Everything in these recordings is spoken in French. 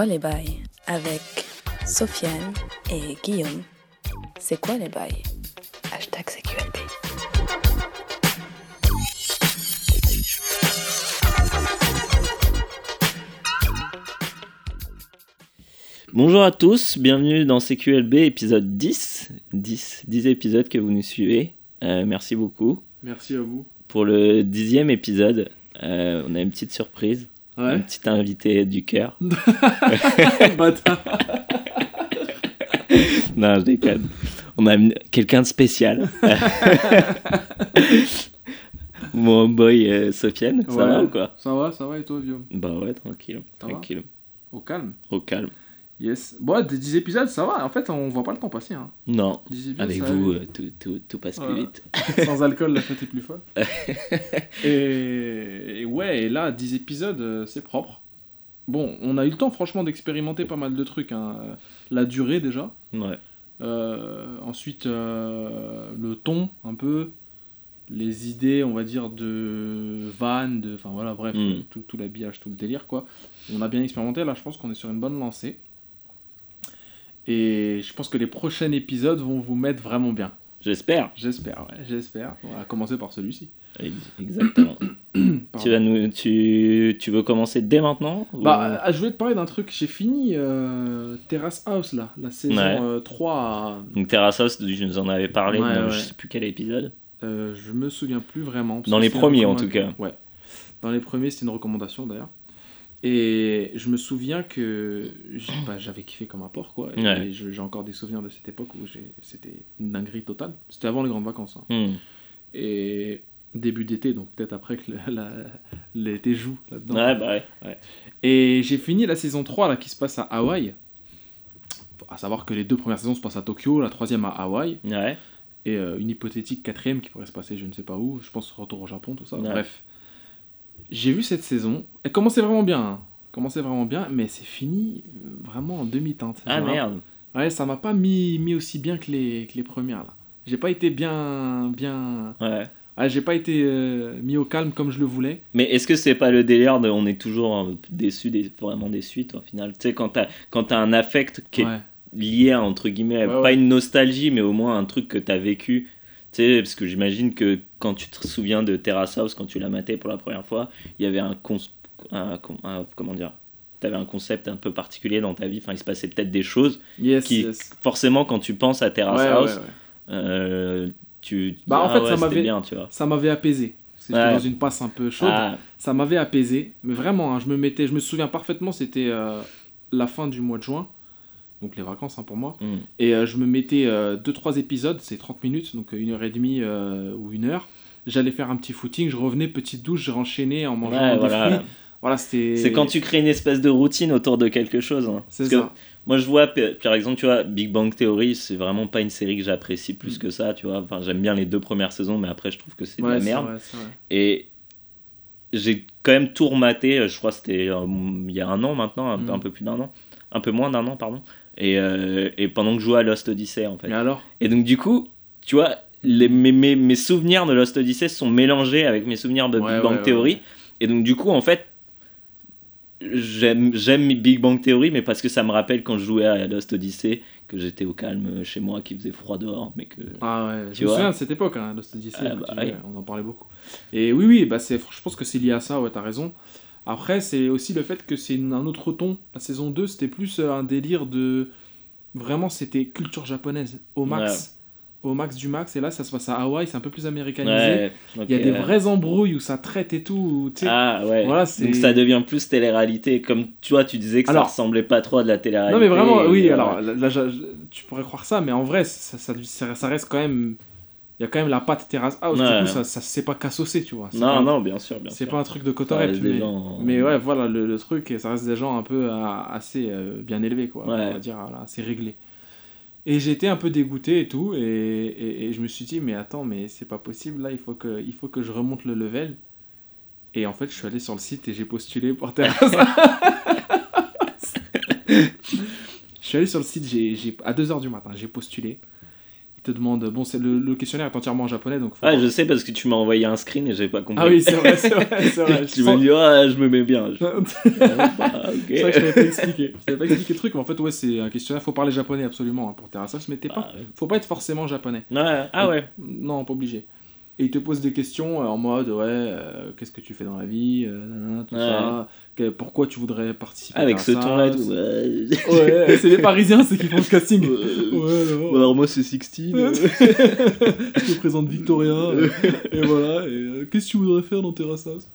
quoi les bails avec Sofiane et Guillaume. C'est quoi les bails? Hashtag CQLB. Bonjour à tous, bienvenue dans CQLB épisode 10. 10, 10 épisodes que vous nous suivez. Euh, merci beaucoup. Merci à vous. Pour le dixième épisode, euh, on a une petite surprise. Un Ouais. petit invité du cœur. Bâtard. non, je déconne. On a quelqu'un de spécial. Mon boy euh, Sofiane, ça Ouais. va ou quoi? Ça va, ça va et toi, Guillaume? Bah ouais, tranquille. Ça Tranquille. Au calme. Au calme. Yes. Bon, des 10 épisodes, ça va. En fait, on voit pas le temps passer. Hein. Non, 10 épisodes, avec vous, euh, tout, tout, tout passe plus vite. Sans alcool, la fête est plus folle. et... et ouais, et là, 10 épisodes, euh, c'est propre. Bon, on a eu le temps, franchement, d'expérimenter pas mal de trucs. hein. La durée, déjà. Ouais. Euh, ensuite, euh, le ton, un peu. Les idées, on va dire, de vannes, de... Enfin, voilà, bref, Mm. tout, tout l'habillage, tout le délire, quoi. On a bien expérimenté, là, je pense qu'on est sur une bonne lancée. Et je pense que les prochains épisodes vont vous mettre vraiment bien. J'espère. J'espère, ouais, j'espère. On va commencer par celui-ci. Exactement. Tu, vas nous, tu, tu veux commencer dès maintenant ou- Bah, euh, je voulais te parler d'un truc. J'ai fini euh, Terrace House, là, la saison Ouais. euh, 3 à- Donc Terrace House, je nous en avais parlé Ouais, dans ouais. je sais plus quel épisode. Euh, je me souviens plus vraiment. Dans les premiers, en tout cas. Ouais. Dans les premiers, c'était une recommandation d'ailleurs. Et je me souviens que bah, j'avais kiffé comme un porc, quoi. Et Ouais. j'ai encore des souvenirs de cette époque où c'était une dinguerie totale. C'était avant les grandes vacances. hein. Hmm. Et début d'été, donc peut-être après que l'été joue là-dedans. Ouais, bah ouais. ouais. Et j'ai fini la saison 3 là, qui se passe à Hawaï. À savoir que les deux premières saisons se passent à Tokyo, la troisième à Hawaï. Ouais. et euh, une hypothétique quatrième qui pourrait se passer je ne sais pas où, je pense retour au Japon, tout ça. Bref, j'ai vu cette saison, elle commençait vraiment bien, hein. commençait vraiment bien, mais c'est fini euh, vraiment en demi-teinte. Ah merde. Ouais, ça m'a pas mis, mis aussi bien que les, que les premières là. J'ai pas été bien, bien, Ouais. ouais, j'ai pas été euh, mis au calme comme je le voulais. Mais est-ce que c'est pas le délire de on est toujours euh, déçu, des, vraiment des suites au final? Tu sais, quand t'as quand t'as un affect qui est Ouais. lié à, entre guillemets, Ouais, pas ouais. une nostalgie, mais au moins un truc que t'as vécu. Tu sais, parce que j'imagine que quand tu te souviens de Terrace House, quand tu l'as maté pour la première fois, il y avait un, cons- un- un- comment dire T'avais un concept un peu particulier dans ta vie, enfin il se passait peut-être des choses. Yes, Qui- yes. Forcément, quand tu penses à Terrace Ouais, House, ouais. euh, tu, Bah, en ah fait, ça c'était m'avait- bien, tu vois. Ça m'avait apaisé. J'étais dans une passe un peu chaude. Ah, ça m'avait apaisé mais vraiment hein, je me mettais je me souviens parfaitement c'était euh, la fin du mois de juin donc les vacances hein, pour moi hmm. et euh, je me mettais 2-3 épisodes c'est 30 minutes donc euh, une heure et demie euh, ou une heure j'allais faire un petit footing je revenais petite douche je renchaînais en mangeant Ouais, des voilà. fruits voilà C'est quand tu crées une espèce de routine autour de quelque chose. hein. c'est ça Moi, je vois, par exemple, tu vois, Big Bang Theory, c'est vraiment pas une série que j'apprécie plus Mm. que ça, tu vois. Enfin, j'aime bien les deux premières saisons, mais après, je trouve que c'est de Ouais, la merde. vrai, c'est vrai. Et j'ai quand même tout rematé, euh, je crois que c'était euh, il y a un an maintenant, un, peu- Mm. un peu plus d'un an, un peu moins d'un an, pardon. Et, euh, et pendant que je jouais à Lost Odyssey, en fait. mais alors? Et donc, du coup, tu vois, les, mes, mes, mes souvenirs de Lost Odyssey sont mélangés avec mes souvenirs de Ouais, Big Bang ouais, ouais, Theory. ouais. Et donc, du coup, en fait, j'aime Big Bang Theory, mais parce que ça me rappelle quand je jouais à Lost Odyssey, que j'étais au calme chez moi, qu'il faisait froid dehors, mais que. Ah ouais, Tu je me vois souviens de cette époque, hein, Lost Odyssey, Ah bah jouais, on en parlait beaucoup. Et oui, oui, bah je pense que c'est lié à ça, ouais, t'as raison. Après, c'est aussi le fait que c'est un autre ton. La saison 2, c'était plus euh, un délire de... Vraiment, c'était culture japonaise, au max. Au max du max, et là, ça se passe à Hawaï, c'est un peu plus américanisé. Ouais, Il y a des ouais. vraies embrouilles où ça traite et tout, où, tu sais... Ah ouais. Voilà, Donc ça devient plus télé-réalité. Comme tu vois, tu disais que Alors- ça ressemblait pas trop à de la télé-réalité. Non mais vraiment, oui, euh, alors là, tu pourrais croire ça, mais en vrai, ça, ça- ça reste quand même... Il y a quand même la patte Terrace House, Ouais. du coup, ça, ça c'est pas cassocé, tu vois. Non, pas- non, bien sûr, bien C'est pas un truc de cotorep, mais, gens- mais ouais, voilà, le, le truc, ça reste des gens un peu euh, assez euh, bien élevés, quoi. Ouais. On va dire, voilà, c'est réglé. Et j'étais un peu dégoûté et tout, et, et, et je me suis dit, mais attends, mais c'est pas possible, là, il faut, que, il faut que je remonte le level. Et en fait, je suis allé sur le site et j'ai postulé pour Terrace. je suis allé sur le site j'ai- à 2h du matin, j'ai postulé. Il te demande. Bon, c'est le, le questionnaire est entièrement en japonais, donc. Ah, je sais parce que tu m'as envoyé un screen et j'avais pas compris. Ah oui, c'est vrai, c'est vrai, c'est vrai. tu m'as dit, ah, je me mets bien. Je- Ah, vrai que je t'avais pas expliqué. Je t'avais pas expliqué le truc, mais en fait, ouais, c'est un questionnaire. Faut parler japonais absolument hein, pour Terrasos, mais t'es pas. Ah, ouais. Faut pas être forcément japonais. Ouais, ah ouais. Non, pas obligé. Et il te pose des questions euh, en mode ouais, euh, qu'est-ce que tu fais dans la vie, euh, tout Ouais. ça, que- pourquoi tu voudrais participer Avec à ce ça, ton-là et tout. Ouais. Ouais, c'est les Parisiens, c'est qui font le casting. Euh, Ouais, alors, Alors moi c'est 16. euh. je te présente Victoria, et voilà, et qu'est-ce que tu voudrais faire dans Terrace House?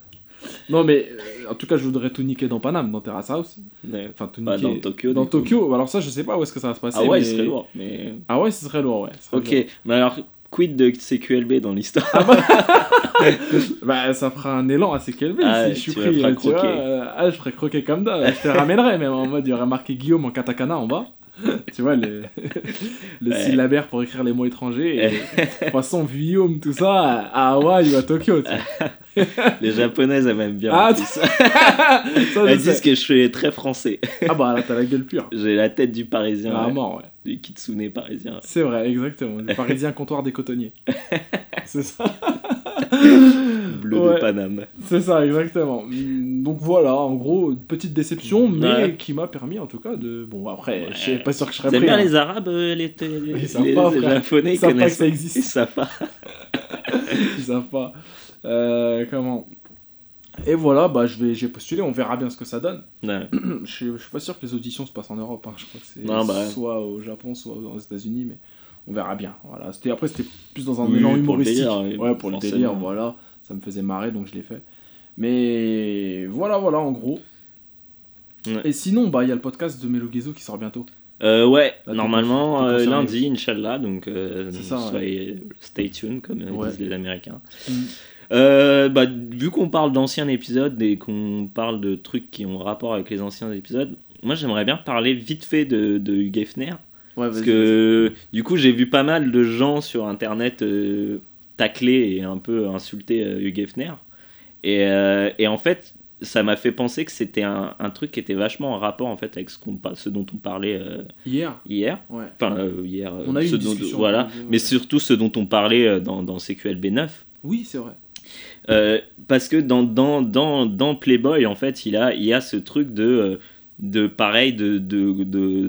Non, mais euh, en tout cas, je voudrais tout niquer dans Paname, dans Terrace House. Enfin, tout Bah, niquer dans Tokyo, Dans. Tokyo, alors ça, je sais pas où est-ce que ça va se passer. Ah ouais, mais- il serait lourd. Mais... Ah ouais, ce serait lourd, ouais. ce serait Ok, lourd. mais alors, quid de CQLB dans l'histoire Bah, ça fera un élan assez élevé Ah, si je suis tu pris. tu vois, euh, ah, je ferai croquer comme d'hab. Je te ramènerai, même en mode, il y aurait marqué Guillaume en katakana en bas. tu vois, le, le Ouais. syllabaire pour écrire les mots étrangers. Et, façon, Guillaume, tout ça, à Hawaï ou à Tokyo. tu. Les japonaises elles m'aiment bien. Ah, plus. Ça, Elles disent que je suis très français. Ah bah là, t'as la gueule pure. J'ai la tête du parisien. Ah, ouais. mort, ouais. Du kitsune parisien. C'est vrai, exactement. Le parisien comptoir des cotonniers. C'est ça. Bleu Ouais. de Paname. C'est ça, exactement. Donc voilà, en gros, une petite déception, mais Ouais. qui m'a permis en tout cas de. Bon, après, Ouais. je suis pas sûr que je serais prêt. bien hein. les arabes, euh, les, les, Ils les- les japonais Ils savent pas que ça Ils existe. savent pas. Ils savent pas. Euh, comment? Et voilà, bah, je vais, j'ai postulé, on verra bien ce que ça donne. Ouais. je, suis, je suis pas sûr que les auditions se passent en Europe. hein. Je crois que c'est Non, bah soit au Japon, soit aux États-Unis, mais on verra bien. Voilà. C'était, après, c'était plus dans un Oui, élan pour le humoristique. délire, ouais, pour le délire, voilà. Ça me faisait marrer, donc je l'ai fait. Mais voilà, voilà, en gros. Ouais. Et sinon, bah, il y a le podcast de Melo Guezo qui sort bientôt. Euh, ouais, Là, normalement t'es euh, lundi, Inch'Allah, donc euh, ça, ouais. stay tuned, comme Ouais. disent les Américains. Mm. Euh, bah, vu qu'on parle d'anciens épisodes et qu'on parle de trucs qui ont rapport avec les anciens épisodes, moi j'aimerais bien parler vite fait de, de Hugh Hefner. Ouais, Parce que du coup, j'ai vu pas mal de gens sur internet euh, tacler et un peu insulter euh, Hugh Hefner. Et, euh, et en fait, ça m'a fait penser que c'était un, un truc qui était vachement en rapport en fait avec ce, qu'on, par- ce dont on parlait Hier, hier. ouais. Enfin, hier. On a eu une dont- voilà. Mais surtout ce dont on parlait dans, dans CQLB 9. Oui, c'est vrai. Euh, parce que dans, dans, dans, dans Playboy, en fait, il, a, il y a ce truc de, euh, de pareil, de, de, de-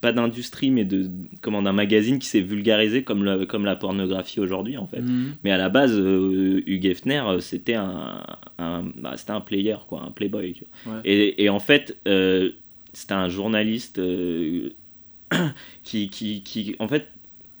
pas d'industrie, mais de, comment, d'un magazine qui s'est vulgarisé comme, la- comme la pornographie aujourd'hui, en fait. Mhm. Mais à la base, euh, Hugh Hefner, euh, c'était un, un, bah, un player, quoi, un Playboy. tu vois. Ouais. Et, et en fait, euh, c'était un journaliste qui, qui, qui, en fait,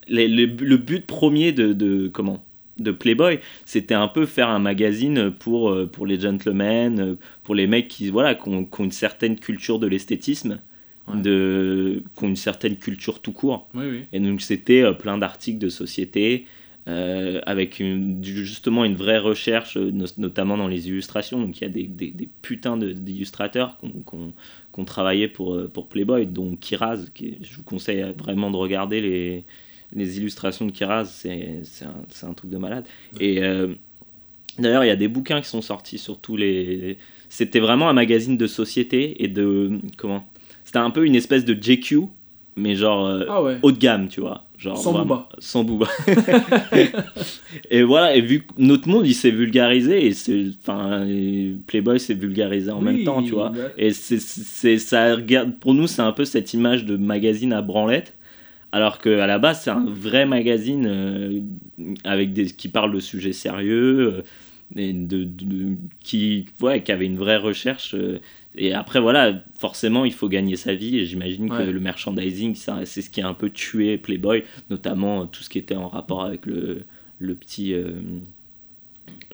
les- le, le but premier de, de comment de Playboy, c'était un peu faire un magazine pour, euh, pour les gentlemen, euh, pour les mecs qui, voilà, qui, ont, qui ont une certaine culture de l'esthétisme, Ouais. de, qui ont une certaine culture tout court. Oui, oui. Et donc c'était euh, plein d'articles de société, euh, avec une- justement une vraie recherche, euh, no- notamment dans les illustrations. Donc il y a des, des, des putains de- d'illustrateurs qui ont, travaillé pour, pour Playboy, dont Kiraz, qui, je vous conseille vraiment de regarder les, les illustrations de Kiraz, c'est un, un truc de malade. Et euh, d'ailleurs, il y a des bouquins qui sont sortis sur tous les... C'était vraiment un magazine de société et de... Comment? C'était un peu une espèce de JQ, mais genre... euh, Ah ouais. haut de gamme, tu vois. Genre, Sans vraiment- Booba. Sans Booba. et voilà, et vu que notre monde, il s'est vulgarisé, et c'est, enfin, Playboy s'est vulgarisé en même temps, tu vois. bah, Et c'est, c'est, ça regarde, pour nous, c'est un peu cette image de magazine à branlette, alors qu'à la base, c'est un vrai magazine euh, avec des, qui parle de sujets sérieux, euh, et de, de- qui, ouais, qui avait une vraie recherche. euh, et après, voilà, forcément, il faut gagner sa vie. Et j'imagine Ouais. que le merchandising, c'est ce qui a un peu tué Playboy, notamment tout ce qui était en rapport avec le, le petit.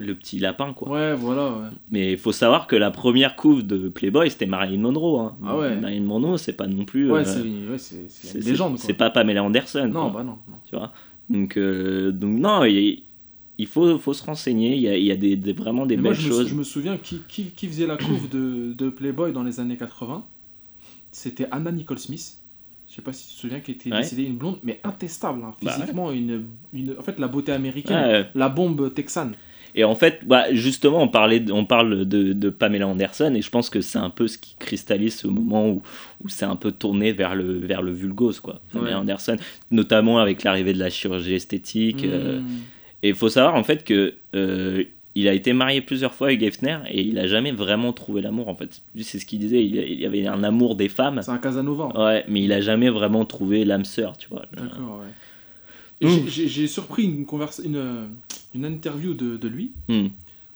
Le petit lapin quoi. Ouais, voilà, ouais. Mais il faut savoir que la première couve de Playboy c'était Marilyn Monroe. hein. Ah ouais. Marilyn Monroe c'est pas non plus. Ouais, euh, c'est une légende, c'est pas Pamela Anderson. Non, quoi, bah non. non. tu vois. Donc, euh, donc non, il, il faut, faut se renseigner. Il y a, il y a des, des- vraiment des Mais moi, belles je me, choses. je me souviens qui, qui, qui faisait la couve de, de Playboy dans les années 80. C'était Anna Nicole Smith. Je sais pas si tu te souviens, qui était Ouais. une blonde, mais intestable, hein, Bah ouais. physiquement. une, une, en fait, la beauté américaine, Ouais, la bombe texane. Et en fait, bah, justement, on, parlait, on parle de, de Pamela Anderson, et je pense que c'est un peu ce qui cristallise ce moment où, où c'est un peu tourné vers le, vers le vulgose, quoi. Pamela. Anderson, notamment avec l'arrivée de la chirurgie esthétique. euh, Mm. et il faut savoir, en fait, que euh, il a été marié plusieurs fois avec Hefner, et il a jamais vraiment trouvé l'amour, en fait. C'est ce qu'il disait, il, il y avait un amour des femmes, C'est un Casanova. ouais, mais il a jamais vraiment trouvé l'âme sœur, tu vois. D'accord, ouais. Et Mm. j'ai- surpris une, euh, une interview de, de lui Hmm.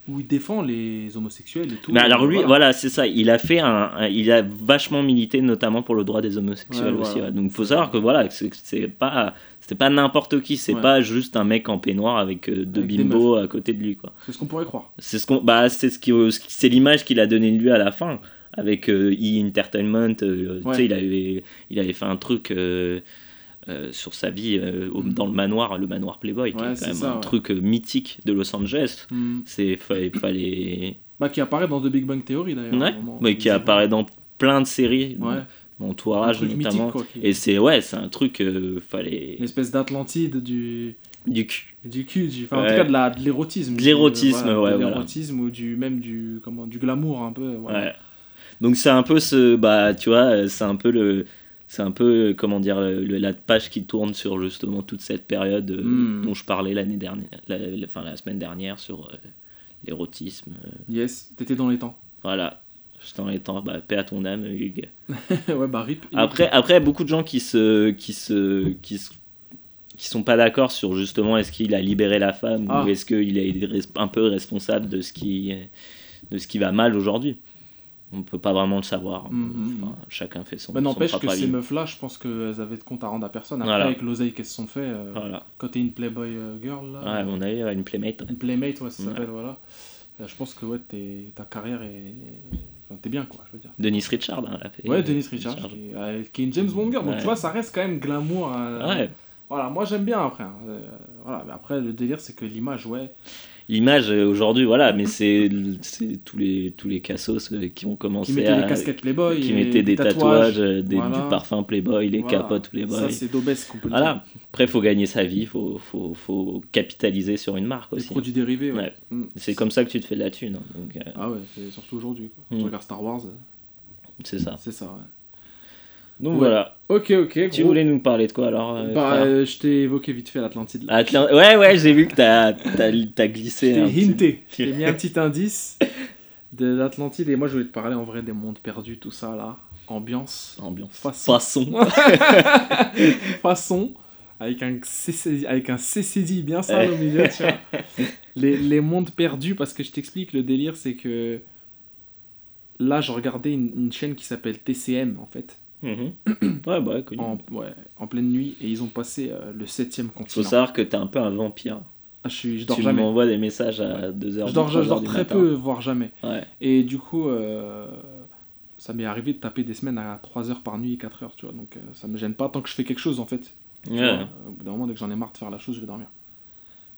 où il défend les homosexuels et tout. Mais alors lui, Voilà. voilà, c'est ça. Il a fait un, un- il a vachement milité, notamment pour le droit des homosexuels Ouais, aussi. voilà. ouais. Donc faut savoir que voilà, c'est pas, c'était pas n'importe qui. C'est Ouais. pas juste un mec en peignoir avec euh, deux bimbos à côté de lui, quoi. C'est ce qu'on pourrait croire. C'est ce qu'on, bah c'est ce qui, c'est l'image qu'il a donné de lui à la fin avec euh, E Entertainment. euh, Tu sais, il avait, il avait fait un truc. Euh, sur sa vie euh, au- dans le manoir, le manoir Playboy, qui Ouais, est quand même ça, un ouais. truc euh, mythique de Los Angeles. Mm. C'est fallait, fallait Bah, qui apparaît dans The Big Bang Theory d'ailleurs. Ouais, mais qui apparaît dans plein de séries, entourage notamment. mythique, quoi, qui- Et c'est ouais, c'est un truc euh, fallait Une espèce d'Atlantide du, du cul. du cul, du- enfin, en tout cas de l'érotisme. De l'érotisme, ouais, De voilà. l'érotisme ou du, même du, comment, du glamour un peu. voilà. Ouais. Donc c'est un peu ce bah tu vois, c'est un peu le c'est un peu euh, comment dire le- la page qui tourne sur justement toute cette période euh, Mm. dont je parlais l'année dernière la, la- enfin la semaine dernière sur euh, l'érotisme. Yes, t'étais dans les temps. voilà. J'étais en étant bah paix à ton âme Hugues. ouais, bah rip. Après, après, beaucoup de gens qui se, qui se, qui se- qui sont pas d'accord sur justement est-ce qu'il a libéré la femme Ah. ou est-ce qu'il est un peu responsable de ce qui, de ce qui va mal aujourd'hui. On peut pas vraiment le savoir. Mhm. Enfin, chacun fait son. Bah, son n'empêche que ces meufs-là, je pense qu'elles avaient de compte à rendre à personne. Après, Voilà. avec l'oseille qu'elles se sont fait, euh, Voilà. quand t'es une Playboy euh, girl, là, Ouais, mon avis, ouais, une playmate. une Playmate, ouais, ça s'appelle, voilà. Euh, je pense que ouais, t'es- ta carrière est. Enfin, t'es bien, quoi, je veux dire. Denise Richard, hein, elle a fait. Ouais, Dennis Richards, qui, euh, qui est une James Bond girl. Donc, Ouais. tu vois, ça reste quand même glamour. euh, Ouais. Voilà, moi j'aime bien après. hein. Euh, voilà, mais après, le délire, c'est que l'image, ouais. L'image euh, aujourd'hui, voilà, mais c'est c'est tous les tous les cassos euh, qui ont Qui commencé mettait à les casquettes Playboy. qui et mettaient des tatouages, euh, des- Voilà. du parfum Playboy, les Voilà. capotes Playboy. Ça, c'est d'obèse qu'on peut le dire. Voilà. Après, faut gagner sa vie, faut, faut, faut capitaliser sur une marque Les aussi. produits dérivés, ouais. Ouais. Mm. C'est comme ça que tu te fais de la thune. hein. Donc, euh, Ah ouais, c'est surtout aujourd'hui. Quand Mm. tu regardes Star Wars, c'est ça. c'est ça, ouais. Donc voilà. Ok, ok. Tu voulais nous parler de quoi alors euh, Bah, euh, je t'ai évoqué vite fait l'Atlantide. là. Atlan- Ouais, ouais, j'ai vu que t'as as, glissé. Un t'ai petit- hinté. Je t'ai mis un petit indice de l'Atlantide et moi je voulais te parler en vrai des mondes perdus, tout ça là. Ambiance. Ambiance. Façon. Façon. Façon. Avec un, CC avec un CCD bien sale au milieu, tu vois. Les, les mondes perdus, parce que je t'explique, le délire c'est que là je regardais une, une chaîne qui s'appelle TCM en fait, Mhm. Ouais, bah, connu. en, ouais, en pleine nuit, et ils ont passé euh, le septième Faut continent. savoir que t'es un peu un vampire. Ah, je, suis, je dors tu jamais. m'envoies des messages à 2h Je dors, je dors très peu, voire jamais. Ouais. Et du coup, euh, ça m'est arrivé de taper des semaines à 3 heures par nuit et 4 heures, tu vois. Donc euh, ça me gêne pas tant que je fais quelque chose en fait. Tu Ouais. vois. Euh, au bout d'un moment, dès que j'en ai marre de faire la chose, je vais dormir.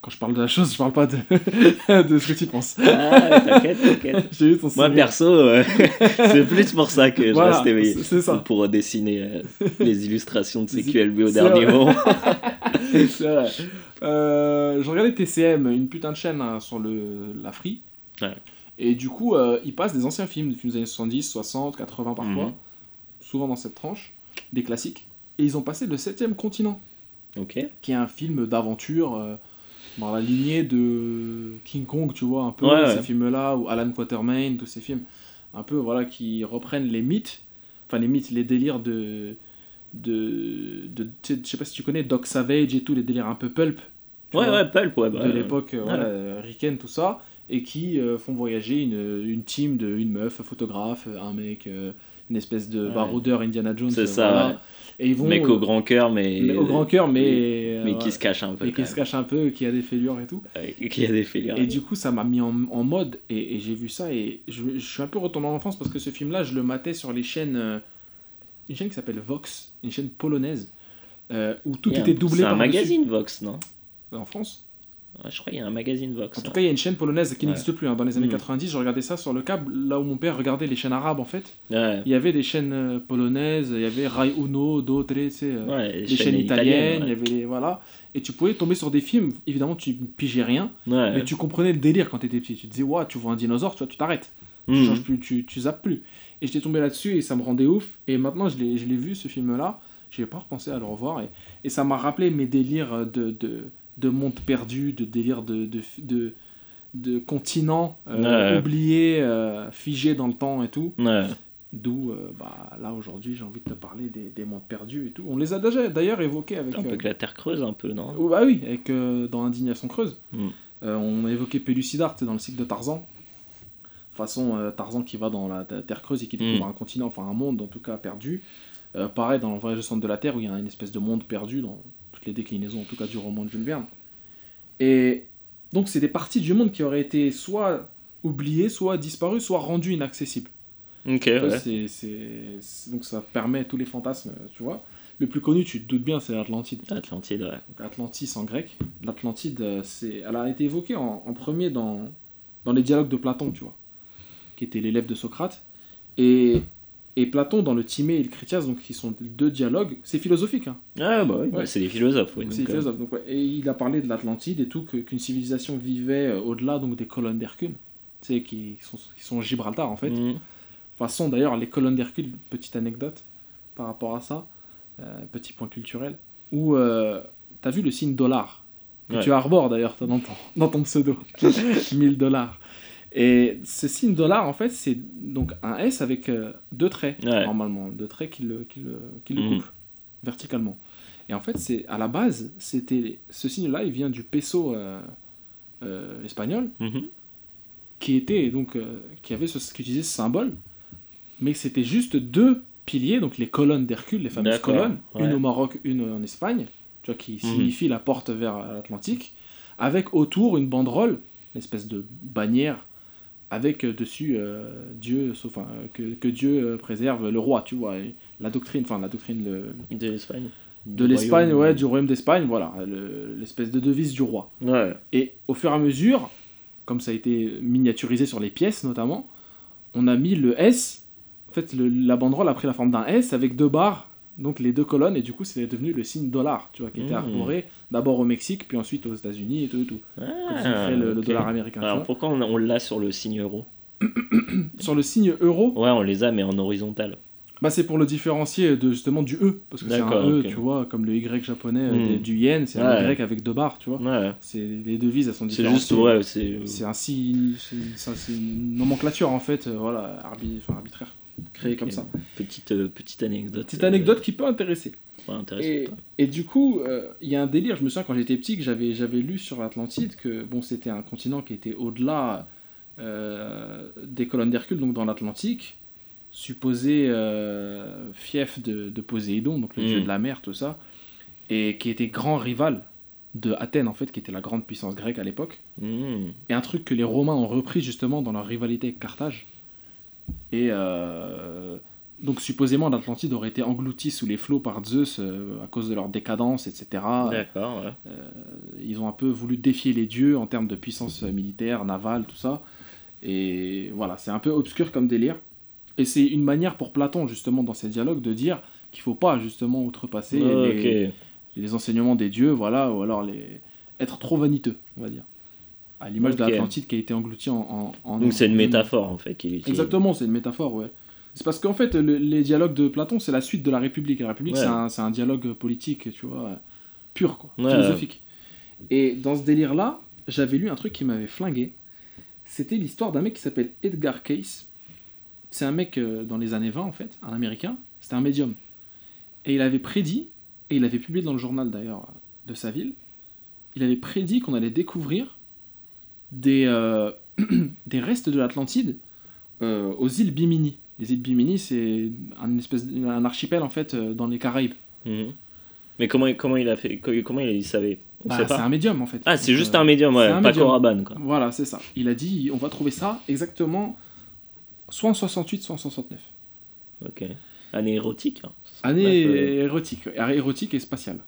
Quand je parle de la chose, je parle pas de, de ce que tu penses. Ah, t'inquiète, t'inquiète. J'ai vu ton Moi perso, euh, c'est plus pour ça que je Voilà, reste éveillé. c'est- ça. Pour dessiner euh, les illustrations de CQLB au dernier vrai. moment. C'est vrai. Euh, je regardais TCM, une putain de chaîne hein, sur le, la Free. Ouais. Et du coup, euh, ils passent des anciens films, des films des années 70, 60, 80 parfois. Mhm. Souvent dans cette tranche, des classiques. Et ils ont passé le septième continent. Ok. qui est un film d'aventure dans la lignée de King Kong, tu vois, un peu, Ouais, ces ouais. films-là, ou Alan Quatermain, tous ces films, un peu, voilà, qui reprennent les mythes, enfin les mythes, les délires de... de, de je sais pas si tu connais Doc Savage et tout, les délires un peu pulp Ouais, vois, ouais, Pulp, ouais. bah, de l'époque, euh, voilà, euh, ricaine, tout ça, et qui euh, font voyager une, une team de une meuf, un photographe, un mec, euh, une espèce de Ouais. baroudeur Indiana Jones. C'est euh, ça, voilà. ouais. Et ils vont... Mec au grand cœur, mais. mais au grand cœur, mais... Mais euh, qui se cache un peu. et quand qui se cache un peu, qui a des fêlures et tout. Ouais, Qui a des fêlures. Et du coup, ça m'a mis en, en mode, et, et j'ai vu ça, et je, je suis un peu retourné en enfance parce que ce film-là, je le matais sur les chaînes. euh, une chaîne qui s'appelle Vox, une chaîne polonaise, euh, où tout était un- doublé C'est un magazine Vox, non? En France je crois qu'il y a un magazine Vox. En tout hein. cas, il y a une chaîne polonaise qui Ouais. n'existe plus. hein. Dans les années Mm. 90, je regardais ça sur le câble, là où mon père regardait les chaînes arabes, en fait. Ouais, Il y avait des chaînes euh, polonaises, il y avait Rai Uno, d'autres, tu sais, euh, des chaînes italiennes, il y avait les, voilà. Et tu pouvais tomber sur des films, évidemment, tu pigeais rien, mais tu comprenais le délire quand t'étais petit. Tu te disais, ouais, tu vois un dinosaure, tu vois, tu t'arrêtes. Tu Mhm. changes plus, tu, tu zappes plus. Et j'étais tombé là-dessus et ça me rendait ouf. Et maintenant, je l'ai je l'ai vu, ce film-là. J'ai pas repensé à le revoir. Et, et ça m'a rappelé mes délires de, de, de monde perdu, de délires de, de, de, de continents euh, Ouais. oubliés, euh, figés dans le temps et tout. Ouais. D'où, euh, bah, là, aujourd'hui, j'ai envie de te parler des, des mondes perdus et tout. On les a déjà d'ailleurs évoqués avec... Un peu que la Terre creuse, un peu, non? Oh, bah oui, avec, dans Indignation Creuse. Mm. Euh, on a évoqué Pellucidar, dans le cycle de Tarzan. Façon euh, Tarzan qui va dans la Terre creuse et qui découvre Mm. un continent, enfin un monde en tout cas perdu. Pareil dans le voyage au centre de la Terre où il y a une espèce de monde perdu dans les déclinaisons en tout cas du roman de Jules Verne. Et donc c'est des parties du monde qui auraient été soit oubliées, soit disparues, soit rendues inaccessibles. Ok, ouais. c'est- c'est- donc ça permet tous les fantasmes, tu vois. Le plus connu, tu te doutes bien, c'est l'Atlantide. Atlantide, ouais. Donc Atlantis en grec. L'Atlantide, euh, c'est, elle a été évoquée en, en premier dans, dans les dialogues de Platon, tu vois, qui était l'élève de Socrate. Et, et Platon, dans le Timée et le Critias, donc qui sont deux dialogues, c'est philosophique, hein. Ah, bah oui, Ouais. bah, c'est des philosophes, oui. c'est donc, euh, philosophe. Donc, ouais. Et il a parlé de l'Atlantide et tout, qu'une civilisation vivait euh, au-delà donc, des colonnes d'Hercule, tu sais, qui sont, qui sont Gibraltar en fait. mhm. façon d'ailleurs les colonnes d'Hercule, petite anecdote par rapport à ça, euh, petit point culturel, où euh, t'as vu le signe dollar, que Ouais. tu arbores d'ailleurs dans ton, dans ton pseudo, 1000 dollars. Et ce signe dollar en fait c'est donc un S avec euh, deux traits Ouais. normalement, deux traits qui le, qui le, qui le Mhm. coupent verticalement. Et en fait c'est à la base c'était ce signe là il vient du peso euh, euh, espagnol Mhm. qui était donc qui avait ce, qui utilisait ce symbole, mais c'était juste deux piliers, donc les colonnes d'Hercule, les fameuses colonnes, ouais. une au Maroc, une en Espagne, tu vois, qui Mhm. signifie la porte vers l'Atlantique, avec autour une banderole, une espèce de bannière, avec euh, dessus euh, Dieu, sauf enfin, que, que Dieu euh, préserve le roi, tu vois, la doctrine, enfin la doctrine le- De l'Espagne. de l'Espagne, ouais, du royaume d'Espagne, voilà, le- l'espèce de devise du roi. Ouais. Et au fur et à mesure, comme ça a été miniaturisé sur les pièces notamment, on a mis le S. En fait, le- la banderole a pris la forme d'un S avec deux barres, donc les deux colonnes, et du coup, c'est devenu le signe dollar, tu vois, qui était Mmh. arboré d'abord au Mexique, puis ensuite aux États-Unis et tout, et tout. Ah, fait le, le dollar américain. Alors pourquoi on, on l'a sur le signe euro Sur le signe euro, Ouais, on les a, mais en horizontal. bah, c'est pour le différencier de, justement du E, parce que c'est un E, tu vois, comme le Y japonais euh, Mmh. des- du yen, c'est un. Y avec deux barres, tu vois. Ouais. C'est les devises, elles sont C'est différentes. juste, ouais, c'est. C'est un signe, c'est c'est une nomenclature en fait, euh, voilà, arbi- enfin, arbitraire, créée Ok. comme ça. Petite, euh, petite anecdote. Petite anecdote qui peut intéresser. Euh, ouais, Et, du coup, euh, il y a un délire, je me souviens quand j'étais petit que j'avais, j'avais lu sur l'Atlantide que bon, c'était un continent qui était au-delà des colonnes d'Hercule, donc dans l'Atlantique, supposé fief de, de Poséidon, donc le dieu de la mer, tout ça, et qui était grand rival de Athènes en fait, qui était la grande puissance grecque à l'époque. Mhm. Et un truc que les Romains ont repris justement dans leur rivalité avec Carthage. Et euh, donc supposément l'Atlantide aurait été engloutie sous les flots par Zeus euh, à cause de leur décadence, etc. D'accord, ouais. Ils ont un peu voulu défier les dieux en termes de puissance militaire, navale, tout ça. Et voilà, c'est un peu obscur comme délire. Et c'est une manière pour Platon justement dans ses dialogues de dire qu'il faut pas justement outrepasser les, les enseignements des dieux, voilà, ou alors les... être trop vaniteux, on va dire. À l'image de Ok. l'Atlantide qui a été engloutie en. en- en- Donc c'est une métaphore en fait qu'il utilise. Exactement, c'est une métaphore, ouais. C'est parce qu'en fait, le- les dialogues de Platon, c'est la suite de la République. La République, Ouais. c'est un, un dialogue politique, tu vois, euh, pur, quoi, Ouais. philosophique. Et dans ce délire-là, j'avais lu un truc qui m'avait flingué. C'était l'histoire d'un mec qui s'appelle Edgar Cayce. C'est un mec euh, dans les années 20, en fait, un américain. C'était un médium. Et il avait prédit, et il avait publié dans le journal d'ailleurs de sa ville, il avait prédit qu'on allait découvrir des, euh, des restes de l'Atlantide euh, aux îles Bimini. Les îles Bimini, c'est un, espèce, un archipel en fait euh, dans les Caraïbes. Mhm. Mais comment, comment il a fait Comment il, savait On Bah, sait c'est un médium en fait. Ah, c'est juste un médium, ouais, un pas médium. Coraban quoi. Voilà, c'est ça. Il a dit on va trouver ça exactement soit en 68, soit en 69. Ok. Année érotique. hein. Année euh, érotique, érotique et spatiale.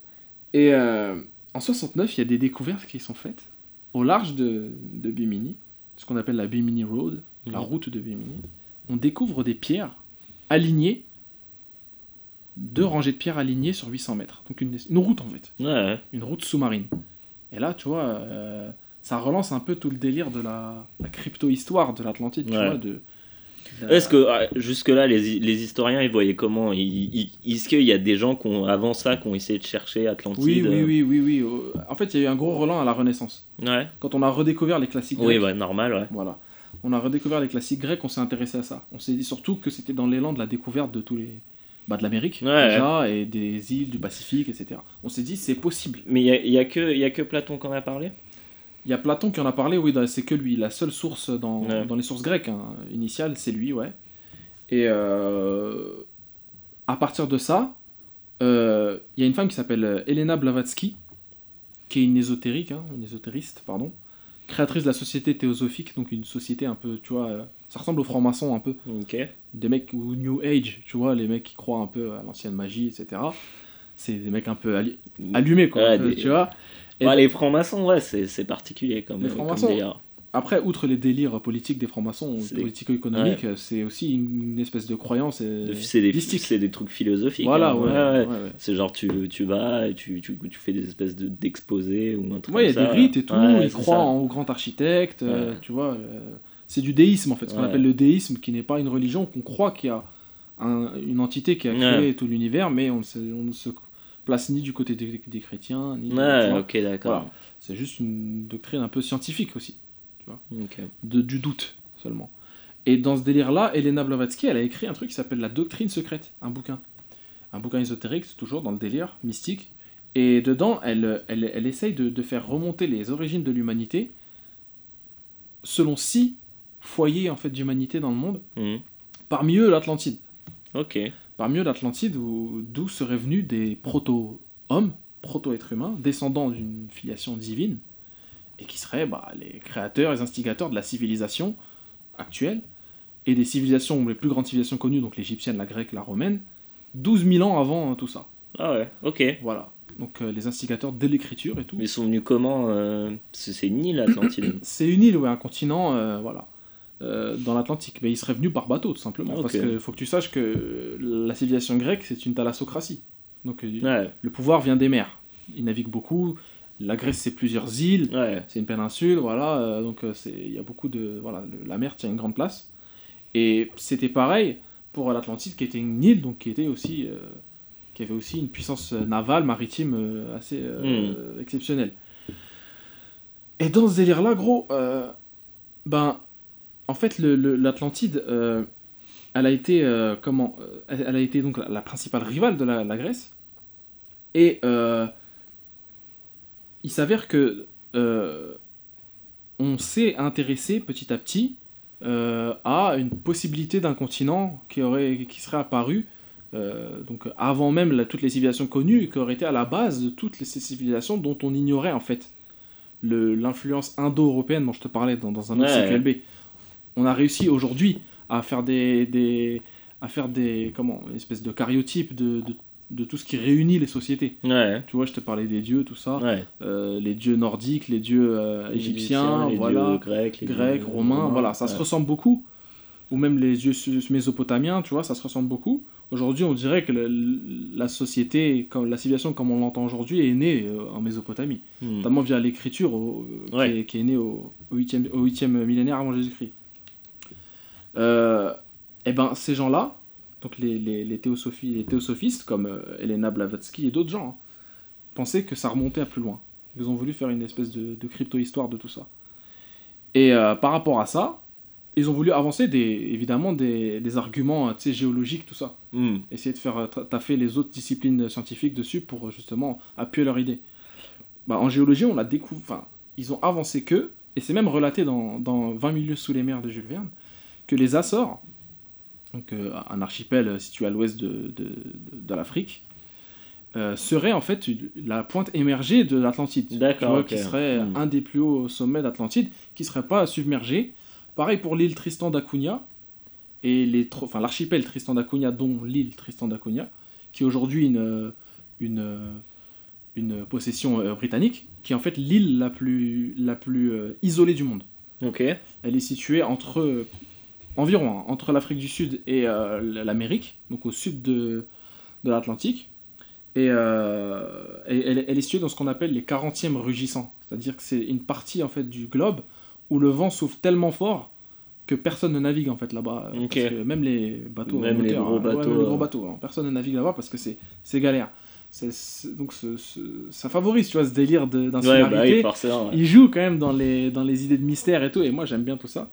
Et euh, en 69, il y a des découvertes qui sont faites au large de, de Bimini, ce qu'on appelle la Bimini Road, la route de Bimini, on découvre des pierres alignées, deux rangées de pierres alignées sur 800 mètres. Donc une, une route en fait, Ouais, une route sous-marine. Et là, tu vois, euh, ça relance un peu tout le délire de la, la crypto-histoire de l'Atlantide, tu vois, de... Est-ce que ah, jusque-là, les, les historiens, ils voyaient comment Est-ce qu'il y a des gens qui ont, avant ça qui ont essayé de chercher Atlantide Oui, oui, euh, oui, oui, oui. euh, En fait, il y a eu un gros relan à la Renaissance. Ouais. Quand on a redécouvert les classiques Oui, grecs, ouais, normal, ouais. Voilà. On a redécouvert les classiques grecs, on s'est intéressé à ça. On s'est dit surtout que c'était dans l'élan de la découverte de tous les. Bah, de l'Amérique, Ouais, déjà, et des îles, du Pacifique, etc. On s'est dit, c'est possible. Mais il y a, y a que, il y a que Platon qui en a parlé? Il y a Platon qui en a parlé, oui, c'est que lui. La seule source dans, Ouais. dans les sources grecques hein, initiales, c'est lui, ouais. Et euh, à partir de ça, euh, il y a une femme qui s'appelle euh, Elena Blavatsky, qui est une ésotérique, hein, une ésotériste, pardon, créatrice de la société théosophique, donc une société un peu, tu vois, euh, ça ressemble aux francs-maçons un peu. Ok. des mecs ou New Age, tu vois, les mecs qui croient un peu à l'ancienne magie, etc. C'est des mecs un peu alli- allumés, quoi, Ouais, un peu, des- tu vois. Bah, les francs-maçons, ouais, c'est particulier comme, Les comme délire. Après, outre les délires politiques des francs-maçons, politico-économiques, c'est aussi une espèce de croyance euh, C'est des, des trucs philosophiques. Voilà, hein, ouais. C'est genre, tu, tu vas et tu, tu, tu fais des espèces de- d'exposés ou un truc Ouais, il y a comme des ça. rites et tout, ils croient ça. en- au grand architecte, euh, tu vois. euh, c'est du déisme en fait, ce qu'on appelle le déisme, qui n'est pas une religion, qu'on croit qu'il y a un- une entité qui a créé tout l'univers, mais on se, on se place ni du côté des, des chrétiens, ni. tu vois. ok, d'accord. Voilà. C'est juste une doctrine un peu scientifique aussi, Ok. de, du doute seulement. Et dans ce délire-là, Elena Blavatsky, elle a écrit un truc qui s'appelle La Doctrine Secrète, un bouquin. Un bouquin ésotérique, c'est toujours dans le délire mystique. Et dedans, elle, elle, elle essaye de, de faire remonter les origines de l'humanité selon six foyers en fait d'humanité dans le monde. Mhm. Parmi eux, l'Atlantide. Ok. Parmi eux, l'Atlantide, où- d'où seraient venus des proto-hommes, proto-êtres humains, descendants d'une filiation divine, et qui seraient bah, les créateurs, les instigateurs de la civilisation actuelle, et des civilisations, les plus grandes civilisations connues, donc l'égyptienne, la grecque, la romaine, 12 000 ans avant tout ça. Ah ouais, ok. Voilà. Donc euh, les instigateurs de l'écriture et tout. Mais ils sont venus comment euh, C'est une île, Atlantide. C'est une île, ouais, un continent, euh, voilà, euh, dans l'Atlantique. Mais ils seraient venus par bateau, tout simplement. Ah, Parce qu'il faut que tu saches que la civilisation grecque, c'est une thalassocratie. Donc euh, ouais, le pouvoir vient des mers. Ils naviguent beaucoup. La Grèce, c'est plusieurs îles. ouais. C'est une péninsule, voilà. euh, donc il y a beaucoup de... Voilà, le- la mer tient une grande place. Et c'était pareil pour l'Atlantide, qui était une île, donc qui était aussi... euh, qui avait aussi une puissance navale, maritime euh, assez euh, exceptionnelle. Et dans ce délire-là, gros, ben, en fait, l'Atlantide, euh, elle a été, euh, comment, euh, elle, a été donc la, la principale rivale de la, la Grèce. Et euh, il s'avère que on s'est intéressé petit à petit à une possibilité d'un continent qui aurait, qui serait apparu donc avant même la- toutes les civilisations connues, et qui aurait été à la base de toutes les, ces civilisations dont on ignorait en fait l'influence indo-européenne dont je te parlais dans, dans un autre Ouais. CQLB. On a réussi aujourd'hui à faire des, des à faire des comment une espèce de cariotype de, de, de tout ce qui réunit les sociétés. Ouais, Tu vois, je te parlais des dieux, tout ça, ouais. Euh, les dieux nordiques, les dieux euh, égyptiens, les voilà, dieux grecs, les grecs, dieux romains, voilà, ça se ressemble beaucoup. Ou même les dieux mésopotamiens, tu vois, ça se ressemble beaucoup. Aujourd'hui, on dirait que le- la société, comme la civilisation comme on l'entend aujourd'hui, est née euh, en Mésopotamie, Hmm. notamment via l'écriture qui, est, qui est née au, au 8e, au 8e millénaire avant Jésus-Christ. Euh, et ben, ces gens-là, donc les, les, les, théosophies, les théosophistes comme euh, Elena Blavatsky et d'autres gens, hein, pensaient que ça remontait à plus loin. Ils ont voulu faire une espèce de, de crypto-histoire de tout ça. Et euh, par rapport à ça, ils ont voulu avancer des, évidemment des, des arguments géologiques, tout ça. Hmm. Essayer de faire ta- taffer les autres disciplines scientifiques dessus pour justement appuyer leur idée. Bah, en géologie, on l'a découvert. Enfin, ils ont avancé que, et c'est même relaté dans, dans 20 milieux sous les mers de Jules Verne, que les Açores, donc euh, un archipel situé à l'ouest de, de, l'Afrique, euh, serait en fait la pointe émergée de l'Atlantide. Tu D'accord, vois, ok. Qui serait Hmm. un des plus hauts sommets d'Atlantide, qui serait pas submergé. Pareil pour l'île Tristan d'Acunha, et les enfin, l'archipel Tristan d'Acunha, dont l'île Tristan d'Acunha, qui est aujourd'hui une, une, une possession euh, britannique, qui est en fait l'île la plus, la plus isolée du monde. Ok. Elle est située entre environ hein, entre l'Afrique du Sud et euh, l'Amérique, donc au sud de, de l'Atlantique. Et, euh, et elle, elle est située dans ce qu'on appelle les 40e rugissants. C'est-à-dire que c'est une partie en fait du globe où le vent souffle tellement fort que personne ne navigue en fait là-bas. Ok. Parce que même les bateaux, Même les gros hein, ouais, bateaux, les gros euh. bateaux, hein. personne ne navigue là-bas parce que c'est c'est galère. C'est- c'est- donc ce- ce- ça favorise tu vois ce délire de- Ouais, d'insularité bah oui, forcément. ouais. il joue quand même dans les, dans les idées de mystère et tout, et moi j'aime bien tout ça.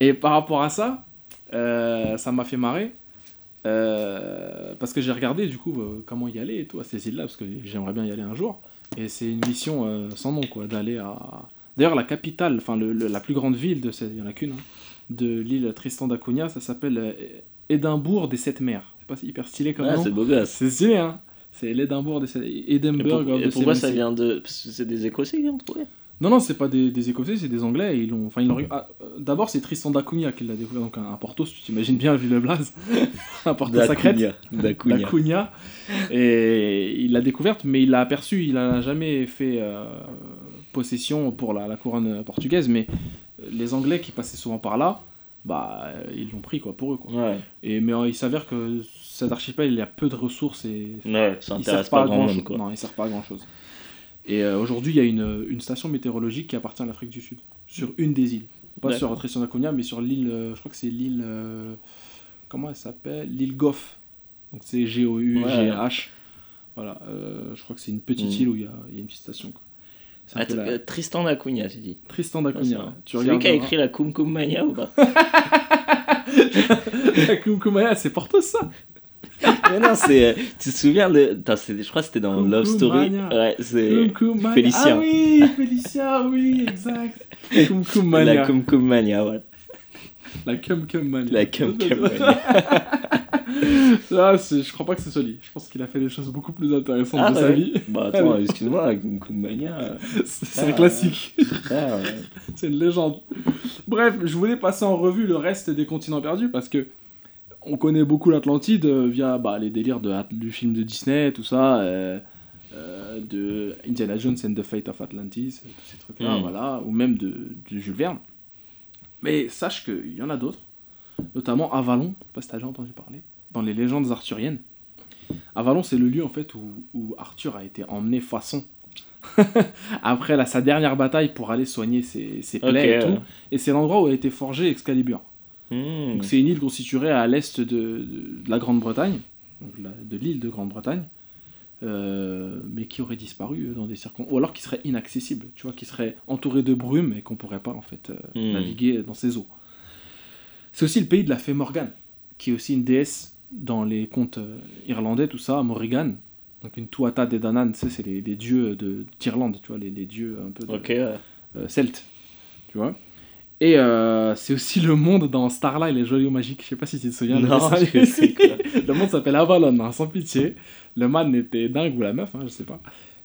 Et par rapport à ça, euh, ça m'a fait marrer, euh, parce que j'ai regardé du coup euh, comment y aller et tout à ces îles-là, parce que j'aimerais bien y aller un jour. Et c'est une mission euh, sans nom, quoi, d'aller à... D'ailleurs, la capitale, enfin le- le- la plus grande ville, de cette- il y en a qu'une, hein, de l'île Tristan d'Acunha, ça s'appelle Édimbourg des Sept Mers. C'est pas hyper stylé comme Ah, nom. c'est beau gosse. C'est stylé, hein C'est l'Édimbourg des Sept... Et, Edinburgh pour- of et the pourquoi ça vient de. parce que C'est des Écossais qui l'ont trouvé Non, non, c'est pas des, des Écossais, c'est des Anglais. Ils l'ont, enfin, ils l'ont. ah, euh, D'abord, c'est Tristan d'Acunha qui l'a découvert, donc un, un Porto, si tu t'imagines bien, vu le blaze. un Porto sacré. D'Acunha. D'Acunha. Et il l'a découverte, mais il l'a aperçu, il n'a jamais fait euh, possession pour la, la couronne portugaise, mais les Anglais qui passaient souvent par là, bah, euh, ils l'ont pris, quoi, pour eux, quoi. Ouais, Et, mais euh, il s'avère que cet archipel, il y a peu de ressources et ouais, ça il sert pas, pas à grand grand monde chose. quoi. Non, il sert pas à grand chose. Et euh, aujourd'hui, il y a une, une station météorologique qui appartient à l'Afrique du Sud, sur une des îles. Pas sur Tristan mais sur l'île, euh, je crois que c'est l'île. euh, comment elle s'appelle? L'île Goff. Donc c'est G-O-U-G-H. Voilà, je crois que c'est une petite Mm. île où il y a, il y a une petite station. Quoi. Ah, la- Tristan d'Acunha, j'ai dit. Tristan Ah, d'Acunha. Tu C'est lui qui a écrit la Kum Kum Mania ou pas? La Kumkumaya, c'est Porto ça Mais non, c'est. euh, Tu te souviens de. Attends, je crois que c'était dans Love Story. Mania. Ouais, c'est. Félicien. Ah oui, Félicien, oui, exact. Kumkumaya. La Kum Kum Mania, ouais. La Cum Mania. La Kum Kum Mania. Ah, je crois pas que c'est Soli. Je pense qu'il a fait des choses beaucoup plus intéressantes Ah, de sa vie. Bah attends, excuse-moi, la Kum Kum Mania. euh, C'est un classique. ouais. C'est une légende. Bref, je voulais passer en revue le reste des continents perdus parce que on connaît beaucoup l'Atlantide euh, via bah, les délires de, du film de Disney, tout ça, euh, euh, de Indiana Jones and the Fate of Atlantis, tous ces trucs-là, Mm. voilà, ou même de, de Jules Verne. Mais sache qu'il y en a d'autres, notamment Avalon, je sais pas si t'as déjà entendu parler, dans les légendes arthuriennes. Avalon, c'est le lieu en fait où, où Arthur a été emmené façon après la, sa dernière bataille pour aller soigner ses, ses plaies et tout. ouais. Et c'est l'endroit où a été forgé Excalibur. Donc c'est une île constituée à l'est de, de- de la Grande-Bretagne, de l'île de Grande-Bretagne, euh, mais qui aurait disparu dans des circonstances, ou alors qui serait inaccessible, tu vois, qui serait entouré de brume et qu'on pourrait pas en fait euh, Hmm. naviguer dans ses eaux. C'est aussi le pays de la fée Morgane, qui est aussi une déesse dans les contes euh, irlandais, tout ça, Morrigan. Donc une Tuatha de Danann, tu sais, c'est les, les dieux de d'Irlande, tu vois, les, les dieux un peu de, Ok, ouais. euh, celte, tu vois. Et euh, c'est aussi le monde dans Starlight, les joyaux magiques. Je sais pas si tu te souviens. de Non, je sais le monde s'appelle Avalon, hein, sans pitié. Le man était dingue ou la meuf, hein, je sais pas.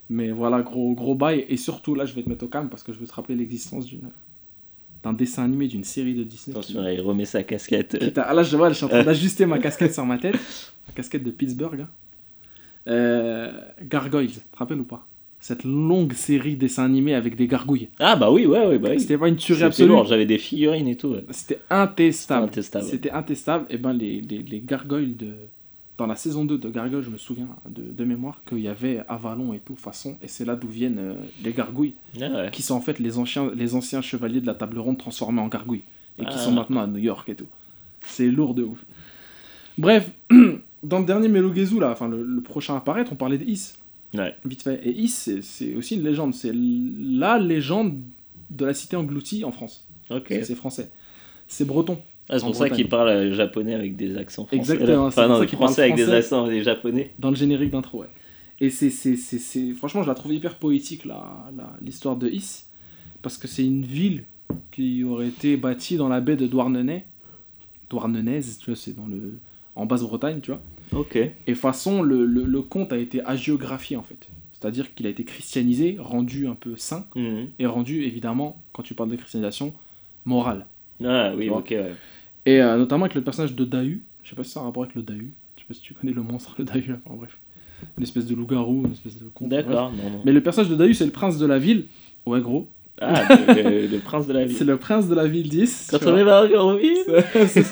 Mais voilà, gros, gros bail. Et surtout, là, je vais te mettre au calme parce que je veux te rappeler l'existence d'une d'un dessin animé, d'une série de Disney. qui- Attention, là, il remet sa casquette. qui t'a- ah, là, je vois, je suis en train d'ajuster ma casquette sur ma tête. Ma casquette de Pittsburgh. hein. Euh, Gargoyles, tu te rappelles ou pas? Cette longue série de dessins animés avec des gargouilles. Ah bah oui, ouais, ouais, bah oui. C'était pas une tuerie absolue. j'avais des figurines et tout. ouais. C'était intestable. C'était intestable. C'était intestable. Et ben les, les, les gargoyles de. Dans la saison 2 de Gargoyle, je me souviens de, de mémoire qu'il y avait Avalon et tout, façon, et c'est là d'où viennent euh, les gargouilles, Ah ouais. qui sont en fait les anciens, les anciens chevaliers de la table ronde transformés en gargouilles, et qui Ah. sont maintenant à New York et tout. C'est lourd de ouf. Bref, dans le dernier Melogezu, là, enfin le, le prochain à apparaître, on parlait d'Is, Ouais. vite fait. Et Is, c'est- aussi une légende, c'est la légende de la cité engloutie en France. Ok. C'est- français. C'est breton. Ah, c'est pour ça Bretagne. qu'il parle euh, japonais avec des accents français. Exactement, Enfin, non, ça parle français avec des français. accents des japonais. Dans le générique d'intro, ouais. Et c'est, Franchement, je la trouve hyper poétique, l'histoire de Is. Parce que c'est une ville qui aurait été bâtie dans la baie de Douarnenez. Douarnenaise, tu vois, c'est dans le... en Basse-Bretagne, tu vois. Ok. Et façon, le, le, le conte a été hagiographié, en fait. C'est-à-dire qu'il a été christianisé, rendu un peu saint, Mhm. et rendu, évidemment, quand tu parles de christianisation, moral. Ah oui, ok, ouais. Et euh, notamment avec le personnage de Dahu. Je sais pas si ça a un rapport avec le Dahu. Je sais pas si tu connais le monstre, le Dahu. Enfin, bref. une espèce de loup-garou, une espèce de con. D'accord, non, non. Mais le personnage de Dahu, c'est le prince de la ville. Ouais, gros. Ah, le, le- le prince de la C'est ville. le prince de la ville 10. Quand on est en ville. C'est.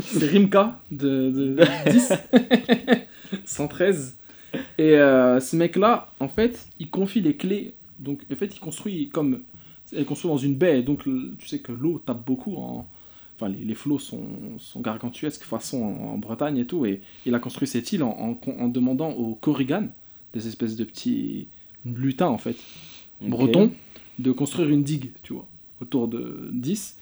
C'est Rimka de, de 10. 113. Et euh, ce mec-là, en fait, il confie les clés. Donc, en fait, il construit comme. Il construit dans une baie. Donc, tu sais que l'eau tape beaucoup. En... Enfin, les, les flots sont, sont gargantuesques façon en, en Bretagne et tout. Et il a construit cette île en, en- en demandant aux Korrigan, des espèces de petits lutins, en fait, Ok. breton de construire une digue, tu vois, autour de 10.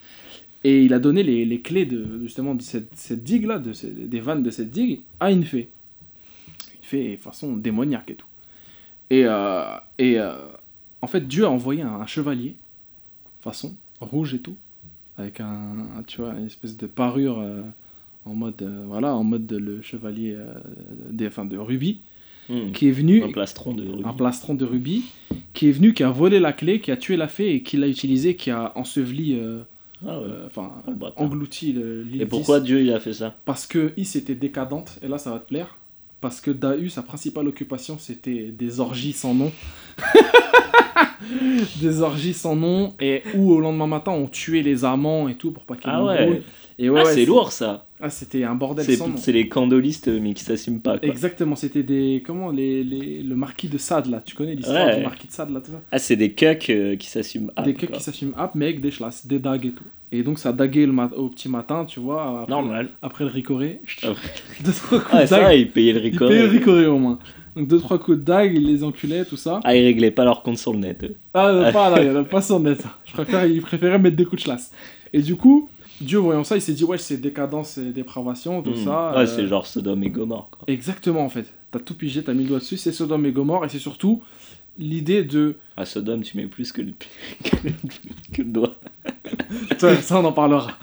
Et il a donné les, les clés de justement de cette, cette digue-là, de des vannes de cette digue, à une fée. Une fée façon démoniaque et tout. Et, euh, et euh, en fait, Dieu a envoyé un, chevalier, façon rouge et tout, avec un, tu vois, une espèce de parure euh, en mode, voilà, en mode de le chevalier des, enfin, de rubis, Hmm. qui est venu Un plastron de rubis. un plastron de rubis, qui est venu, qui a volé la clé, qui a tué la fée et qui l'a utilisé, qui a enseveli, euh, Ah ouais. euh, enfin, Ah, englouti le- l'île Et pourquoi 10. Dieu il a fait ça? Parce que Is était décadente, et là ça va te plaire. Parce que Dahu, sa principale occupation, c'était des orgies sans nom. des orgies sans nom, et où au lendemain matin, on tuait les amants et tout pour pas qu'ils Ah ouais. Et ouais, Ah, ouais, c'est lourd ça. Ah, c'était un bordel C'est sans nom. c'est les candolistes mais qui s'assument pas. Quoi. Exactement, c'était des. Comment les, les- Le marquis de Sade, là. Tu connais l'histoire Ouais. du marquis de Sade, là, tout ça? Ah, c'est des cucks euh, qui s'assument. Ah, des cucks qui s'assument up, mais avec des chlasses, des dagues et tout. Et donc ça daguait le mat- au petit matin, tu vois, après, Normal. après le ricoré. Après- deux, trois coups Ah, de ça, ils payaient le Ils record. payaient le ricoré au moins. Donc deux, trois coups de dague, ils les enculaient, tout ça. Ah, ils réglaient pas leur compte sur le net. eux. Ah, non, pas là, il y en a pas sur net. Je préfère, ils préféraient mettre des coups de chlasse. Et du coup, Dieu voyant ça, il s'est dit, ouais, c'est décadence et dépravation, tout Hmm. ça. Ouais, euh, c'est genre Sodome et Gomorre. Quoi. Exactement, en fait. T'as tout pigé, t'as mis le doigt dessus, c'est Sodome et Gomorre, et c'est surtout l'idée de À Sodome, tu mets plus que le, que le, doigt. ça, ça, on en parlera.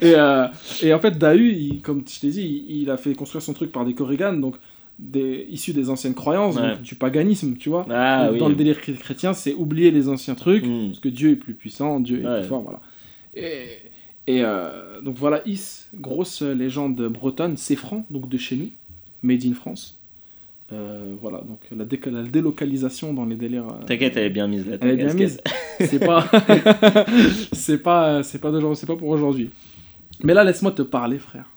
et, euh, et en fait, Dahu, il- comme je t'ai dit, il, il a fait construire son truc par des Korrigan, donc des, issus des anciennes croyances, Ouais. donc du paganisme, tu vois. Ah Donc, oui. Dans le délire chré- chrétien, c'est oublier les anciens trucs, Hmm. parce que Dieu est plus puissant, Dieu est Ouais. plus fort, voilà. Et, et, euh, donc voilà, Is, grosse légende bretonne, c'est franc, donc de chez nous, made in France. Euh, voilà, donc la, délocalisation dans les délires. euh, T'inquiète, elle est bien mise là. elle est bien mise. C'est pas, c'est pas, c'est pas c'est pas pour aujourd'hui. Mais là, laisse-moi te parler, frère,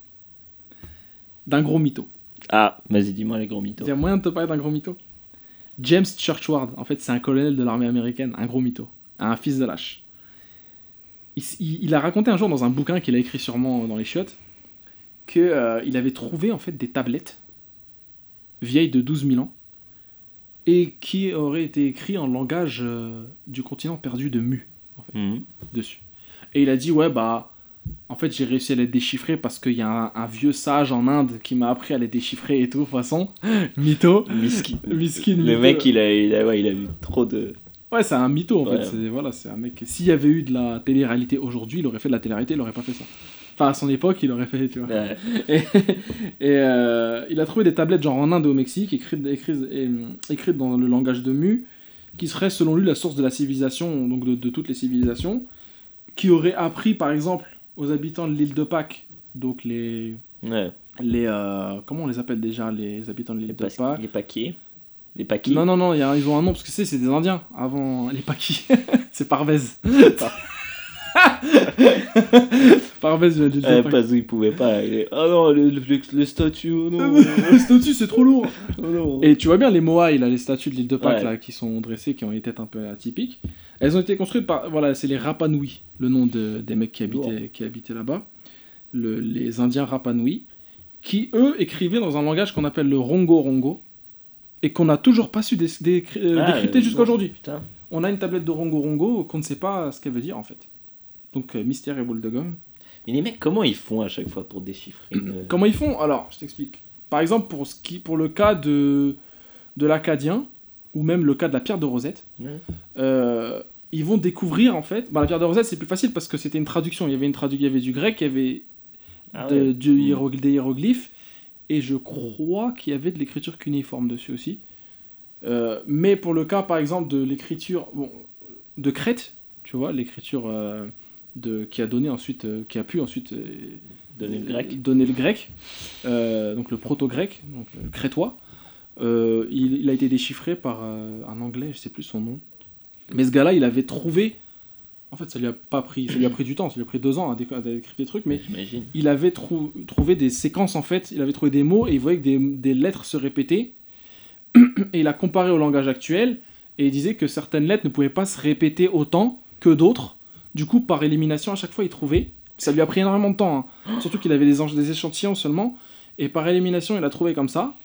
d'un gros mytho. Ah, vas-y, dis-moi les gros mythos. Il y a moyen de te parler d'un gros mytho? James Churchward, en fait, c'est un colonel de l'armée américaine, un gros mytho, un fils de lâche. Il, s- il- il a raconté un jour dans un bouquin qu'il a écrit sûrement dans les chiottes que euh, avait trouvé en fait des tablettes vieilles de 12 000 ans et qui auraient été écrites en langage euh, du continent perdu de Mu Mhm. dessus. Et il a dit ouais bah en fait j'ai réussi à les déchiffrer parce qu'il y a un, un vieux sage en Inde qui m'a appris à les déchiffrer et tout de toute façon mytho Miskin. Miskin, Le mytho. mec, il a, il, a, ouais, il a vu trop de. Ouais c'est un mytho en Ouais. fait c'est voilà c'est un mec s'il y avait eu de la télé-réalité aujourd'hui il aurait fait de la télé-réalité il aurait pas fait ça enfin à son époque il aurait fait tu vois Ouais. et, et, euh, il a trouvé des tablettes genre en Inde et au Mexique écrites, écrites, et, écrites dans le langage de Mu qui serait selon lui la source de la civilisation donc de, de toutes les civilisations qui aurait appris par exemple aux habitants de l'île de Pâques donc les Ouais. les euh, comment on les appelle déjà les habitants de l'île Les, de Pâques? les paquets. Les paquets. non non non il y a- ils ont un nom parce que c'est des Indiens avant les Paquis c'est Parvez Parvez l'île de Euh, où il pouvait pas. Est... Oh non, le, le, le statut, oh non. Le statut c'est trop lourd oh non. Et tu vois bien les Moai, là, les statues de l'île de Pâques Ouais. là, qui sont dressées, qui ont des têtes un peu atypiques. Elles ont été construites par. Voilà, c'est les Rapanui, le nom de, des mecs qui habitaient, qui habitaient là-bas. Le- les Indiens Rapanui, qui eux écrivaient dans un langage qu'on appelle le Rongo Rongo, et qu'on n'a toujours pas su dé- dé- euh, Ah, décrypter euh, jusqu'à aujourd'hui. On a une tablette de Rongo Rongo qu'on ne sait pas ce qu'elle veut dire en fait. Donc euh, mystère et boule de gomme. Mais les mecs, comment ils font à chaque fois pour déchiffrer une. Comment ils font? Alors, je t'explique. Par exemple, pour, ce qui, pour le cas de, de l'acadien, ou même le cas de la pierre de Rosette, euh, ils vont découvrir en fait. Bah, la pierre de Rosette, c'est plus facile parce que c'était une traduction. Il y avait, une tradu- il y avait du grec, il y avait Ah de- ouais. du Mm. hiérogl- des hiéroglyphes, et je crois qu'il y avait de l'écriture cunéiforme dessus aussi. Euh, mais pour le cas, par exemple, de l'écriture bon, de Crète, tu vois, l'écriture euh, de qui a donné ensuite, euh, qui a pu ensuite Donner le grec. donner le grec, donc le proto-grec, donc le crétois. Il, il a été déchiffré par un anglais, je sais plus son nom. Mais ce gars-là, il avait trouvé. En fait, ça lui a pas pris, ça lui a pris du temps, ça lui a pris deux ans à, déc- à décrypter des trucs, mais J'imagine. il avait trou- trouvé des séquences en fait, il avait trouvé des mots et il voyait que des, des lettres se répétaient. Et il a comparé au langage actuel et il disait que certaines lettres ne pouvaient pas se répéter autant que d'autres. Du coup, par élimination, à chaque fois, il trouvait. Ça lui a pris énormément de temps, hein. surtout qu'il avait des, des échantillons seulement. Et par élimination, il a trouvé comme ça.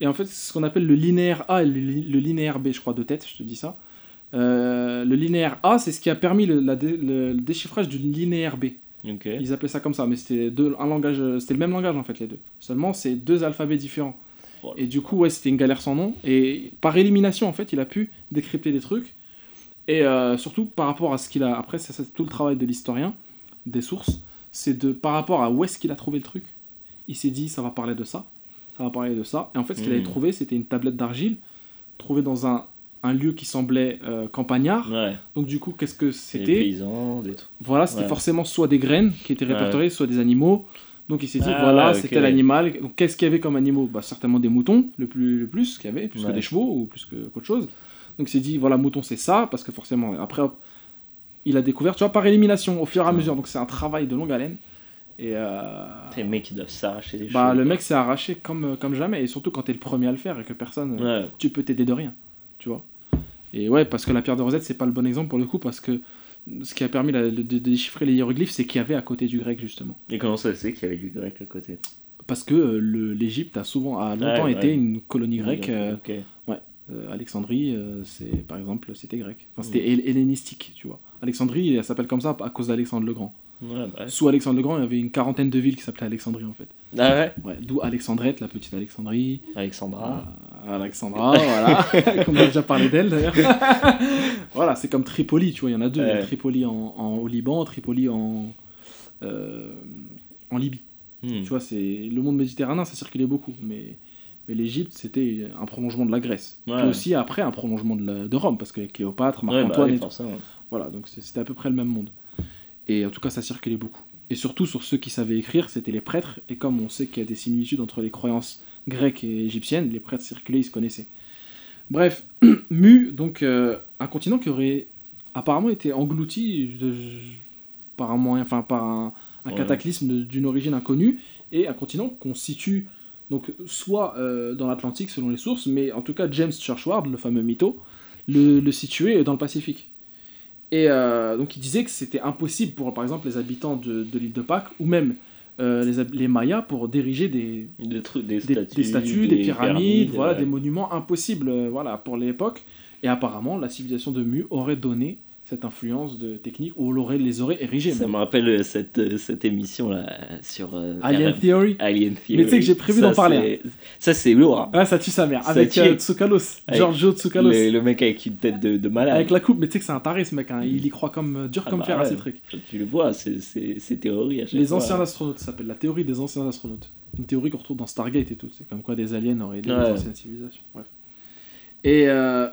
Et en fait, c'est ce qu'on appelle le linéaire A et le, li- le linéaire B, je crois, de tête, je te dis ça. Euh, le linéaire A, c'est ce qui a permis le, la dé- le- le déchiffrage du linéaire B. Ils appelaient ça comme ça, mais c'était un langage, euh, c'était le même langage en fait les deux. Seulement c'est deux alphabets différents. Oh. Et du coup ouais c'était une galère sans nom. Et par élimination en fait il a pu décrypter des trucs. Et euh, surtout par rapport à ce qu'il a. Après c'est tout le travail de l'historien, des sources, c'est de par rapport à où est-ce qu'il a trouvé le truc. Il s'est dit ça va parler de ça, ça va parler de ça. Et en fait ce qu'il avait Hmm. trouvé c'était une tablette d'argile trouvée dans un, un lieu qui semblait euh, campagnard. Ouais. Donc du coup qu'est-ce que C'est des c'était paysans, des trucs. voilà, c'était Ouais. forcément soit des graines qui étaient Ouais. répertoriées, soit des animaux. Donc il s'est dit, Ah, voilà, c'était l'animal. Donc qu'est-ce qu'il y avait comme animaux? Bah, Certainement des moutons, le plus, le plus qu'il y avait, plus que des chevaux ou plus que- qu'autre chose. Donc il s'est dit, voilà, mouton c'est ça, parce que forcément, après, il a découvert, tu vois, par élimination, au fur et à mesure. Donc c'est un travail de longue haleine. Et euh, Les mecs qui doivent s'arracher les bah, cheveux. le mec s'est arraché comme, comme jamais. Et surtout quand t'es le premier à le faire et que personne Ouais. tu peux t'aider de rien, tu vois. Et ouais, parce que la pierre de Rosette, c'est pas le bon exemple pour le coup, parce que ce qui a permis la- de, de déchiffrer les hiéroglyphes, c'est qu'il y avait à côté du grec, justement. Et comment ça fait qu'il y avait du grec à côté? Parce que euh, l'Égypte a souvent, a longtemps Ouais, été ouais. une colonie grecque. euh, Ok. euh, Alexandrie, c'est par exemple, c'était grec. Enfin, c'était Mm. hel- hellénistique, tu vois. Alexandrie, elle s'appelle comme ça à cause d'Alexandre le Grand. Ouais, bah. Sous Alexandre le Grand, il y avait une quarantaine de villes qui s'appelaient Alexandrie, en fait. Ah ouais Ouais, D'où Alexandrette, la petite Alexandrie. Alexandra. Euh, Alexandra, voilà, comme on a déjà parlé d'elle d'ailleurs. voilà, c'est comme Tripoli, tu vois, il y en a deux. Ouais. Tripoli en, en- au Liban, Tripoli en, euh, en Libye. Hmm. Tu vois, c'est le monde méditerranéen, ça circulait beaucoup, mais, mais l'Égypte, c'était un prolongement de la Grèce. Ouais. Puis aussi après un prolongement de, la- de Rome, parce que Cléopâtre, Ouais, bah Marc-Antoine oui, forcément. Voilà, donc c'était à peu près le même monde. Et en tout cas, ça circulait beaucoup. Et surtout, sur ceux qui savaient écrire, c'était les prêtres. Et comme on sait qu'il y a des similitudes entre les croyances grecques et égyptiennes, les prêtres circulaient, ils se connaissaient. Bref, Mu, donc euh, un continent qui aurait apparemment été englouti de- par un moyen, enfin par un, un Ouais. cataclysme d'une origine inconnue, et un continent qu'on situe donc soit euh, dans l'Atlantique selon les sources, mais en tout cas James Churchward, le fameux mytho, le, le situait dans le Pacifique. Et euh, donc il disait que c'était impossible pour par exemple les habitants de, de l'île de Pâques ou même euh, les, les Mayas pour diriger des, Des, trucs, des, des, statues, des statues, des, pyramides, voilà, ouais. des monuments impossibles euh, voilà, pour l'époque. Et apparemment, la civilisation de Mu aurait donné cette influence de technique, ou l'aurait, les aurait érigés. Ça même. me rappelle euh, cette, euh, cette émission là sur euh, Alien RM. Theory Alien Theory. Mais tu sais que j'ai prévu d'en parler, c'est- Ça c'est lourd. hein. Ah, ça tue sa mère. Ça Avec euh, Tsoukalos, Giorgio Tsoukalos. Le, le mec avec une tête de, de malade. Avec la coupe, mais tu sais que c'est un taré ce mec, hein. il y croit comme dur Ah comme bah fer à ces trucs. Tu le vois, c'est- théorie à chaque Les fois. anciens astronautes, ça s'appelle la théorie des anciens astronautes. Une théorie qu'on retrouve dans Stargate et tout. C'est comme quoi des aliens auraient aidé Ouais. les anciennes civilisations. Bref. Et euh,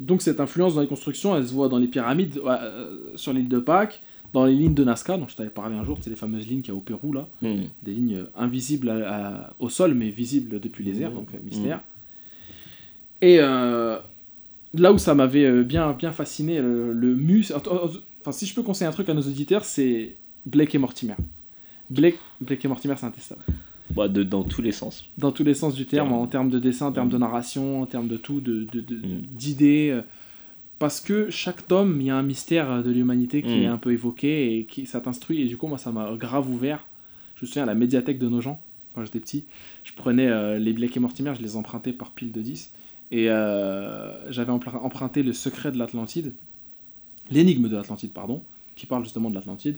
donc cette influence dans les constructions, elle se voit dans les pyramides, euh, sur l'île de Pâques, dans les lignes de Nazca, dont je t'avais parlé un jour, c'est les fameuses lignes qu'il y a au Pérou là, Hmm. des lignes invisibles à- à- au sol mais visibles depuis les airs, Mmh. donc euh, mystère. Et euh, là où ça m'avait euh, bien, bien fasciné, le, le mu, c'est- enfin si je peux conseiller un truc à nos auditeurs, c'est Blake et Mortimer. Blake, Blake et Mortimer, c'est intestable. Bah, de, dans tous les sens. Dans tous les sens du terme, en termes de dessin, en termes de Mm. narration, en termes de tout, de, de- de- Mm. d'idées. euh, Parce que chaque tome, il y a un mystère de l'humanité qui Mm. est un peu évoqué et qui ça t'instruit. Et du coup, moi, ça m'a grave ouvert. Je me souviens à la médiathèque de nos gens, quand j'étais petit, je prenais euh, les Blake et Mortimer, je les empruntais par pile de 10. Et euh, j'avais empr- emprunté Le secret de l'Atlantide, l'énigme de l'Atlantide, pardon, qui parle justement de l'Atlantide.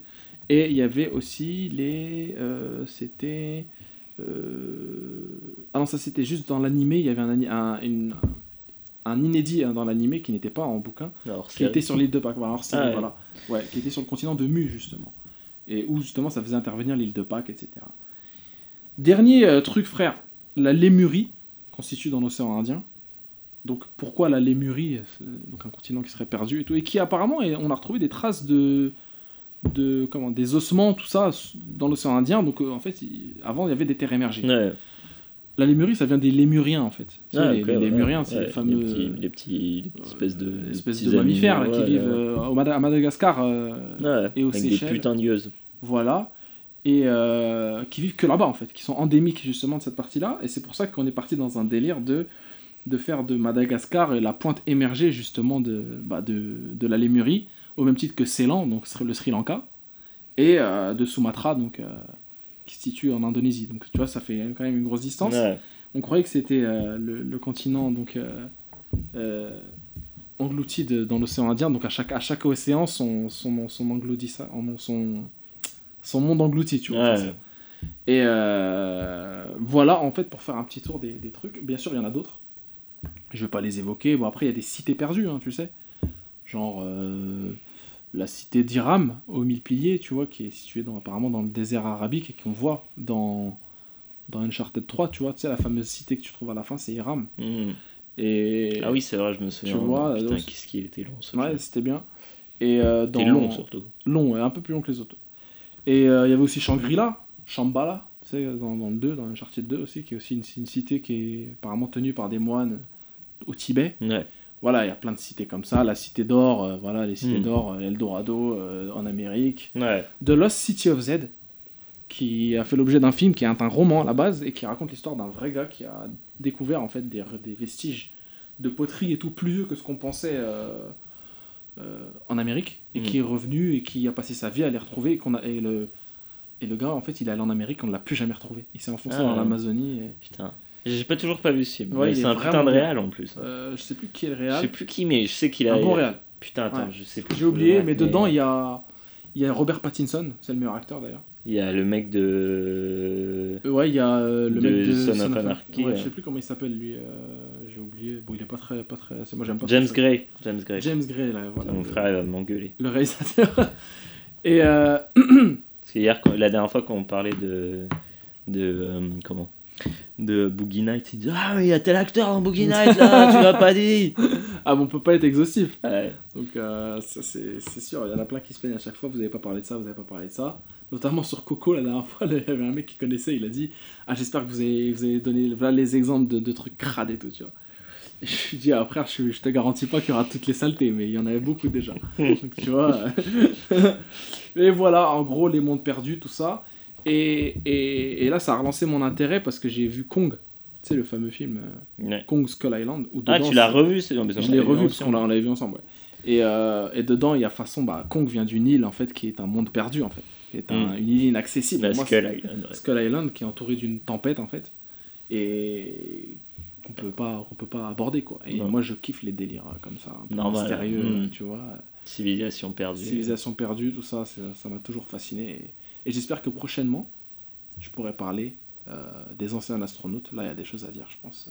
Et il y avait aussi les. euh, c'était. Euh, Ah non, ça c'était juste dans l'animé, il y avait un, ani- un, une- un inédit hein, dans l'animé qui n'était pas en bouquin, Alors, qui était sur l'île de Pâques, Ah ouais. voilà. Ouais, qui était sur le continent de Mu justement. Et où justement ça faisait intervenir l'île de Pâques, etc. Dernier euh, truc, frère, la Lémurie, constitue dans l'océan Indien. Donc pourquoi la Lémurie, c'est donc un continent qui serait perdu et tout, et qui apparemment, on a retrouvé des traces de, de comment, des ossements, tout ça, dans l'océan Indien. Donc euh, en fait, il- avant il y avait des terres émergées. Ouais. La lémurie, ça vient des lémuriens en fait. Ah, les, ok, les ouais, lémuriens, c'est les fameux. Les petits, les petits, les petites espèces de. euh, espèces de mammifères là, qui vivent euh, au à Madagascar. euh, Ouais, et aux avec des Seychelles. putains de gueuses. Voilà. Et euh, qui vivent que là-bas, en fait, qui sont endémiques justement de cette partie-là. Et c'est pour ça qu'on est parti dans un délire de, de faire de Madagascar la pointe émergée justement de, bah, de, de la Lémurie, au même titre que Ceylan, donc le Sri Lanka, et euh, de Sumatra, donc, euh, qui se situe en Indonésie. Donc tu vois, ça fait quand même une grosse distance. Ouais. On croyait que c'était euh, le, le continent donc englouti de- dans l'océan Indien. Donc à chaque, à chaque océan, son, son, son, son, son monde englouti, tu vois. Ouais. Et voilà, en fait, pour faire un petit tour des, des trucs. Bien sûr, il y en a d'autres. Je vais pas les évoquer. Bon, après, il y a des cités perdues, hein, tu sais. Genre euh, la cité d'Iram, aux mille piliers, tu vois, qui est située dans, apparemment dans le désert arabique et qu'on voit dans, dans Uncharted 3, tu vois. Tu sais, la fameuse cité que tu trouves à la fin, c'est Iram. Mhm. Et... Ah oui, c'est vrai, je me souviens. vois, Putain, qu'est-ce qu'il était long ce Ouais, c'était bien. Et euh, dans... Long surtout. Long, ouais, un peu plus long que les autres. Et euh, il y avait aussi Shangri-La, Shambhala, tu sais, dans, dans le 2, dans Uncharted 2 aussi, qui est aussi une, une cité qui est apparemment tenue par des moines au Tibet. Ouais. Voilà, il y a plein de cités comme ça. La cité d'or, euh, voilà, les cités Hmm. d'or, euh, Eldorado euh, en Amérique. Ouais. The Lost City of Z, qui a fait l'objet d'un film qui est un, un roman à la base et qui raconte l'histoire d'un vrai gars qui a découvert en fait des, des vestiges de poterie et tout plus vieux que ce qu'on pensait euh, en Amérique et Mm. qui est revenu et qui a passé sa vie à les retrouver et, qu'on a, et, le, et le gars en fait il est allé en Amérique on ne l'a plus jamais retrouvé il s'est enfoncé Ah, dans ouais. l'Amazonie et, Putain. J'ai pas toujours pas vu ce film. Ouais, c'est est un putain de réal en plus. euh, je sais plus qui est le Je réal sais plus qui, mais je sais qu'il a. un bon réal Putain, attends, Ouais. je sais plus. j'ai oublié mais dedans il y a il y a Robert Pattinson c'est le meilleur acteur d'ailleurs Il y a le mec de. Euh, Ouais, il y a euh, le De mec de Son of Anarchy, Ouais, je sais plus comment il s'appelle lui. euh, J'ai oublié. Bon, il est pas très, pas très. c'est- Moi, j'aime pas. James. Gray. James Gray. James Gray, là, voilà. Mon le, frère il va m'engueuler. le réalisateur. Et euh, Parce que hier, la dernière fois qu'on parlait de. de. euh, comment? De Boogie Night, il dit Ah, mais il y a tel acteur dans Boogie Night là, tu l'as pas dit ah bon, on peut pas être exhaustif. Ouais. Donc euh, ça c'est sûr. Il y en a plein qui se plaignent à chaque fois. Vous avez pas parlé de ça, vous avez pas parlé de ça. Notamment sur Coco la dernière fois, il y avait un mec qui connaissait. Il a dit Ah j'espère que vous avez, vous avez donné voilà les exemples de, de trucs crades et tout, tu vois. Et je lui dis ah frère, je, je te garantis pas qu'il y aura toutes les saletés, mais il y en avait beaucoup déjà. Donc, tu vois. et voilà, en gros, les mondes perdus, tout ça. Et, et, et là, ça a relancé mon intérêt parce que j'ai vu Kong, tu sais, le fameux film euh, Ouais. Kong Skull Island. Où Ah, dedans, tu l'as revu c'est- Je l'ai revu vu parce qu'on l'a- l'avait vu ensemble, ouais. Et, euh, et dedans, il y a façon, bah, Kong vient d'une île, en fait, qui est un monde perdu, en fait. Qui est un- Mm. une île inaccessible. Moi, Skull Island, ouais. Skull Island, qui est entouré d'une tempête, en fait. Et qu'on peut pas qu'on peut pas aborder quoi et Non. moi je kiffe les délires euh, comme ça un peu Normal, mystérieux mm. euh, tu vois Civilisation perdue. Civilisation perdue, tout ça, ça m'a toujours fasciné. Et, j'espère que prochainement, je pourrai parler euh, des anciens astronautes. Là, il y a des choses à dire, je pense.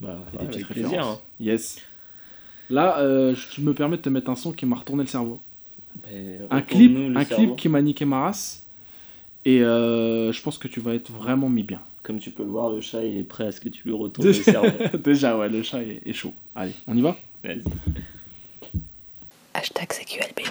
Bah, Il y a des avec petites plaisir. références. hein. Yes. Là, euh, je me permets de te mettre un son qui m'a retourné le cerveau. Mais Un clip, un cerveau. clip qui m'a niqué ma race. Et euh, je pense que tu vas être vraiment mis bien. Comme tu peux le voir, le chat il est prêt à ce que tu lui retournes le cerveau. Déjà, ouais, le chat est, est chaud. Allez, on y va? Vas-y. Hashtag CQLB.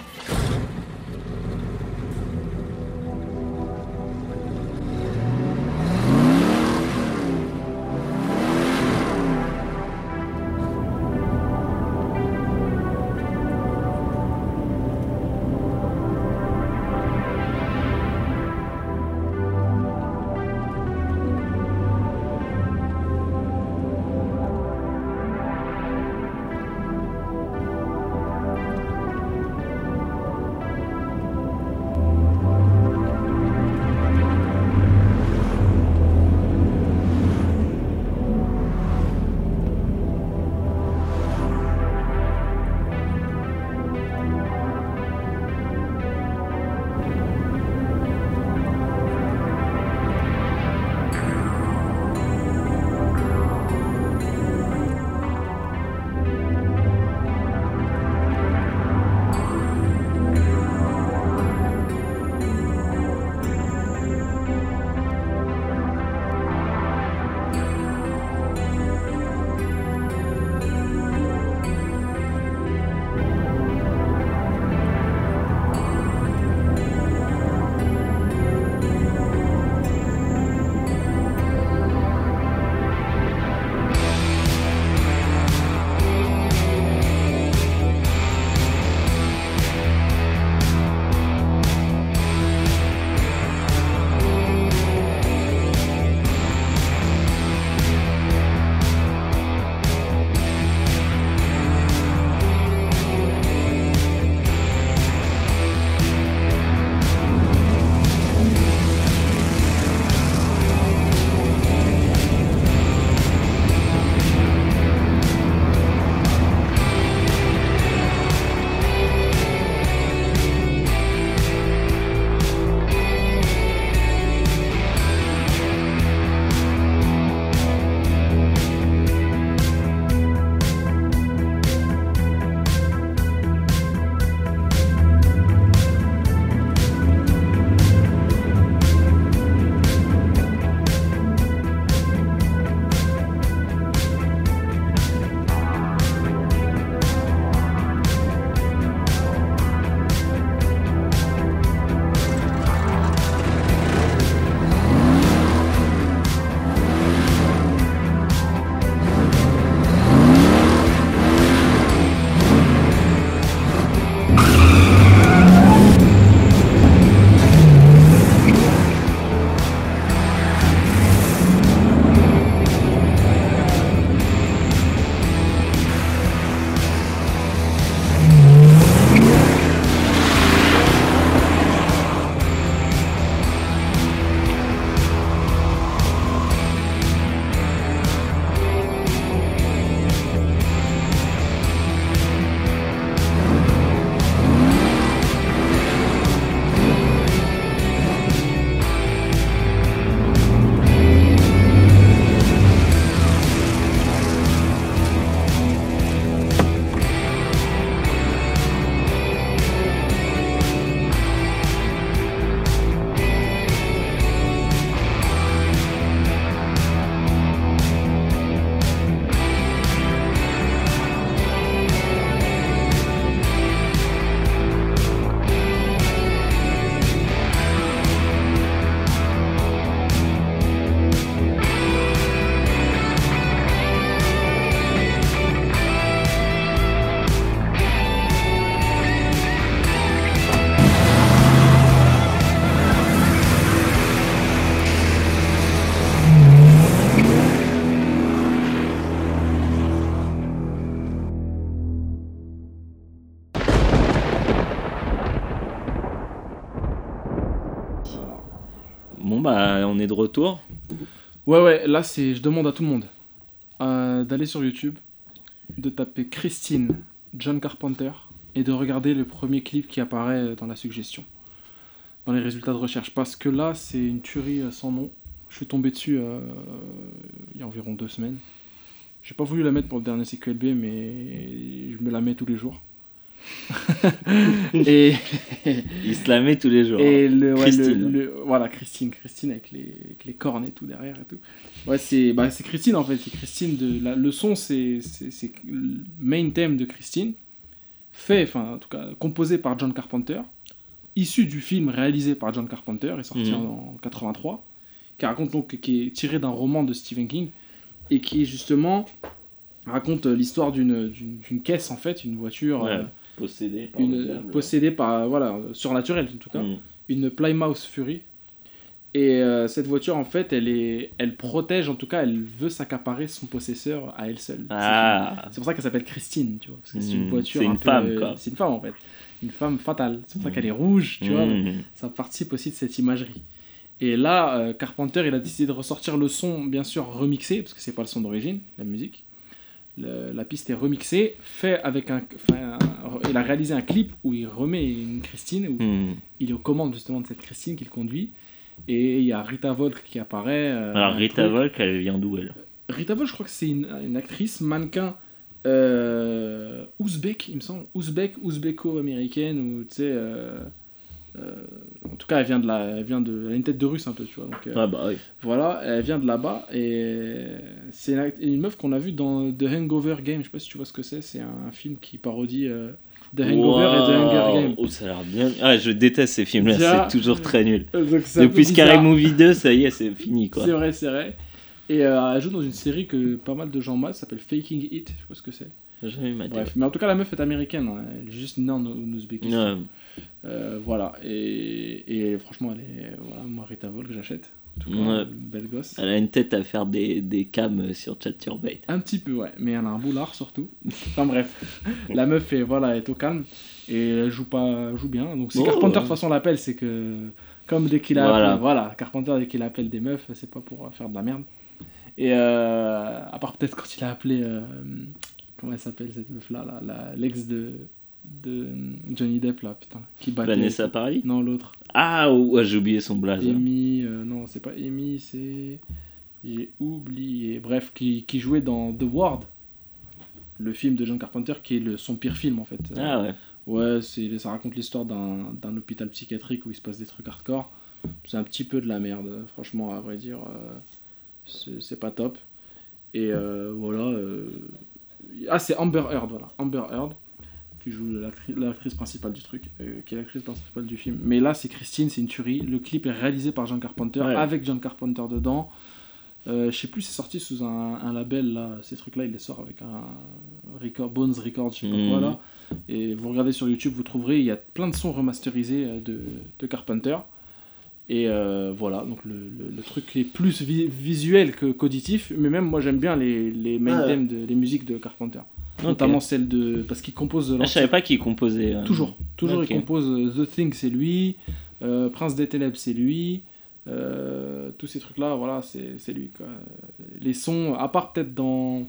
Retour. Ouais, ouais, là, c'est, je demande à tout le monde euh, d'aller sur YouTube, de taper Christine John Carpenter et de regarder le premier clip qui apparaît dans la suggestion, dans les résultats de recherche. Parce que là, c'est une tuerie euh, sans nom. Je suis tombé dessus euh, il y a environ deux semaines. J'ai pas voulu la mettre pour le dernier CQLB, mais je me la mets tous les jours. et Il se la met tous les jours. et le, ouais, Christine. le- le- voilà, Christine, Christine avec les, avec les cornes et tout derrière et tout. Ouais, c'est bah, Christine en fait, c'est Christine de la, le son, c'est le main thème de Christine, fait, enfin en tout cas composé par John Carpenter, issu du film réalisé par John Carpenter et sorti Mhm. en, en 83, qui raconte donc qui est tiré d'un roman de Stephen King et qui justement raconte l'histoire d'une caisse en fait, une voiture. Ouais, euh, Possédé par le une, diable. possédée par voilà surnaturelle en tout cas. Mm. une Plymouth Fury. Et euh, cette voiture en fait elle est elle protège en tout cas elle veut s'accaparer son possesseur à elle seule. Ah, c'est pour ça qu'elle s'appelle Christine tu vois parce que c'est une Mm, voiture c'est un une peu- femme, quoi. c'est une femme en fait. Une femme fatale. C'est pour ça qu'elle est rouge tu vois. Mm. ça participe aussi de cette imagerie. Et là euh, Carpenter il a décidé de ressortir le son bien sûr remixé parce que c'est pas le son d'origine la musique Le- la piste est remixée fait avec un il a réalisé un clip où il remet une Christine où Mm. il est aux commandes justement de cette Christine qu'il conduit et il y a Rita Volk qui apparaît euh, Alors Rita truc. Volk, elle vient d'où elle? Rita Volk je crois que c'est une, une actrice mannequin euh, ouzbek il me semble ouzbek ouzbéco-américaine ou tu sais euh, euh, en tout cas elle vient de la elle vient de elle a une tête de russe un peu tu vois donc euh, Ah bah oui. voilà elle vient de là-bas et c'est une, meuf qu'on a vue dans The Hangover Game je sais pas si tu vois ce que c'est c'est un film qui parodie euh, The Hangover et The Hunger. Game Oh, ça a l'air bien. Ah, je déteste ces films-là, c'est toujours très nul. Euh, Depuis. Scary Movie 2, ça y est, c'est fini quoi. C'est vrai, c'est vrai. Et euh, elle joue dans une série que pas mal de gens matent, s'appelle Faking It, je sais pas ce que c'est. J'ai jamais maté. Bref, mais en tout cas, la meuf est américaine, hein. elle est juste née en, en Ouzbékistan. Euh, voilà, et, et franchement, elle est. Voilà, moi, Rita j'achète. En tout cas, Ouais. belle gosse. Elle a une tête à faire des, des cams sur Chaturbate. Un petit peu, ouais, mais elle a un boulard surtout. enfin bref, la meuf est, voilà, est au calme et elle joue, pas, joue bien. Donc si Oh, Carpenter de ouais. toute façon l'appelle, c'est que. Comme dès qu'il Voilà. appelle, voilà, Carpenter dès qu'il appelle des meufs, c'est pas pour faire de la merde. Et euh, à part peut-être quand il a appelé. euh, comment elle s'appelle cette meuf-là, là, l'ex de, de Johnny Depp, là, putain, qui battait. Vanessa Paradis Non, l'autre. Ah, ouais, j'ai oublié son blaze. Amy, euh, non, c'est pas Amy, c'est. J'ai oublié. Bref, qui, qui jouait dans The Ward, le film de John Carpenter, qui est le, son pire film en fait. Ah ouais. Ouais, c'est, ça raconte l'histoire d'un, d'un hôpital psychiatrique où il se passe des trucs hardcore. C'est un petit peu de la merde, franchement, à vrai dire. euh, c'est, c'est pas top. Et euh, voilà. Ah, c'est Amber Heard, voilà. Amber Heard, qui joue l'actri- l'actrice principale du truc, euh, qui est l'actrice principale du film. Mais là, c'est Christine, c'est une tuerie. Le clip est réalisé par John Carpenter, Ouais. avec John Carpenter dedans. Euh, je sais plus, c'est sorti sous un, un label, là. Ces trucs-là, il les sort avec un record, Bones Records, je sais pas Mhm. quoi, là. Et vous regardez sur YouTube, vous trouverez, il y a plein de sons remasterisés euh, de, de Carpenter. Et euh, voilà, donc le, le- le truc est plus vi- visuel que qu'auditif, mais même moi j'aime bien les, les main Ah ouais. themes, de, les musiques de Carpenter. Notamment celle de. Parce qu'il compose de Ah, je savais pas qui composait. euh. Toujours, toujours il compose euh, The Thing, c'est lui, euh, Prince des Ténèbres, c'est lui, euh, tous ces trucs-là, voilà, c'est lui. Quoi. Les sons, à part peut-être dans.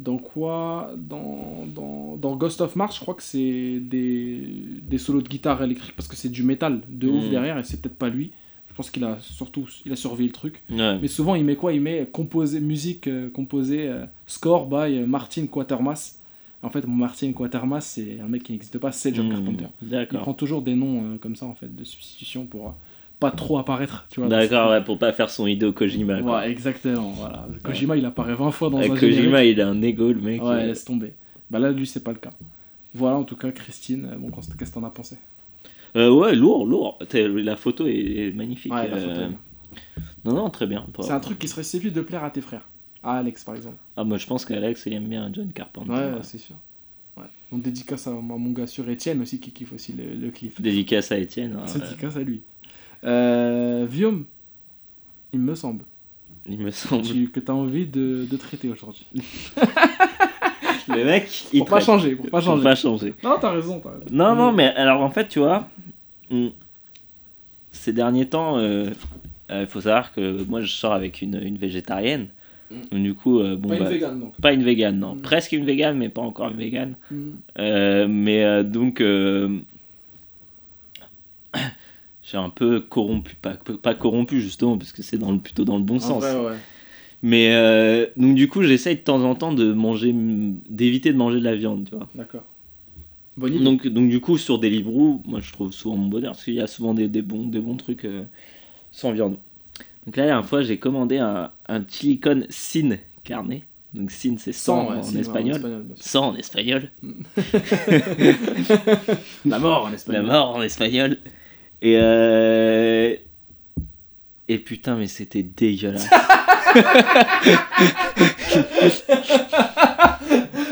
Dans quoi dans, dans, dans Ghost of Mars, je crois que c'est des, des solos de guitare électrique parce que c'est du métal de ouf Mm. derrière et c'est peut-être pas lui. Je pense qu'il a surtout il a surveillé le truc. Ouais. Mais souvent, il met quoi? Il met composé, musique euh, composée, euh, score by euh, Martin Quatermass. En fait, Martin Quatermass, c'est un mec qui n'existe pas, c'est John Hmm, Carpenter. Il prend toujours des noms comme ça, en fait, de substitution pour pas trop apparaître, tu vois. D'accord, ouais, pour pas faire son Hideo Kojima. quoi. Ouais, exactement, voilà. Kojima, il apparaît 20 fois dans Avec un Kojima, générique. il a un ego, le mec. Ouais, laisse tomber. Bah là, lui, c'est pas le cas. Voilà, en tout cas, Christine, bon, qu'est-ce que t'en as pensé? Euh, ouais, lourd, lourd. La photo est, magnifique. Ouais, la euh. photo. Non, non, très bien. Pas- C'est un truc qui serait susceptible de plaire à tes frères. À Alex, par exemple. Ah, moi, je pense qu'Alex, il aime bien John Carpenter. Ouais, ouais. c'est sûr. Ouais. On dédicace à, à mon gars sur Etienne aussi qui kiffe aussi le, le clip. Dédicace à Étienne. hein. Dédicace à lui. Euh, Viom, il me semble Il me semble. tu- que tu as envie de, de traiter aujourd'hui. Le mec, il Pour pas changer, pour pas Pour changer. pas changer. Non, t'as raison, t'as raison. Non, non, mais alors en fait, tu vois, hmm, ces derniers temps, euh, Il faut savoir que moi, je sors avec une, une végétarienne. Mm. Donc, du coup, euh, bon, Pas bah, une vegan donc. pas une végane, non. Mm. Presque une végane, mais pas encore une végane. Mm. Euh, mais euh, donc, euh, j'ai un peu corrompu, pas, pas corrompu justement, parce que c'est dans le, plutôt dans le bon En sens. vrai, ouais. Mais euh, donc, du coup, j'essaye de temps en temps de manger, d'éviter de manger de la viande, tu vois. D'accord. Bonne idée. Donc, donc, du coup, sur Deliveroo, moi je trouve souvent mon bonheur, parce qu'il y a souvent des, des bons, des bons trucs euh, sans viande. Donc, la dernière fois, j'ai commandé un, un chili con sin carne. Donc, sin, c'est 100 ouais, en, si, ouais, espagnol. bien sûr. 100 en espagnol. La mort en La espagnol. mort en espagnol. Et euh... Et putain, mais c'était dégueulasse.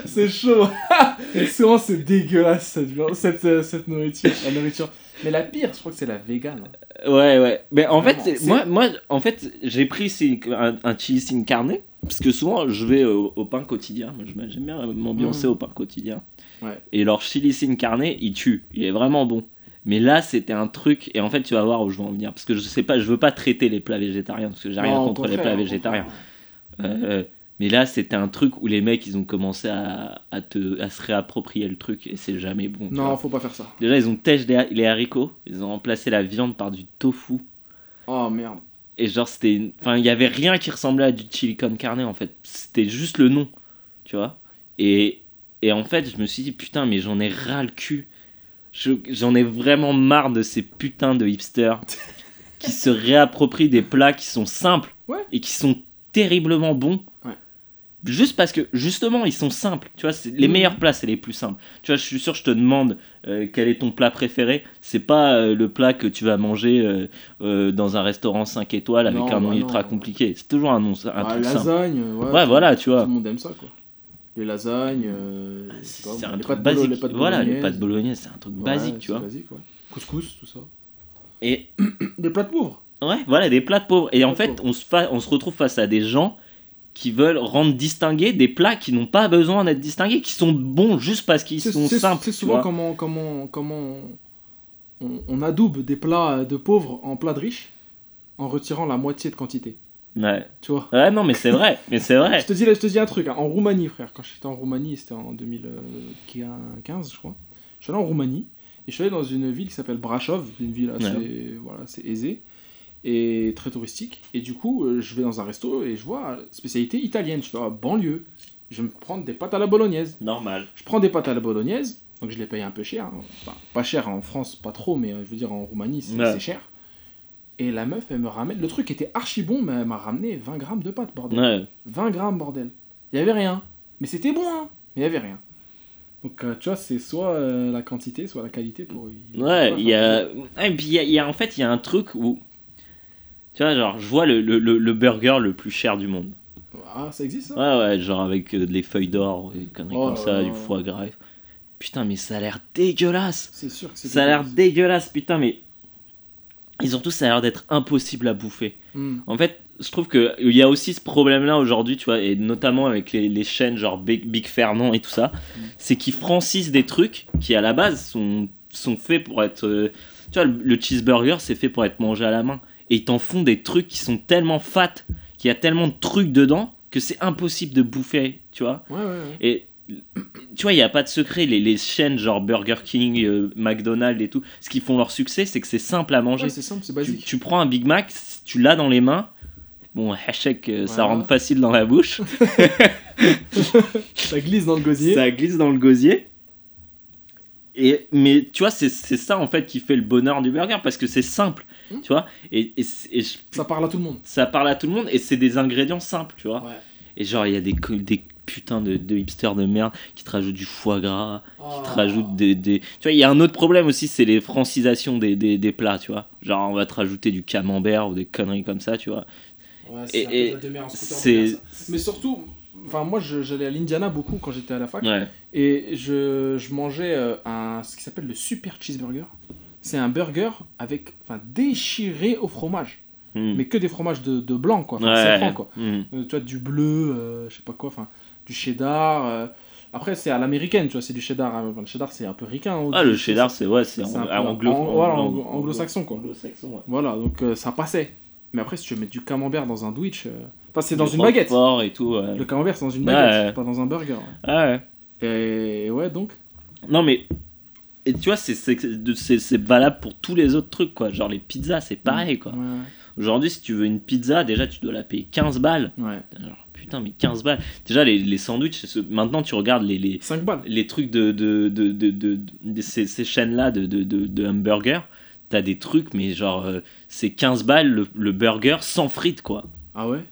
C'est chaud. Souvent, c'est dégueulasse cette, viande- cette, euh, cette nourriture, la nourriture. Mais la pire, je crois que c'est la vegan. hein. ouais, ouais. Mais en Vraiment, fait, c'est- moi, moi, en fait, j'ai pris un, un chili sin carne. Parce que souvent, je vais au, au pain quotidien. J'aime bien m'ambiancer Mm. au pain quotidien. Ouais. Et leur chili sin carne, il tue. Il est vraiment bon. Mais là, c'était un truc. Et en fait, tu vas voir où je veux en venir. Parce que je sais pas, je veux pas traiter les plats végétariens. Parce que j'ai rien contre les plats végétariens. Euh, mais là, c'était un truc où les mecs, ils ont commencé à, à, te, à se réapproprier le truc et c'est jamais bon. Non, faut pas faire ça. Déjà, ils ont têche les, les haricots, ils ont remplacé la viande par du tofu. Oh merde. Et genre, c'était. une- Enfin, il y avait rien qui ressemblait à du chili con carne en fait. C'était juste le nom, tu vois. Et, et en fait, je me suis dit, putain, mais j'en ai ras le cul. Je- J'en ai vraiment marre de ces putains de hipsters qui se réapproprient des plats qui sont simples Ouais. et qui sont terriblement bons. Ouais. Juste parce que, justement, ils sont simples. Tu vois, les Mhm. meilleurs plats, c'est les plus simples. Tu vois, je suis sûr, je te demande euh, quel est ton plat préféré. C'est pas euh, le plat que tu vas manger euh, dans un restaurant 5 étoiles avec Non, un nom bah ultra non. compliqué. C'est toujours un nom, un Ah, truc simple. lasagne, ouais. Ouais, voilà, tu vois. Tout le monde aime ça, quoi. Les lasagnes, euh, pas, C'est un les truc bolo- basique. les voilà, les bolognaises. pâtes bolognaises, c'est un truc Ouais, basique, c'est tu vois. Basique, ouais. Couscous, tout ça. Et Des plats de pauvres. ouais, voilà, des plats de pauvres. Et en fait, pauvres. on se, fa- on se retrouve face à des gens qui veulent rendre distingués des plats qui n'ont pas besoin d'être distingués, qui sont bons juste parce qu'ils C'est sont c'est- simples. c'est tu souvent vois. comment, comment, comment on, on adoube des plats de pauvres en plats de riches en retirant la moitié de quantité. Ouais. Tu vois ouais, non, mais c'est vrai. Mais c'est vrai. je, te dis, je te dis un truc, hein, en Roumanie, frère, quand j'étais en Roumanie, c'était en 2015, je crois. Je suis allé en Roumanie et je suis allé dans une ville qui s'appelle Brashov, une ville assez voilà, c'est aisée et très touristique. Et du coup, euh, je vais dans un resto et je vois spécialité italienne. Je fais ah, banlieue. Je vais me prendre des pâtes à la bolognaise. Normal. Je prends des pâtes à la bolognaise, donc je les paye un peu cher. hein. Enfin, pas cher en France, pas trop, mais euh, je veux dire en Roumanie, c'est Ouais. c'est cher. Et la meuf, elle me ramène. Le truc était archi bon, mais elle m'a ramené 20 grammes de pâtes, bordel. Ouais. 20 grammes, bordel. Il y avait rien. Mais c'était bon, hein. Mais il y avait rien. Donc, euh, tu vois, c'est soit euh, la quantité, soit la qualité pour. Ouais, il y a. ouais, puis y a, y a- en fait, il y a un truc où. Tu vois, genre, je vois le, le, le- le burger le plus cher du monde. Ah, ça existe, ça? Ouais, ouais, genre avec euh, des feuilles d'or, des conneries Oh comme ça, du foie gras. Putain, mais ça a l'air dégueulasse. C'est sûr que c'est. Ça a l'air dégueulasse, putain, mais. Surtout, ça a l'air d'être impossible à bouffer. Hmm. En fait, je trouve qu'il y a aussi ce problème-là aujourd'hui, tu vois, et notamment avec les, les chaînes genre Big, Big Fernand et tout ça, c'est qu'ils francisent des trucs qui à la base sont, sont faits pour être. euh, tu vois, le, le cheeseburger, c'est fait pour être mangé à la main. Et ils t'en font des trucs qui sont tellement fat, qu'il y a tellement de trucs dedans, que c'est impossible de bouffer, tu vois. Ouais, ouais, ouais. Et tu vois, il n'y a pas de secret. Les, les chaînes genre Burger King, euh, McDonald's et tout, ce qui font leur succès, c'est que c'est simple à manger. Ouais, c'est simple, c'est tu, basique. tu prends un Big Mac, tu l'as dans les mains. Bon, hachek, euh, ça Voilà. rentre facile dans la bouche. Ça glisse dans le gosier. ça glisse dans le gosier. Et, mais tu vois, c'est c'est ça en fait qui fait le bonheur du burger parce que c'est simple, Mm. tu vois. Et, et, Ça parle à tout le monde. ça parle à tout le monde et c'est des ingrédients simples, tu vois. Ouais. Et genre, il y a des putains de, de hipsters de merde qui te rajoutent du foie gras, qui te Ah. rajoutent des, des- Tu vois, il y a un autre problème aussi, c'est les francisations des, des, des plats, tu vois. Genre, on va te rajouter du camembert ou des conneries comme ça, tu vois. Ouais, c'est. Mais surtout, enfin moi j'allais à l'Indiana beaucoup quand j'étais à la fac Ouais. et je, je mangeais euh, un ce qui s'appelle le super cheeseburger. C'est un burger avec enfin déchiré au fromage, Hmm. mais que des fromages de, de blanc quoi, ouais. franc, quoi. Hmm. Euh, tu vois du bleu, euh, je sais pas quoi, enfin du cheddar. euh. Après c'est à l'américaine, tu vois, c'est du cheddar. hein. Enfin, le cheddar c'est un peu ricain. hein, Ah, le cheddar, c'est ouais, c'est anglo-saxon, quoi. anglo-saxon, ouais. Voilà, donc euh, ça passait. Mais après, si tu veux mettre du camembert dans un Twitch, euh, enfin, c'est dans une baguette. Et tout. Le camembert, c'est dans une baguette, pas dans un burger. Ah ouais. Et ouais, donc. Non, mais. Et tu vois, c'est- valable pour tous les autres trucs, quoi. Genre les pizzas, c'est pareil, quoi. Ouais, Aujourd'hui, si tu veux une pizza, déjà, tu dois la payer 15 balles. ouais. Putain, mais 15 balles. Déjà, les, les sandwichs, maintenant, tu regardes les, les, 5 balles. les trucs de, de, de, de, ces, ces chaînes-là de, de, de, de hamburgers. T'as des trucs, mais genre, euh, c'est 15 balles le, le burger sans frites, quoi. Ah ouais?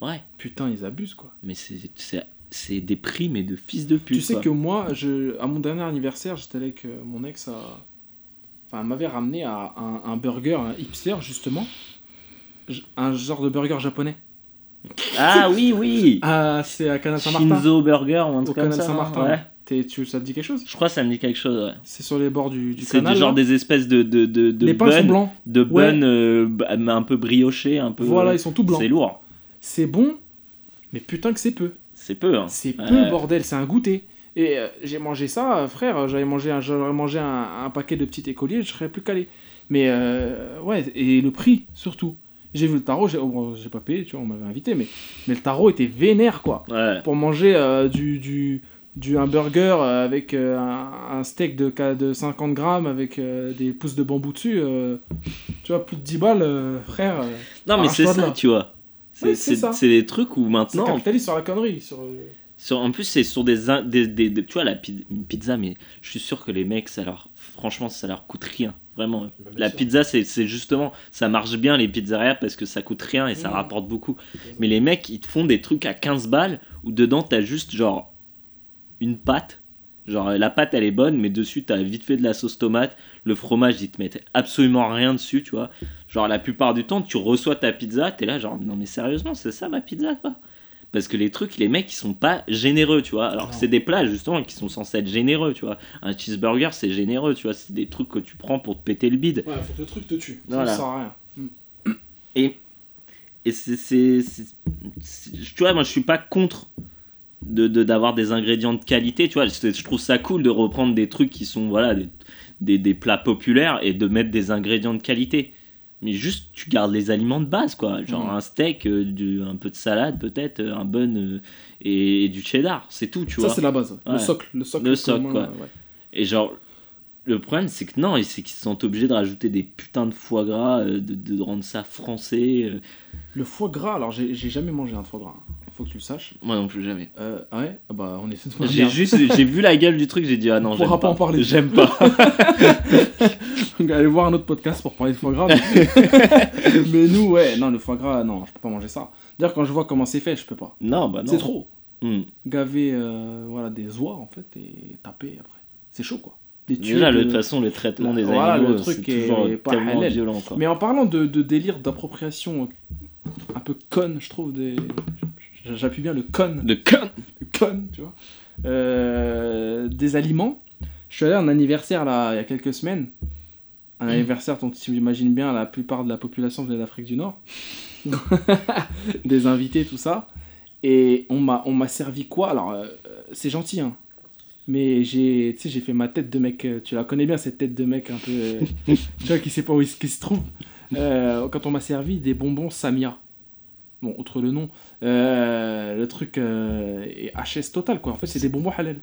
Ouais. Putain, ils abusent quoi. Mais c'est- des prix, mais de fils de pute. tu sais quoi. que moi, je, à mon dernier anniversaire, j'étais avec euh, mon ex à. Enfin, elle m'avait ramené à un, un burger, un hipster justement. Un genre de burger japonais. Ah oui, oui Ah, c'est à Canal Saint-Martin. Shinzo Burger ou un Au truc comme Canal ça. Saint-Martin. Ouais. T'es- tu, ça te dit quelque chose? Je crois que ça me dit quelque chose, ouais. C'est sur les bords du, du C'est canal. du genre là. des espèces de, de, de, de les pains sont buns, blancs. de Ouais. buns euh, bah, mais un peu briochés, un peu. Voilà, ils sont tout blancs. C'est lourd. C'est bon, mais putain que c'est peu. C'est peu. Hein. C'est peu, Ouais. bordel, c'est un goûter. Et euh, j'ai mangé ça, euh, frère, j'avais mangé, un, j'aurais mangé un, un paquet de petits écoliers, je serais plus calé. Mais euh, ouais, et le prix surtout. J'ai vu le tarot, j'ai, oh, bon, pas payé, tu vois, on m'avait invité, mais, mais le tarot était vénère, quoi. Ouais. Pour manger euh, du, du, du un burger euh, avec euh, un, un steak de, de 50 grammes avec euh, des pousses de bambou dessus, tu vois, plus de 10 balles, frère. Non, mais c'est ça, là. tu vois. C'est Ouais, c'est c'est- c'est des trucs où c'est maintenant. capitaliste sur la connerie. Sur, en plus, c'est sur des, in- des, des- des- Tu vois, la pizza, mais je suis sûr que les mecs, ça leur. Franchement, ça leur coûte rien. Vraiment. Bah, La sûr. pizza, c'est c'est justement. Ça marche bien, les pizzerias, parce que ça coûte rien et ça Mhm. rapporte beaucoup. Mais les mecs, ils te font des trucs à 15 balles où dedans, t'as juste genre. Une pâte. Genre, la pâte, elle est bonne, mais dessus, t'as vite fait de la sauce tomate. Le fromage, ils te mettent absolument rien dessus, tu vois. Genre, la plupart du temps, tu reçois ta pizza, t'es là, genre, non, mais sérieusement, c'est ça ma pizza, quoi? Parce que les trucs, les mecs, ils sont pas généreux, tu vois. Alors que c'est des plats, justement, qui sont censés être généreux, tu vois. Un cheeseburger, c'est généreux, tu vois. C'est des trucs que tu prends pour te péter le bide. Ouais, faut que le truc te tue. Voilà. Ça sert à rien. Et, et c'est, c'est- c'est- c'est- Tu vois, moi, je suis pas contre de, de- d'avoir des ingrédients de qualité, tu vois. Je, je trouve ça cool de reprendre des trucs qui sont, voilà, des, des, des plats populaires et de mettre des ingrédients de qualité. Mais juste, tu gardes les aliments de base, quoi. Genre Mhm. un steak, euh, du, un peu de salade, peut-être, euh, un bun euh, et, et du cheddar. C'est tout, tu Ça, vois. c'est la base. Le socle. Le socle, Le socle, commun, quoi. ouais. Et genre, le problème, c'est que non, c'est qu'ils sont obligés de rajouter des putains de foie gras, euh, de, de rendre ça français. Le foie gras, alors j'ai jamais mangé un foie gras. Faut que tu le saches. Moi non plus, jamais. Euh, ah ouais? Ah Bah, on est J'ai juste, j'ai vu la gueule du truc, j'ai dit ah non, On pourra pas en parler. J'aime pas. Aller voir un autre podcast pour parler de foie gras. mais... mais nous, ouais, non, le foie gras, non, je peux pas manger ça. D'ailleurs, quand je vois comment c'est fait, je peux pas. non, bah non. C'est trop. Hmm. Gaver euh, voilà, des oies, en fait, et taper après. C'est chaud, quoi. Tuer Déjà, de- de toute façon, le traitement des Voilà, animaux, le c'est est toujours pas tellement halal. violent, quoi. Mais en parlant de, de délire d'appropriation euh, un peu conne, je trouve, des... j'appuie bien le conne, De con. le conne, tu vois, euh, des aliments. Je suis allé à un anniversaire, là, il y a quelques semaines. Un anniversaire dont tu imagines bien, la plupart de la population venait d'Afrique du Nord. des invités, tout ça. Et on m'a, on m'a servi quoi? Alors, euh, c'est gentil, hein. Mais j'ai, fait ma tête de mec. euh, Tu la connais bien, cette tête de mec un peu. euh, tu vois, qui sait pas où il, se- qui se trouve. Quand on m'a servi des bonbons Samia. Bon, outre le nom. Euh, le truc euh, est HS total, quoi. En fait, c'est des bonbons halal.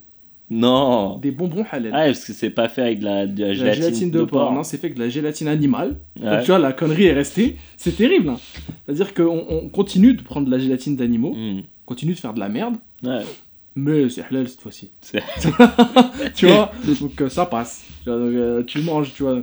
Non. Des bonbons halal. Ah, parce que c'est pas fait avec de la, de la la gélatine, de, porc. Non, c'est fait avec de la gélatine animale. Ouais. Donc, tu vois, la connerie est restée. C'est terrible. hein. C'est-à-dire qu'on on continue de prendre de la gélatine d'animaux, on continue de faire de la merde, Ouais. mais c'est halal cette fois-ci. Tu vois Donc euh, ça passe. Tu, vois, donc, euh, tu manges, tu vois.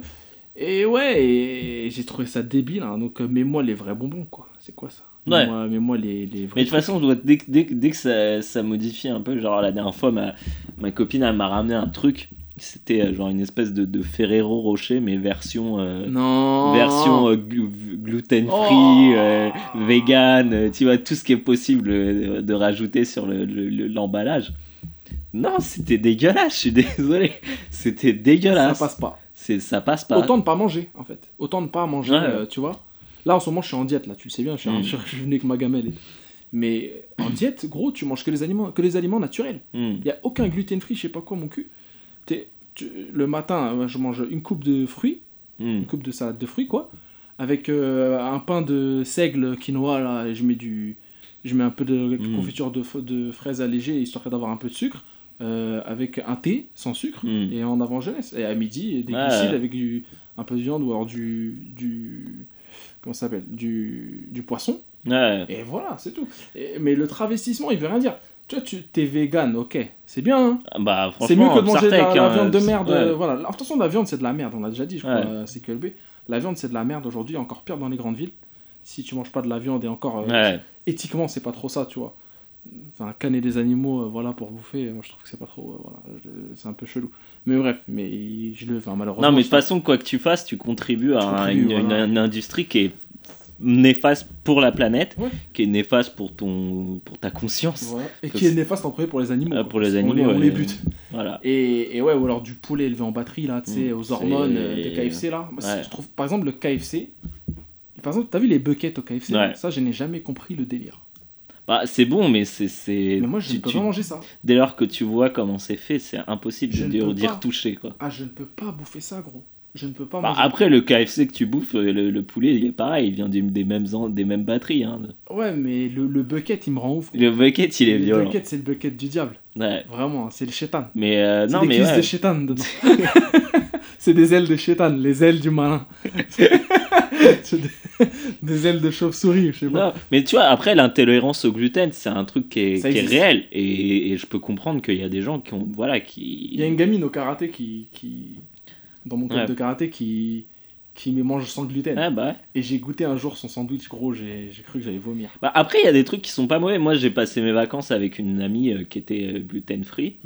Et ouais, j'ai trouvé ça débile. hein. Donc, euh, mets-moi les vrais bonbons, quoi. C'est quoi ça? Ouais. Mets-moi mets-moi les, les vrais. Mais de toute façon, je dois- dès, que- dès, dès que ça, ça modifie un peu, genre la dernière fois, ma, ma copine elle m'a ramené un truc. C'était euh, genre une espèce de, de Ferrero Rocher, mais version, euh, Non version euh, glu- gluten free, Oh. euh, vegan, tu vois, tout ce qui est possible de rajouter sur le- le- le- l'emballage. non, c'était dégueulasse, je suis désolé. C'était Ça dégueulasse. passe pas. Ça passe pas. Autant ne pas manger, en fait. Autant ne pas manger, Ouais. tu vois. Là, en ce moment, je suis en diète, là, tu le sais bien. Je suis, Mm. je suis venu avec ma gamelle. et- Mais en diète, gros, tu manges que les aliments, que les aliments naturels. Il y a aucun gluten free, je sais pas quoi, mon cul. Tu- le matin, euh, je mange une coupe de fruits, Hmm. une coupe de salade de fruits, quoi, avec euh, un pain de seigle quinoa, là, et je mets, du, je mets un peu de Mm. confiture de, fraises allégées, histoire d'avoir un peu de sucre, euh, avec un thé sans sucre, Mm. et en avant jeunesse. Et à midi, des glucides avec du, un peu de viande ou alors du. du comment s'appelle? Du, du poisson. Ouais. Et voilà, c'est tout. Et- mais le travestissement, il veut rien dire. Tu vois, tu es vegan, ok, c'est bien. hein. Bah, franchement, C'est mieux que de manger de la, hein, viande de c'est- merde. ouais. euh, Voilà. Façon, la viande, c'est de la merde, on l'a déjà dit, je crois, Ouais. à CQLB. La viande, c'est de la merde aujourd'hui, encore pire dans les grandes villes. Si tu manges pas de la viande et encore euh, éthiquement, c'est pas trop ça, tu vois. Enfin, canner des animaux, euh, voilà, pour bouffer, moi je trouve que c'est pas trop. euh, voilà, je- c'est un peu chelou. Mais bref, mais je le. Enfin, malheureusement. Non, mais de toute façon, quoi que tu fasses, tu contribues à une, voilà. une- une industrie qui est néfaste pour la planète, Ouais. qui est néfaste pour, ton, pour ta conscience. Voilà. Et qui est néfaste en premier pour les animaux. Ah, pour les animaux, on ouais. les bute. Voilà. Et, et ouais, ou alors du poulet élevé en batterie, là, tu sais, Mm, aux hormones euh, des KFC, là. Moi, Ouais. Je trouve, par exemple, le KFC. Par exemple, t'as vu les buckets au KFC Ouais. Ça, je n'ai jamais compris le délire. Bah, c'est bon, mais c'est. c'est- Mais moi, je tu- ne peux tu- pas manger ça. Dès lors que tu vois comment c'est fait, c'est impossible Je de dire, pas. retoucher. Quoi. Ah, je ne peux pas bouffer ça, gros. Je ne peux pas Bah, manger. après, le KFC que tu bouffes, euh, le, le poulet, il est pareil, il vient des, des, mêmes, des mêmes batteries. Hein. Ouais, mais le, le bucket, il me rend ouf. Le bucket, il est le violent. bucket, c'est le bucket du diable. Ouais. Vraiment, c'est le chétan. Mais euh, C'est non, des mais cuisses ouais. de chétan dedans. c'est des ailes de chétan, les ailes du malin. Des, ailes de chauve-souris, je sais pas. Non, mais tu vois, après, l'intolérance au gluten, c'est un truc qui est, qui réel. Et, et je peux comprendre qu'il y a des gens qui ont. Voilà, qui. Il y a une gamine au karaté qui, qui dans mon club Ouais. de karaté qui qui me mange sans gluten. Ouais, bah. Et j'ai goûté un jour son sandwich, gros, j'ai cru que j'allais vomir. Bah, après, il y a des trucs qui sont pas mauvais. Moi, j'ai passé mes vacances avec une amie euh, qui était euh, gluten-free.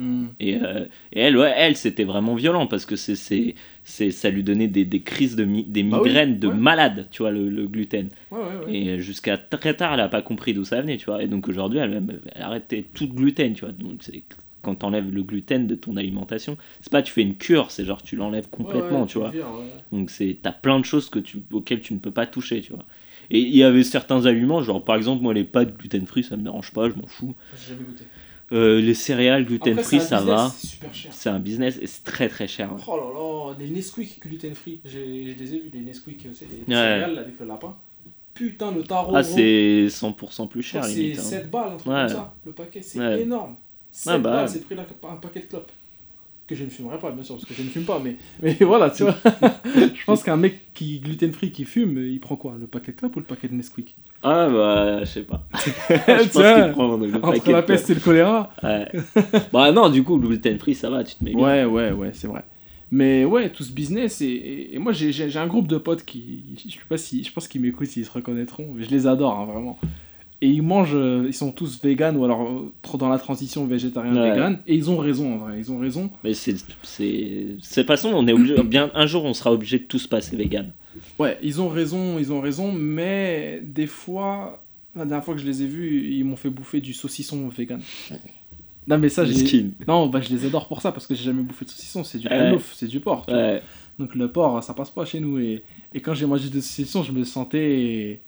Et, euh, et elle, ouais, elle, c'était vraiment violent parce que c'est, c'est, ça lui donnait des, des crises, de mi- des Bah oui, migraines de ouais. malade, tu vois, le, le gluten. Ouais, ouais, ouais. Et jusqu'à très tard, elle a pas compris d'où ça venait, tu vois. Et donc aujourd'hui, elle, elle a arrêté tout gluten, tu vois. Donc c'est quand t'enlèves le gluten de ton alimentation, c'est pas tu fais une cure, c'est genre tu l'enlèves complètement, Ouais, ouais, tu vois. ouais. Donc c'est t'as plein de choses que tu, auxquelles tu ne peux pas toucher, tu vois. Et il y avait certains aliments, genre par exemple moi les pâtes gluten free ça me dérange pas, je m'en fous. J'ai jamais goûté. Euh, les céréales gluten Après, free ça business, va, C'est un business et c'est très très cher. Oh là là, les Nesquik gluten free, j'ai- je les ai vus, les Nesquik, euh, c'est les céréales avec le lapin. Putain, le tarot. Ah c'est 100% plus cher que c'est limite. hein. 7 balles, un truc Ouais. comme ça, le paquet, c'est Ouais. énorme. 7 Ah balles, c'est prix d'un un paquet de clopes. Que je ne fumerai pas, bien sûr, parce que je ne fume pas, mais, mais voilà, tu vois. je pense qu'un mec qui gluten free qui fume, il prend quoi Le paquet de clopes ou le paquet de Nesquik? Ah bah je sais pas. je pense qu'il prend le Entre paquet la de peste et le choléra Ouais. bah non, du coup, le gluten free, ça va, tu te mets bien. Ouais, ouais, ouais, c'est vrai. Mais ouais, tout ce business, et, et- et moi j'ai- un groupe de potes qui, je sais pas si, je pense qu'ils m'écoutent, ils se reconnaîtront, mais je les adore, hein, vraiment. Et ils mangent, euh, ils sont tous véganes ou alors euh, dans la transition Ouais. végétarien-vegan, et ils ont raison, en vrai, ils ont raison. Mais c'est. C'est. De toute façon, on est obligé. Bien, un jour, on sera obligé de tous passer vegan. Ouais, ils ont raison, ils ont raison, mais des fois, la dernière fois que je les ai vus, ils m'ont fait bouffer du saucisson vegan. Non mais ça, j'ai... Non, bah je les adore pour ça, parce que j'ai jamais bouffé de saucisson, c'est du Ouais. c'est du porc. Ouais. Donc le porc, ça passe pas chez nous. Et, et quand j'ai mangé de saucisson, je me sentais...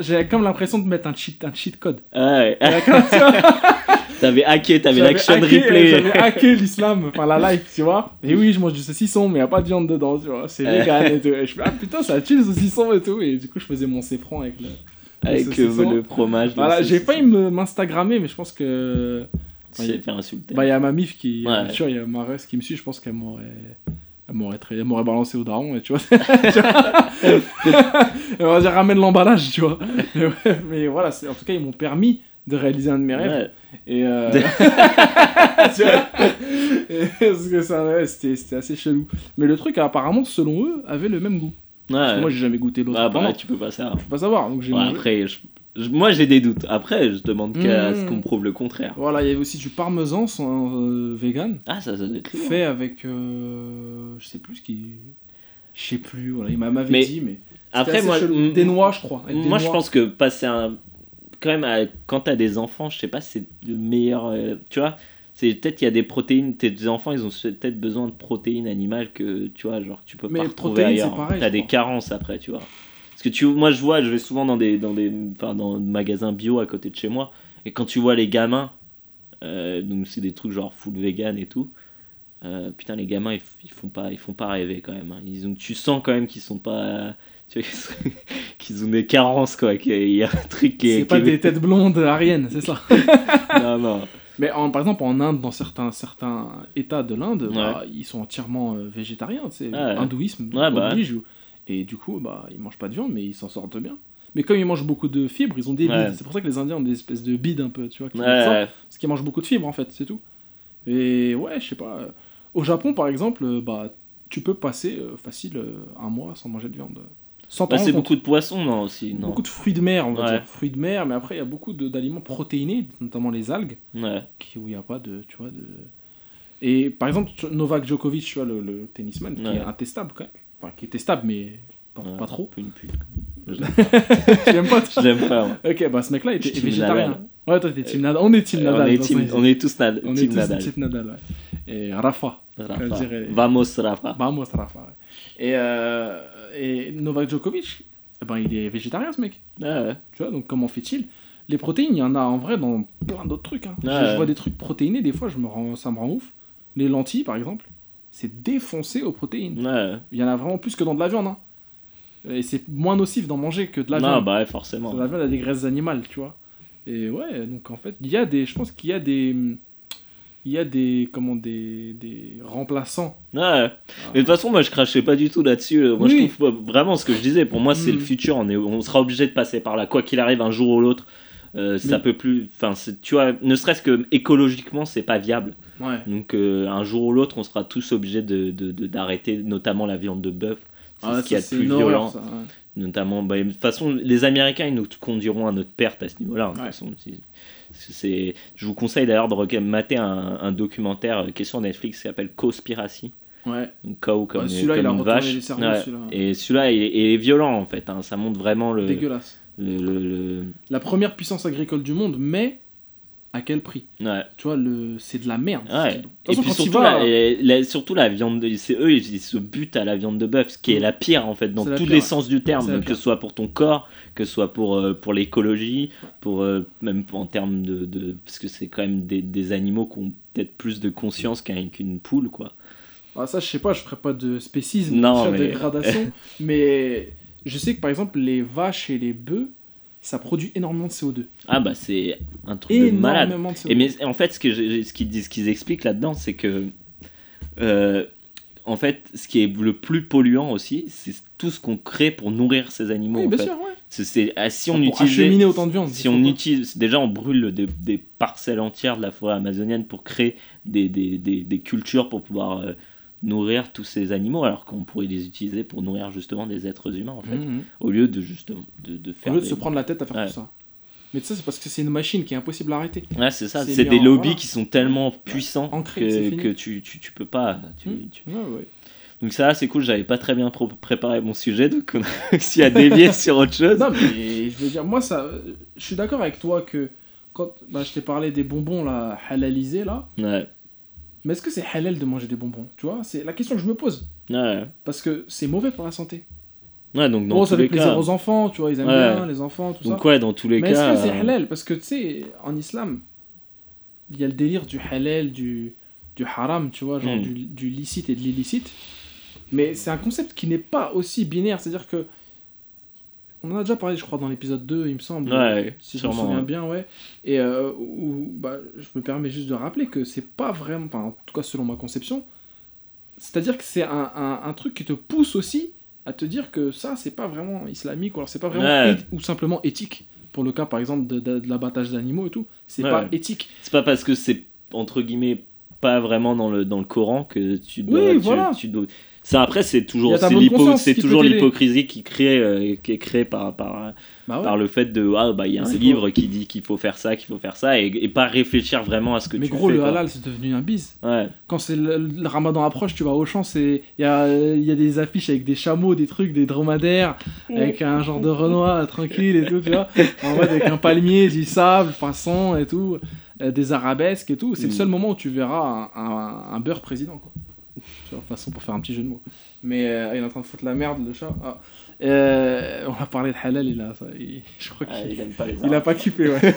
J'avais comme l'impression de mettre un cheat, un cheat code. Ouais. Tu vois, T'avais hacké, t'avais l'action hacké- replay. J'avais hacké l'islam, enfin la life, tu vois. Et oui, je mange du saucisson, mais y a pas de viande dedans, tu vois. C'est Ouais. vegan et tout. Et je fais, ah putain, ça tue le saucisson et tout. Et du coup, je faisais mon céfran avec le... Avec le euh, le fromage. Voilà, j'ai failli me- m'instagrammer, mais je pense que... Tu fait insulter. Bah, il y a ma mif qui... Ouais. Bien sûr, il y a ma qui me suit, je pense qu'elle m'aurait... Elle m'aurait, très... balancé au daron, et tu vois? Elle va dire ramène l'emballage, tu vois. Mais, ouais, mais voilà, en tout cas, ils m'ont permis de réaliser un de mes rêves. Ouais. Et euh... Ouais, c'était, assez chelou. Mais le truc, apparemment, selon eux, avait le même goût. Parce que Ouais. moi, j'ai jamais goûté l'autre. Ah bah, tu peux pas savoir. Je peux pas savoir. Donc j'ai Ouais, après, je- moi j'ai des doutes. Après, je demande qu'à Mmh. ce qu'on me prouve le contraire. Voilà, il y avait aussi du parmesan sans, euh, vegan. Ah, ça, ça doit être fait avec euh, je sais plus ce qui je sais plus voilà il m'a- m'avait Mais dit mais Après, assez moi, chelou. des noix je crois avec Moi, je pense que passer un. Quand même, à- quand t'as des enfants, je sais pas, c'est le meilleur. euh, Tu vois, c'est peut-être qu'il y a des protéines. Tes enfants, ils ont peut-être besoin de protéines animales que tu vois, genre tu peux Mais pas les retrouver protéines, ailleurs. c'est pareil, T'as des carences après, tu vois. Parce que tu, moi, je vois, je vais souvent dans des, dans des, enfin, dans des magasins bio à côté de chez moi, et quand tu vois les gamins, euh, donc c'est des trucs genre full vegan et tout. euh, putain les gamins ils, ils font pas ils font pas rêver quand même hein. ils ont tu sens quand même qu'ils sont pas tu vois, qu'ils ont des carences, quoi. Qu'il y a un truc qui est. C'est pas des têtes blondes ariennes, c'est ça. Non, non. Mais en- par exemple, en Inde, dans certains, certains États de l'Inde, bah, ils sont entièrement euh, végétariens. C'est Ouais. hindouisme Ouais, bah oblige. Et du coup, bah, ils mangent pas de viande, mais ils s'en sortent bien. Mais comme ils mangent beaucoup de fibres, ils ont des Ouais. bides. C'est pour ça que les Indiens ont des espèces de bides un peu, tu vois. qui Ouais. Parce qu'ils mangent beaucoup de fibres, en fait, c'est tout. Et ouais, je sais pas. Au Japon, par exemple, euh, bah, tu peux passer euh, facile euh, un mois sans manger de viande. Sans Bah, c'est beaucoup de poissons, non, aussi. Non. Beaucoup de fruits de mer, on va Ouais. dire. Fruits de mer, mais après, il y a beaucoup d'aliments protéinés, notamment les algues qui, où il n'y a pas de, tu vois, de... Et par exemple, Novak Djokovic, tu vois, le, le tennisman, qui est intestable quand même. Enfin, qui est testable, mais pas, Ouais. pas trop. Une pute. tu l'aimes pas, l'aime pas. Ok, bah ce mec-là était végétarien. Nadal. Ouais, toi, t'es team Nadal. On est team Nadal. on, est team- on est tous Nad- On est team tous Nadal. team Nadal, ouais. Et Rafa. Rafa. je dirais- Vamos, Rafa. Vamos, Rafa, ouais. Et, euh, et Novak Djokovic, eh ben, il est végétarien, ce mec. Ouais. Tu vois, donc comment fait-il? Les protéines, il y en a en vrai dans plein d'autres trucs. hein. Je- Ouais. Je, vois des trucs protéinés, des fois, je me rends, ça me rend ouf. Les lentilles, par exemple, c'est défoncé aux protéines. Ouais. Il y en a vraiment plus que dans de la viande. hein. Et c'est moins nocif d'en manger que de la Non, viande. bah ouais, forcément. Que La viande a des graisses animales, tu vois. Et ouais, donc en fait, il y a des. Je pense qu'il y a des. Il y a des. Comment des. Des remplaçants. Ouais. Mais de toute façon, moi je crachais pas du tout là-dessus. Moi Oui. je trouve vraiment ce que je disais, pour moi c'est le futur. On, est, on sera obligé de passer par là. Quoi qu'il arrive, un jour ou l'autre, euh, ça peut plus. Enfin, tu vois, ne serait-ce que écologiquement, c'est pas viable. Ouais. Donc euh, un jour ou l'autre, on sera tous obligés d'arrêter de, d'arrêter notamment la viande de bœuf. C'est Ah, ce qu'il y a de plus horreur, violent. ça, ouais. Notamment, bah, de toute façon, les Américains, ils nous conduiront à notre perte à ce niveau-là. hein, Ouais. façon. C'est- c'est- je vous conseille d'ailleurs de mater un, un documentaire euh, qui est sur Netflix qui s'appelle Cospiracy. Ouais. Donc, comme, Ouais, celui-là, il a vache. les cerveaux, Ouais. celui-là. Et celui-là il est, il est violent en fait. hein. Ça montre vraiment le, Dégueulasse. Le, le- le- La première puissance agricole du monde, mais à quel prix Ouais. Tu vois, le... c'est de la merde. Ouais. De Et puis surtout, vas- la, et la- surtout la viande, de- c'est eux, ils, se butent à la viande de bœuf, ce qui est la pire en fait, dans tous pire, les ouais. sens du terme, que ce soit pour ton corps, que ce soit pour, euh, pour l'écologie, pour euh, même en termes de, de- parce que c'est quand même des, des animaux qui ont peut-être plus de conscience qu'un- qu'une poule, quoi. Ah, ça, je sais pas, je ferai pas de spécisme, Non, de dégradation, mais je sais que par exemple, les vaches et les bœufs, ça produit énormément de CO2. Ah bah c'est un truc de malade. Énormément de CO2. Et mais en fait, ce que j'ai- ce qu'ils disent, ce qu'ils expliquent là-dedans, c'est que euh, en fait, ce qui est le plus polluant aussi, c'est tout ce qu'on crée pour nourrir ces animaux. oui, en bien fait. sûr, ouais. C'est- ah, si on utilisait, autant de viande. si on utilise, déjà on brûle des, des parcelles entières de la forêt amazonienne pour créer des, des, des, des cultures pour pouvoir euh, nourrir tous ces animaux, alors qu'on pourrait les utiliser pour nourrir justement des êtres humains en fait, Mhm. au lieu de justement de, de Au faire. lieu de se prendre la tête à faire Ouais. tout ça. Mais ça, c'est parce que c'est une machine qui est impossible à arrêter. Ouais, c'est ça. c'est des en- lobbies voilà. qui sont tellement puissants Ancrés, c'est que, que tu, tu, tu peux pas. tu- tu- Ouais, ouais. Donc ça, c'est cool. J'avais pas très bien préparé mon sujet, donc on a réussi à dévier sur autre chose. Non, mais je veux dire, moi, ça, je suis d'accord avec toi que quand bah, je t'ai parlé des bonbons là, halalisés, là, Ouais, mais est-ce que c'est halal de manger des bonbons Tu vois, c'est la question que je me pose. ouais. Parce que c'est mauvais pour la santé. Ouais, donc dans bon, tous ça fait les plaisir cas. aux enfants, tu vois, ils aiment Ouais. bien les enfants, tout Donc ça. ouais, dans tous les Mais cas. est-ce que c'est euh, halal? Parce que tu sais, en islam, il y a le délire du halal, du, du haram, tu vois, genre Hmm. du, du licite et de l'illicite. Mais c'est un concept qui n'est pas aussi binaire. C'est-à-dire que. On en a déjà parlé, je crois, dans l'épisode 2, il me semble. Ouais, si je me sûrement. souviens ouais. bien, ouais. Et euh, où, bah, je me permets juste de rappeler que c'est pas vraiment. Enfin, en tout cas, selon ma conception. C'est-à-dire que c'est un, un, un truc qui te pousse aussi à te dire que ça, c'est pas vraiment islamique, ou alors c'est pas vraiment. Ouais. ou simplement éthique. Pour le cas, par exemple, de, de- de l'abattage d'animaux et tout. C'est pas éthique. C'est pas parce que c'est entre guillemets pas vraiment dans le dans le Coran que tu dois. Oui, tu- voilà. tu dois- Ça après c'est toujours c'est l'hypo- toujours l'hypocrisie qui crée euh, qui est créée par par Bah ouais. par le fait de ah bah il y a un livre qui dit qu'il faut faire ça qu'il faut faire ça et, et pas réfléchir vraiment à ce que Mais tu gros, fais le quoi. halal, c'est devenu un bise. ouais Quand c'est le, le ramadan approche, tu vas au champ, c'est il y a, il y a des affiches avec des chameaux, des trucs, des dromadaires, avec un genre de renoir tranquille et tout, tu vois. En mode avec un palmier, du sable, poisson et tout, euh, des arabesques et tout. C'est le Mm. seul moment où tu verras un, un- un beurre président, quoi. Tu vois, façon pour faire un petit jeu de mots. Mais euh, il est en train de foutre la merde, le chat. Ah. Euh, on a parlé de halal, il a, ça, il- je crois qu'il Ah, il aime pas les il a pas kiffé, ouais.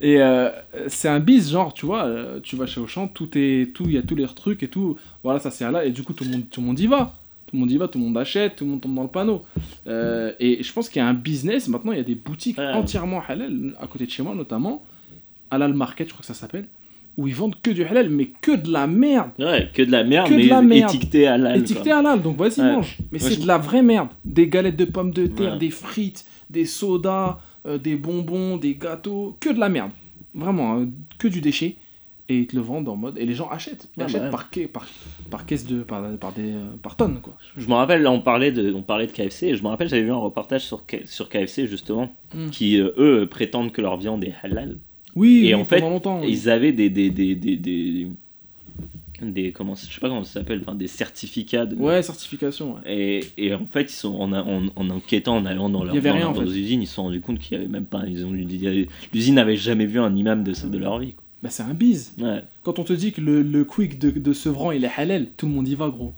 et euh, c'est un bis, genre, tu vois, tu vas chez Auchan, tout est, tout, il y a tous les trucs et tout. Voilà, ça c'est là, et du coup tout le monde, tout le monde y va. Tout le monde y va, tout le monde achète, tout le monde tombe dans le panneau. Et je pense qu'il y a un business, maintenant il y a des boutiques Ouais. entièrement halal, à côté de chez moi notamment, Halal Market, je crois que ça s'appelle, où ils vendent que du halal, mais que de la merde. Ouais, que de la merde, Que de mais la merde. étiqueté la. Étiqueté halal, donc vas-y, Ouais. mange. Mais c'est je- de la vraie merde. Des galettes de pommes de terre, Ouais. des frites, des sodas, euh, des bonbons, des gâteaux, que de la merde. Vraiment, hein, que du déchet. Et ils te le vendent en mode. Et les gens achètent. Ils Ouais, achètent bah par, par, par caisse de. par, par, des, euh, par tonnes, quoi. Je me rappelle, là, on parlait de, on parlait de KFC, et je me rappelle, j'avais vu un reportage sur, KFC, justement, Mm. qui, euh, eux, prétendent que leur viande est halal. Oui, Et oui, en fait, pendant longtemps. oui. Ils avaient des. des, des, des, des, comment, je sais pas comment ça s'appelle, enfin, des certificats de. Ouais, certification. Ouais. Et, et en fait, ils sont en, en, en enquêtant, en allant dans, leur, dans rien, leurs en fait. usines, ils se sont rendus compte qu'il y avait même pas. Ils ont, l'usine n'avait jamais vu un imam de, de leur vie. Bah, c'est un bise. quoi. Ouais. Quand on te dit que le, le quick de, de Sevran il est halal, tout le monde y va, gros.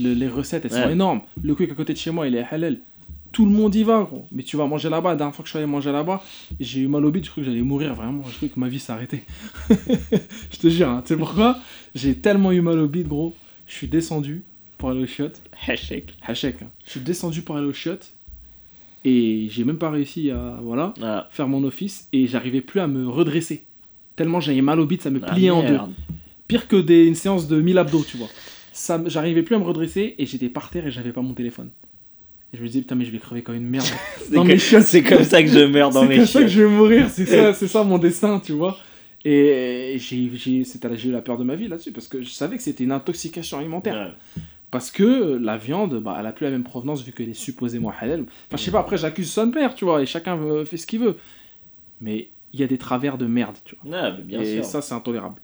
Le- les recettes elles sont énormes. Le quick à côté de chez moi il est halal. Tout le monde y va, gros. Mais tu vas manger là-bas. La dernière fois que je suis allé manger là-bas, j'ai eu mal au bide. Je crois que j'allais mourir, vraiment. Je crois que ma vie s'arrêtait. je te jure, hein. tu sais pourquoi? J'ai tellement eu mal au bide, gros. Je suis descendu pour aller au chiottes. Hachek. Hachek. hein. Je suis descendu pour aller au chiottes. Et j'ai même pas réussi à voilà, Ah, faire mon office. Et j'arrivais plus à me redresser. Tellement j'avais mal au bide, ça me ah, pliait en deux pire que des, une séance de 1000 abdos, tu vois. J'arrivais plus à me redresser et j'étais par terre et j'avais pas mon téléphone. Et je me disais, putain, mais je vais crever comme une merde. C'est que- chiottes. c'est comme ça que je meurs dans C'est mes comme ça que chiottes. je vais mourir, c'est ça, c'est ça mon destin, tu vois. Et j'ai, eu la peur de ma vie là-dessus parce que je savais que c'était une intoxication alimentaire. Ouais. Parce que la viande, bah, elle a plus la même provenance vu qu'elle est supposément halal. Enfin, je sais pas, après j'accuse son père, tu vois, et chacun fait ce qu'il veut. Mais il y a des travers de merde, tu vois. Ouais, mais bien et sûr. ça, c'est intolérable.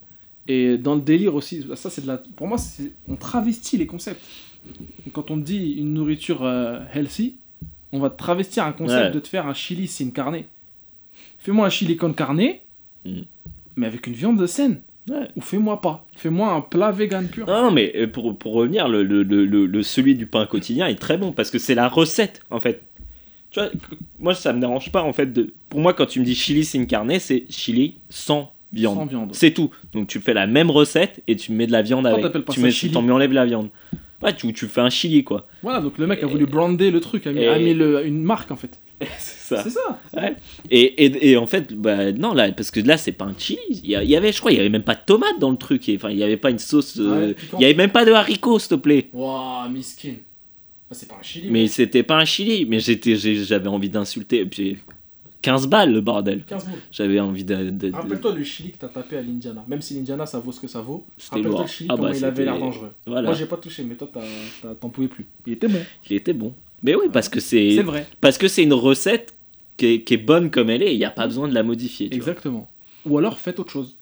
Et dans le délire aussi, ça, c'est de la. Pour moi, c'est- on travestit les concepts. Quand on te dit une nourriture euh, healthy, on va te travestir un concept Ouais. de te faire un chili sin carne. Fais-moi un chili con carne, Mm. mais avec une viande saine. Ouais. Ou fais-moi pas. Fais-moi un plat vegan pur. Non, non, mais euh, pour, pour revenir, le, le, le, le- celui du pain quotidien est très bon parce que c'est la recette en fait. Tu vois, moi ça me dérange pas en fait. De... Pour moi, quand tu me dis chili sin carne, c'est chili sans viande. Sans viande. C'est tout. Donc tu fais la même recette et tu mets de la viande Pourquoi avec. tu mets, chili t'en enlèves la viande. Ouais, tu, tu fais un chili quoi. Voilà, donc le mec a voulu brander le truc, a mis, Et- a mis le- une marque en fait. c'est ça. C'est ça. Ouais. Et, et, et en fait, bah, non, là, parce que là, c'est pas un chili. Il y, avait, je crois, il y avait même pas de tomate dans le truc. Enfin, il y avait pas une sauce. euh, Ouais, il y avait même pas de haricots, s'il te plaît. Waouh, miskin. Bah, c'est pas un chili. Mais c'était pas un chili. Mais j'étais, j'avais envie d'insulter. Et puis, 15 balles, le bordel. 15 boules. J'avais envie de. de- de- Rappelle-toi le chili que t'as tapé à l'Indiana. Même si l'Indiana ça vaut ce que ça vaut. C'était lourd. le chili Ah bah, il avait l'air dangereux. Voilà, Moi j'ai pas touché, mais toi t'en pouvais plus. Il était bon. il était bon. Mais oui, parce que c'est, C'est vrai. parce que c'est une recette qui est, qui est bonne comme elle est. Il n'y a pas besoin de la modifier. tu vois. Exactement. Ou alors faites autre chose.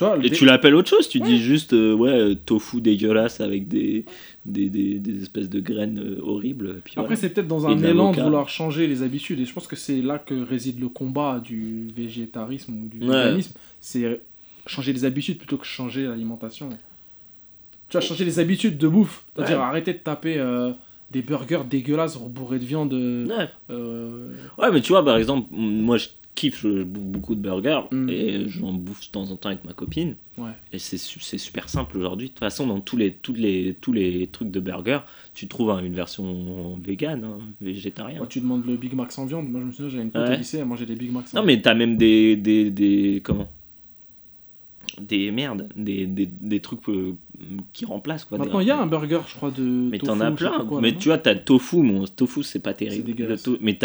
Tu vois, Et tu l'appelles autre chose, tu Ouais. dis juste euh, ouais euh, tofu dégueulasse avec des des, des, des espèces de graines euh, horribles. Puis Après, voilà. c'est peut-être dans un élan de vouloir changer les habitudes. Et je pense que c'est là que réside le combat du végétarisme ou du Ouais. véganisme. C'est changer les habitudes plutôt que changer l'alimentation. Tu vois, changer les habitudes de bouffe. C'est-à-dire Ouais. arrêter de taper euh, des burgers dégueulasses bourrés de viande. Ouais. Ouais, mais tu vois, par exemple, moi je kiffe, je, bouffe beaucoup de burgers Mm. et j'en bouffe de temps en temps avec ma copine. Ouais. Et c'est c'est super simple aujourd'hui. De toute façon, dans tous les, tous les, tous les trucs de burgers, tu trouves hein, une version végane, hein, végétarienne. Moi, tu demandes le Big Mac sans viande. Moi, je me souviens, j'avais une pote Ouais. au lycée, elle mangeait des Big Mac sans Non, mais t'as même des, des, des. Comment? Des merdes, des, des, des trucs euh, qui remplacent quoi. Maintenant, des- il y a un burger, je crois, de. Mais t'en as plein. quoi, mais tu vois, t'as tofu. Mon tofu, c'est pas terrible. To- Mais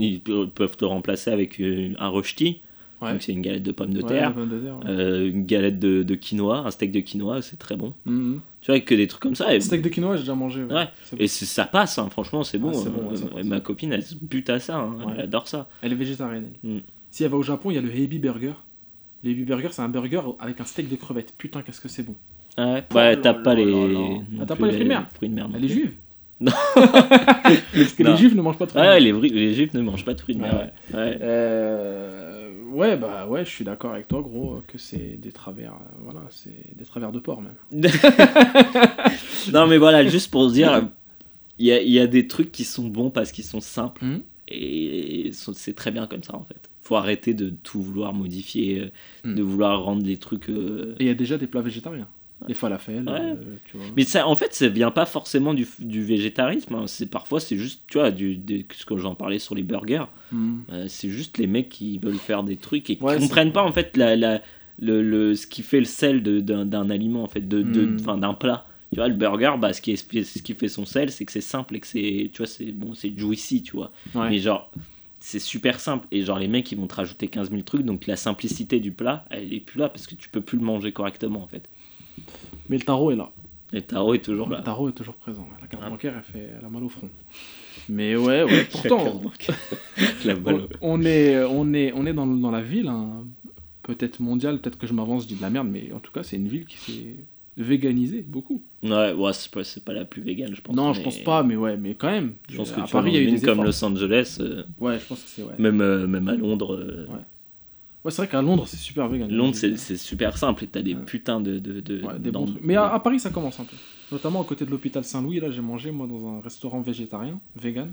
ils pe- peuvent te remplacer avec euh, un rochti. Ouais. Donc c'est une galette de pommes de Ouais, terre. la pomme de terre, ouais. euh, une galette de, de quinoa, un steak de quinoa, c'est très bon. Mhm. Tu vois, que des trucs comme ça. Et, Steak de quinoa, j'ai déjà mangé. Ouais. C'est bon. et ça passe, hein, franchement, c'est bon. Ah, bon, Euh, passe. ma copine, elle se bute à ça. hein. Elle adore ça. Elle est végétarienne. Mm. Si elle va au Japon, il y a le Heibi Burger. Le Heibi Burger, c'est un burger avec un steak de crevettes. Putain, qu'est-ce que c'est bon. Ouais, ouais Oh là t'as pas les. Ah, t'as pas les fruits de mer fruits de mer. non Elle est plus. juive Non. Parce que Non. les juifs ne mangent pas de fruits de Ouais, mer. les, les juifs ne mangent pas de fruits de mer. Ouais. ouais. Ouais. Euh, ouais, bah ouais, je suis d'accord avec toi, gros, que c'est des travers. euh, voilà, c'est des travers de porc même. non, mais voilà, juste pour dire, il y a, il y a des trucs qui sont bons parce qu'ils sont simples. Mhm. Et c'est très bien comme ça, en fait. Faut arrêter de tout vouloir modifier, euh, Mm. de vouloir rendre les trucs. euh, Et il y a déjà des plats végétariens. Les falafels, Ouais. euh, tu vois. Mais ça, en fait, ça vient pas forcément du, du végétarisme. hein. C'est parfois, c'est juste, tu vois, du, des- ce que j'en parlais sur les burgers. Hmm. Euh, c'est juste les mecs qui veulent faire des trucs et qui Ouais, comprennent pas en fait la, la- le, le- ce qui fait le sel de- d'un aliment en fait, de, de- Mm. enfin, d'un plat. Tu vois, le burger, bah, ce qui, est, ce qui fait son sel, c'est que c'est simple et que c'est, tu vois, c'est bon, c'est juicy, tu vois. Ouais. Mais genre, c'est super simple et genre les mecs ils vont te rajouter 15 000 trucs, donc la simplicité du plat, elle est plus là parce que tu peux plus le manger correctement en fait. Mais le tarot est là. Et le tarot est toujours Le là. tarot est toujours présent. La carte Ah. bancaire, elle, fait, elle a mal au front. Mais ouais, ouais. Pourtant, La on, est, on est, on est dans, dans la ville, hein. peut-être mondiale, peut-être que je m'avance, je dis de la merde, mais en tout cas, c'est une ville qui s'est véganisée beaucoup. Ouais, ouais c'est pas, pas la plus végane, je pense. non, je pense pas, mais ouais, mais quand même. Je pense Euh, que à tu Paris, il y a eu des ville comme efforts. Los Angeles, euh, Ouais, je pense que c'est ouais. même, euh, même à Londres, euh, Ouais, c'est vrai qu'à Londres, c'est super vegan. Londres c'est, super simple et t'as des Ouais. putains de. de, de Ouais, des bons trucs. Mais à, à Paris, ça commence un peu. Notamment à côté de l'hôpital Saint-Louis, là, j'ai mangé, moi, dans un restaurant végétarien, vegan.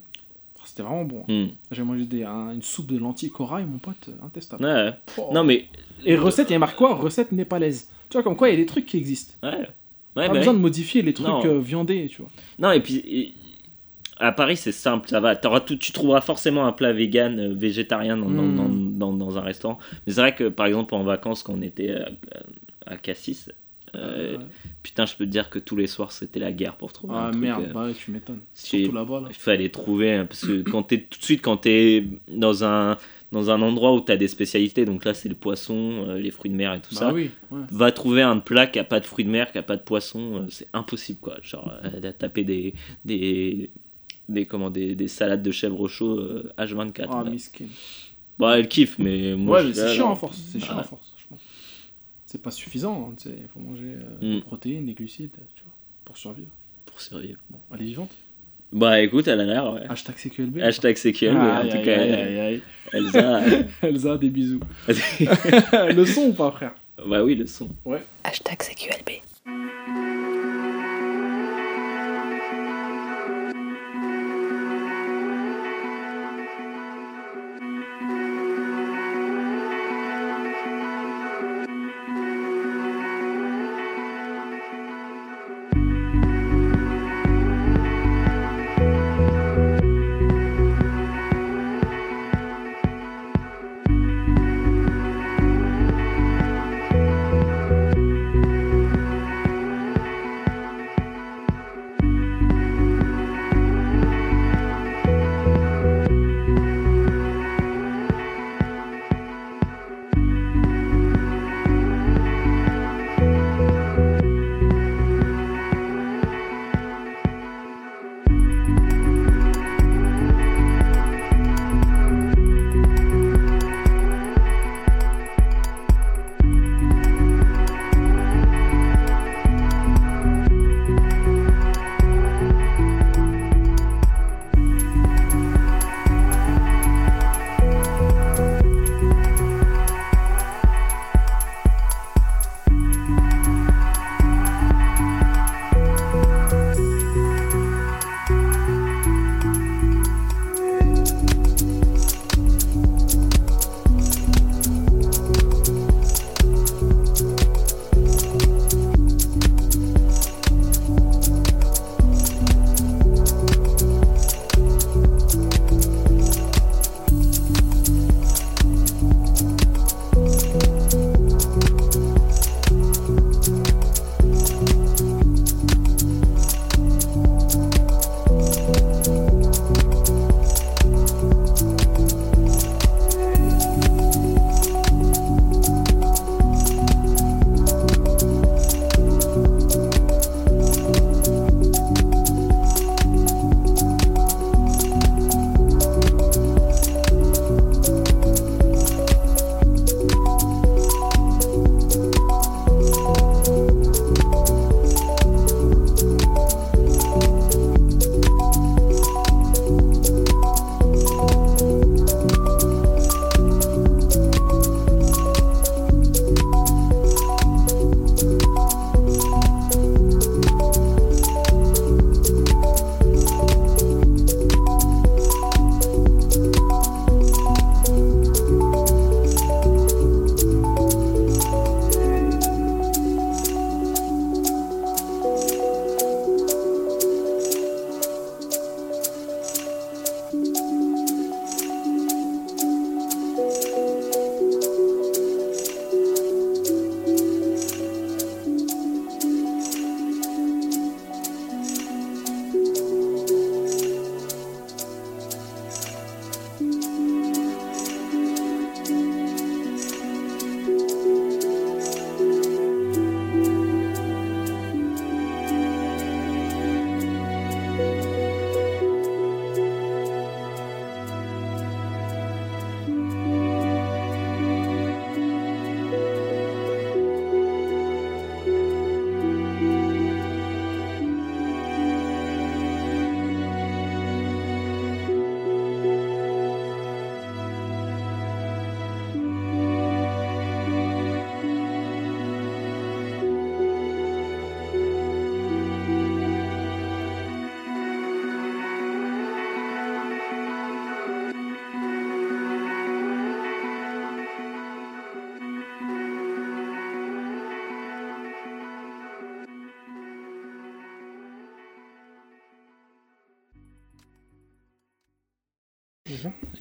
C'était vraiment bon. hein. Hmm. J'ai mangé des, un- une soupe de lentilles corail, mon pote, intestable. Ouais, ouais. Oh. Non, mais. Et recette, il y a marqué quoi? Recette népalaise. Tu vois, comme quoi, il y a des trucs qui existent. Ouais. Ouais, pas bah besoin ouais. de modifier les trucs euh, viandés, tu vois. Non, et puis. et- à Paris, c'est simple, ça va. Tout, tu trouveras forcément un plat vegan, euh, végétarien dans, dans, Mm. dans, dans- dans un restaurant. Mais c'est vrai que, par exemple, en vacances, quand on était à, à Cassis, euh, Ouais. putain, je peux te dire que tous les soirs, c'était la guerre pour trouver un ah truc. merde, euh, bah ouais, tu m'étonnes. Surtout là-bas, là. Il fallait trouver, hein, parce que quand t'es tout de suite, quand t'es dans un, dans un endroit où t'as des spécialités, donc là c'est le poisson, euh, les fruits de mer et tout Bah ça, oui, ouais. va trouver un plat qui a pas de fruits de mer, qui a pas de poisson, euh, c'est impossible quoi. Genre, euh, de taper des, des, des, comment, des, des salades de chèvre chaud euh, H24. Ah, là. miskin. Bon, elle kiffe, mais moi Ouais, c'est chiant à force. C'est chiant Ouais. à force, je pense. C'est pas suffisant, hein, tu sais. Il faut manger euh, Mm. des protéines, des glucides, tu vois, pour survivre. Pour survivre. Bon, elle est vivante. Bah écoute, elle a l'air, ouais. Hashtag CQLB. Hashtag CQL, mais Aïe, en tout aïe, cas, aïe, elle- aïe, aïe. Elsa. Elsa, des bisous. Le son ou pas, frère? Bah oui, le son. Hashtag CQLB.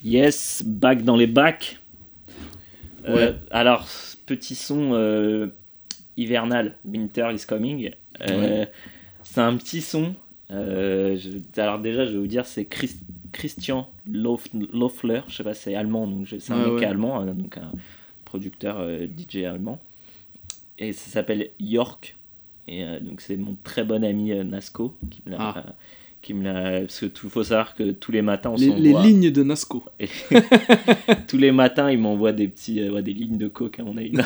Yes, back dans les bacs. Euh, alors, petit son euh, hivernal, Winter is coming. Euh, C'est un petit son. je- alors déjà, je vais vous dire, c'est Chris- Christian Lof- Loeffler. Je sais pas, c'est allemand, donc c'est un Ouais, mec allemand, hein, donc un producteur DJ allemand. Et ça s'appelle York. Et donc c'est mon très bon ami Nasco qui me l'a. Ah. Euh, qui me l'a parce que tout faut savoir que tous les matins on Les, les lignes de Nasco. et tous les matins, il m'envoie des petits, euh, ouais, des lignes de coke. hein, on a une-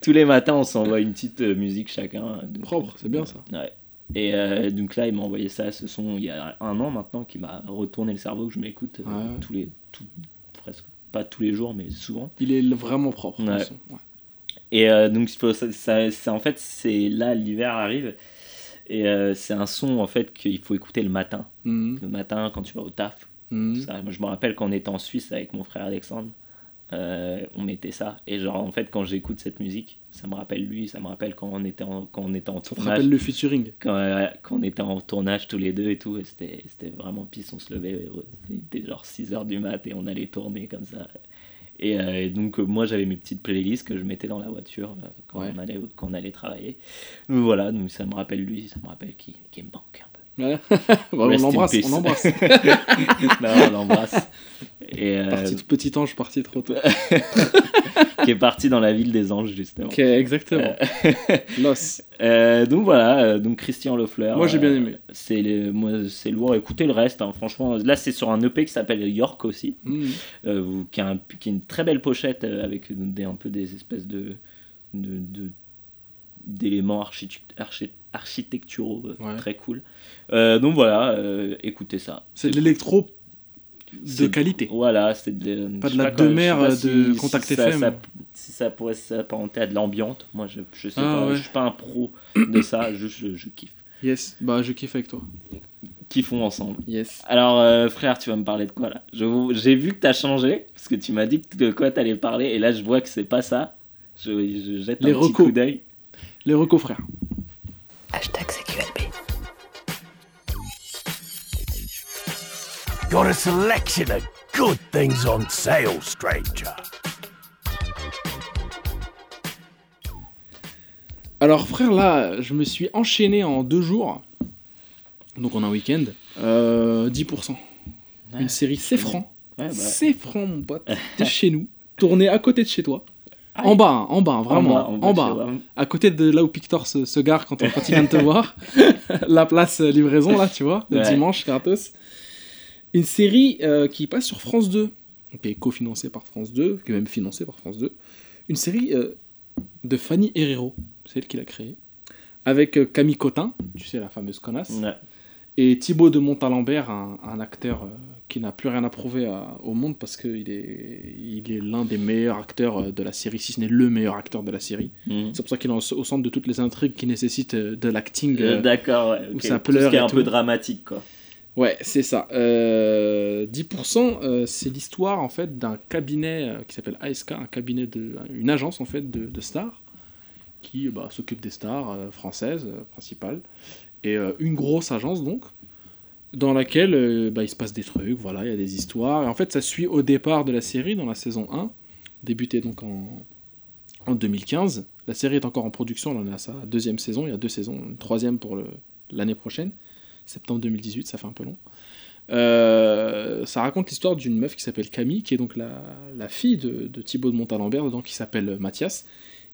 tous les matins, on s'envoie une petite euh, musique chacun. donc, Propre, c'est bien ça. Ouais. Et euh, donc là, il m'a envoyé ça, ce son, il y a un an maintenant, qui m'a retourné le cerveau, que je m'écoute euh, Ouais. tous les, tout- presque pas tous les jours, mais souvent. Il est vraiment propre. Son. Et euh, donc, ça, en fait, c'est là, l'hiver arrive. Et euh, c'est un son, en fait, qu'il faut écouter le matin. Mhm. Le matin, quand tu vas au taf, Mhm. Ça, moi, je me rappelle quand on était en Suisse avec mon frère Alexandre, euh, on mettait ça. Et genre, en fait, quand j'écoute cette musique, ça me rappelle lui, ça me rappelle quand on était en, quand on était en Ça tournage. rappelle le featuring. Quand, euh, quand on était en tournage tous les deux et tout, et c'était c'était vraiment pisse, on se levait, il était genre 6h du mat et on allait tourner comme ça. Et, euh, et donc, euh, moi, j'avais mes petites playlists que je mettais dans la voiture euh, quand, Ouais. on allait, quand on allait travailler. Voilà, donc ça me rappelle lui, ça me rappelle qui, qui me manque. Ouais. Bah, on l'embrasse, on l'embrasse. non, on l'embrasse. Et, euh, Parti petit ange, parti trop tôt. qui est parti dans la ville des anges justement. Ok, exactement. Los. Euh, donc voilà, euh, donc Christian Lefleur. Moi, j'ai bien euh, aimé. c'est le- moi c'est lourd. Écoutez le reste, hein, franchement. Là c'est sur un EP qui s'appelle York aussi, euh, vous- qui, a un- qui a une très belle pochette euh, avec des, un peu des espèces de de- de- d'éléments architect- archi- architecturaux euh, Ouais. très cool. Euh, donc voilà, euh, écoutez ça. C'est de l'électro de qualité. Voilà, c'est de, Pas de la demeure de si- Contact si ça- FM. ça- si ça pourrait s'apparenter à de l'ambiante, moi je, je sais Ah, pas, ouais. je suis pas un pro de ça, juste je, je kiffe. Yes, bah je kiffe avec toi. Kiffons ensemble. Yes. Alors euh, frère, tu vas me parler de quoi là? J'ai vu que t'as changé, parce que tu m'as dit que de quoi t'allais parler, et là je vois que c'est pas ça. Je, je jette Les un petit recos. coup d'œil. Les recos frères. Hashtag CQLB. Got a selection of good things on sale, stranger. Alors frère, là, je me suis enchaîné en deux jours, donc en un week-end, euh, 10%. Une série c'est franc. Ouais, bah, C'est franc mon pote. T'es chez nous, tourné à côté de chez toi. En bas, hein, en bas, vraiment, en en bas, en. À côté de là où Pictor se, se gare quand, on- quand il vient de te voir. La place euh, livraison, là, tu vois, le Ouais. dimanche, gratos. Une série euh, qui passe sur France 2, qui est cofinancée par France 2, qui est même financée par France 2. Une série euh, de Fanny Herrero, c'est elle qui l'a créée. Avec euh, Camille Cotin, tu sais, la fameuse connasse. Ouais. Et Thibaut de Montalembert, un, un acteur qui n'a plus rien à prouver à- au monde parce qu'il est, il est l'un des meilleurs acteurs euh, de la série, si ce n'est le meilleur acteur de la série. Mhm. C'est pour ça qu'il est au au centre de toutes les intrigues qui nécessitent euh, de l'acting. Euh, D'accord, ouais. où ok. ça Tout ce qui est un tout. peu dramatique quoi. Ouais, c'est ça. Euh, 10%, euh, c'est l'histoire en fait d'un cabinet qui s'appelle ASK, un cabinet de, une agence en fait de, de stars qui bah, s'occupe des stars françaises principales et une grosse agence donc dans laquelle euh, bah, il se passe des trucs, voilà, il y a des histoires et en fait ça suit au départ de la série dans la saison 1, débutée donc en, en 2015. La série est encore en production, on en est à sa deuxième saison, il y a deux saisons, une troisième pour l'année prochaine septembre 2018, ça fait un peu long. Euh, ça raconte l'histoire d'une meuf qui s'appelle Camille, qui est donc la, la fille de, de Thibaut de Montalembert, donc qui s'appelle Mathias,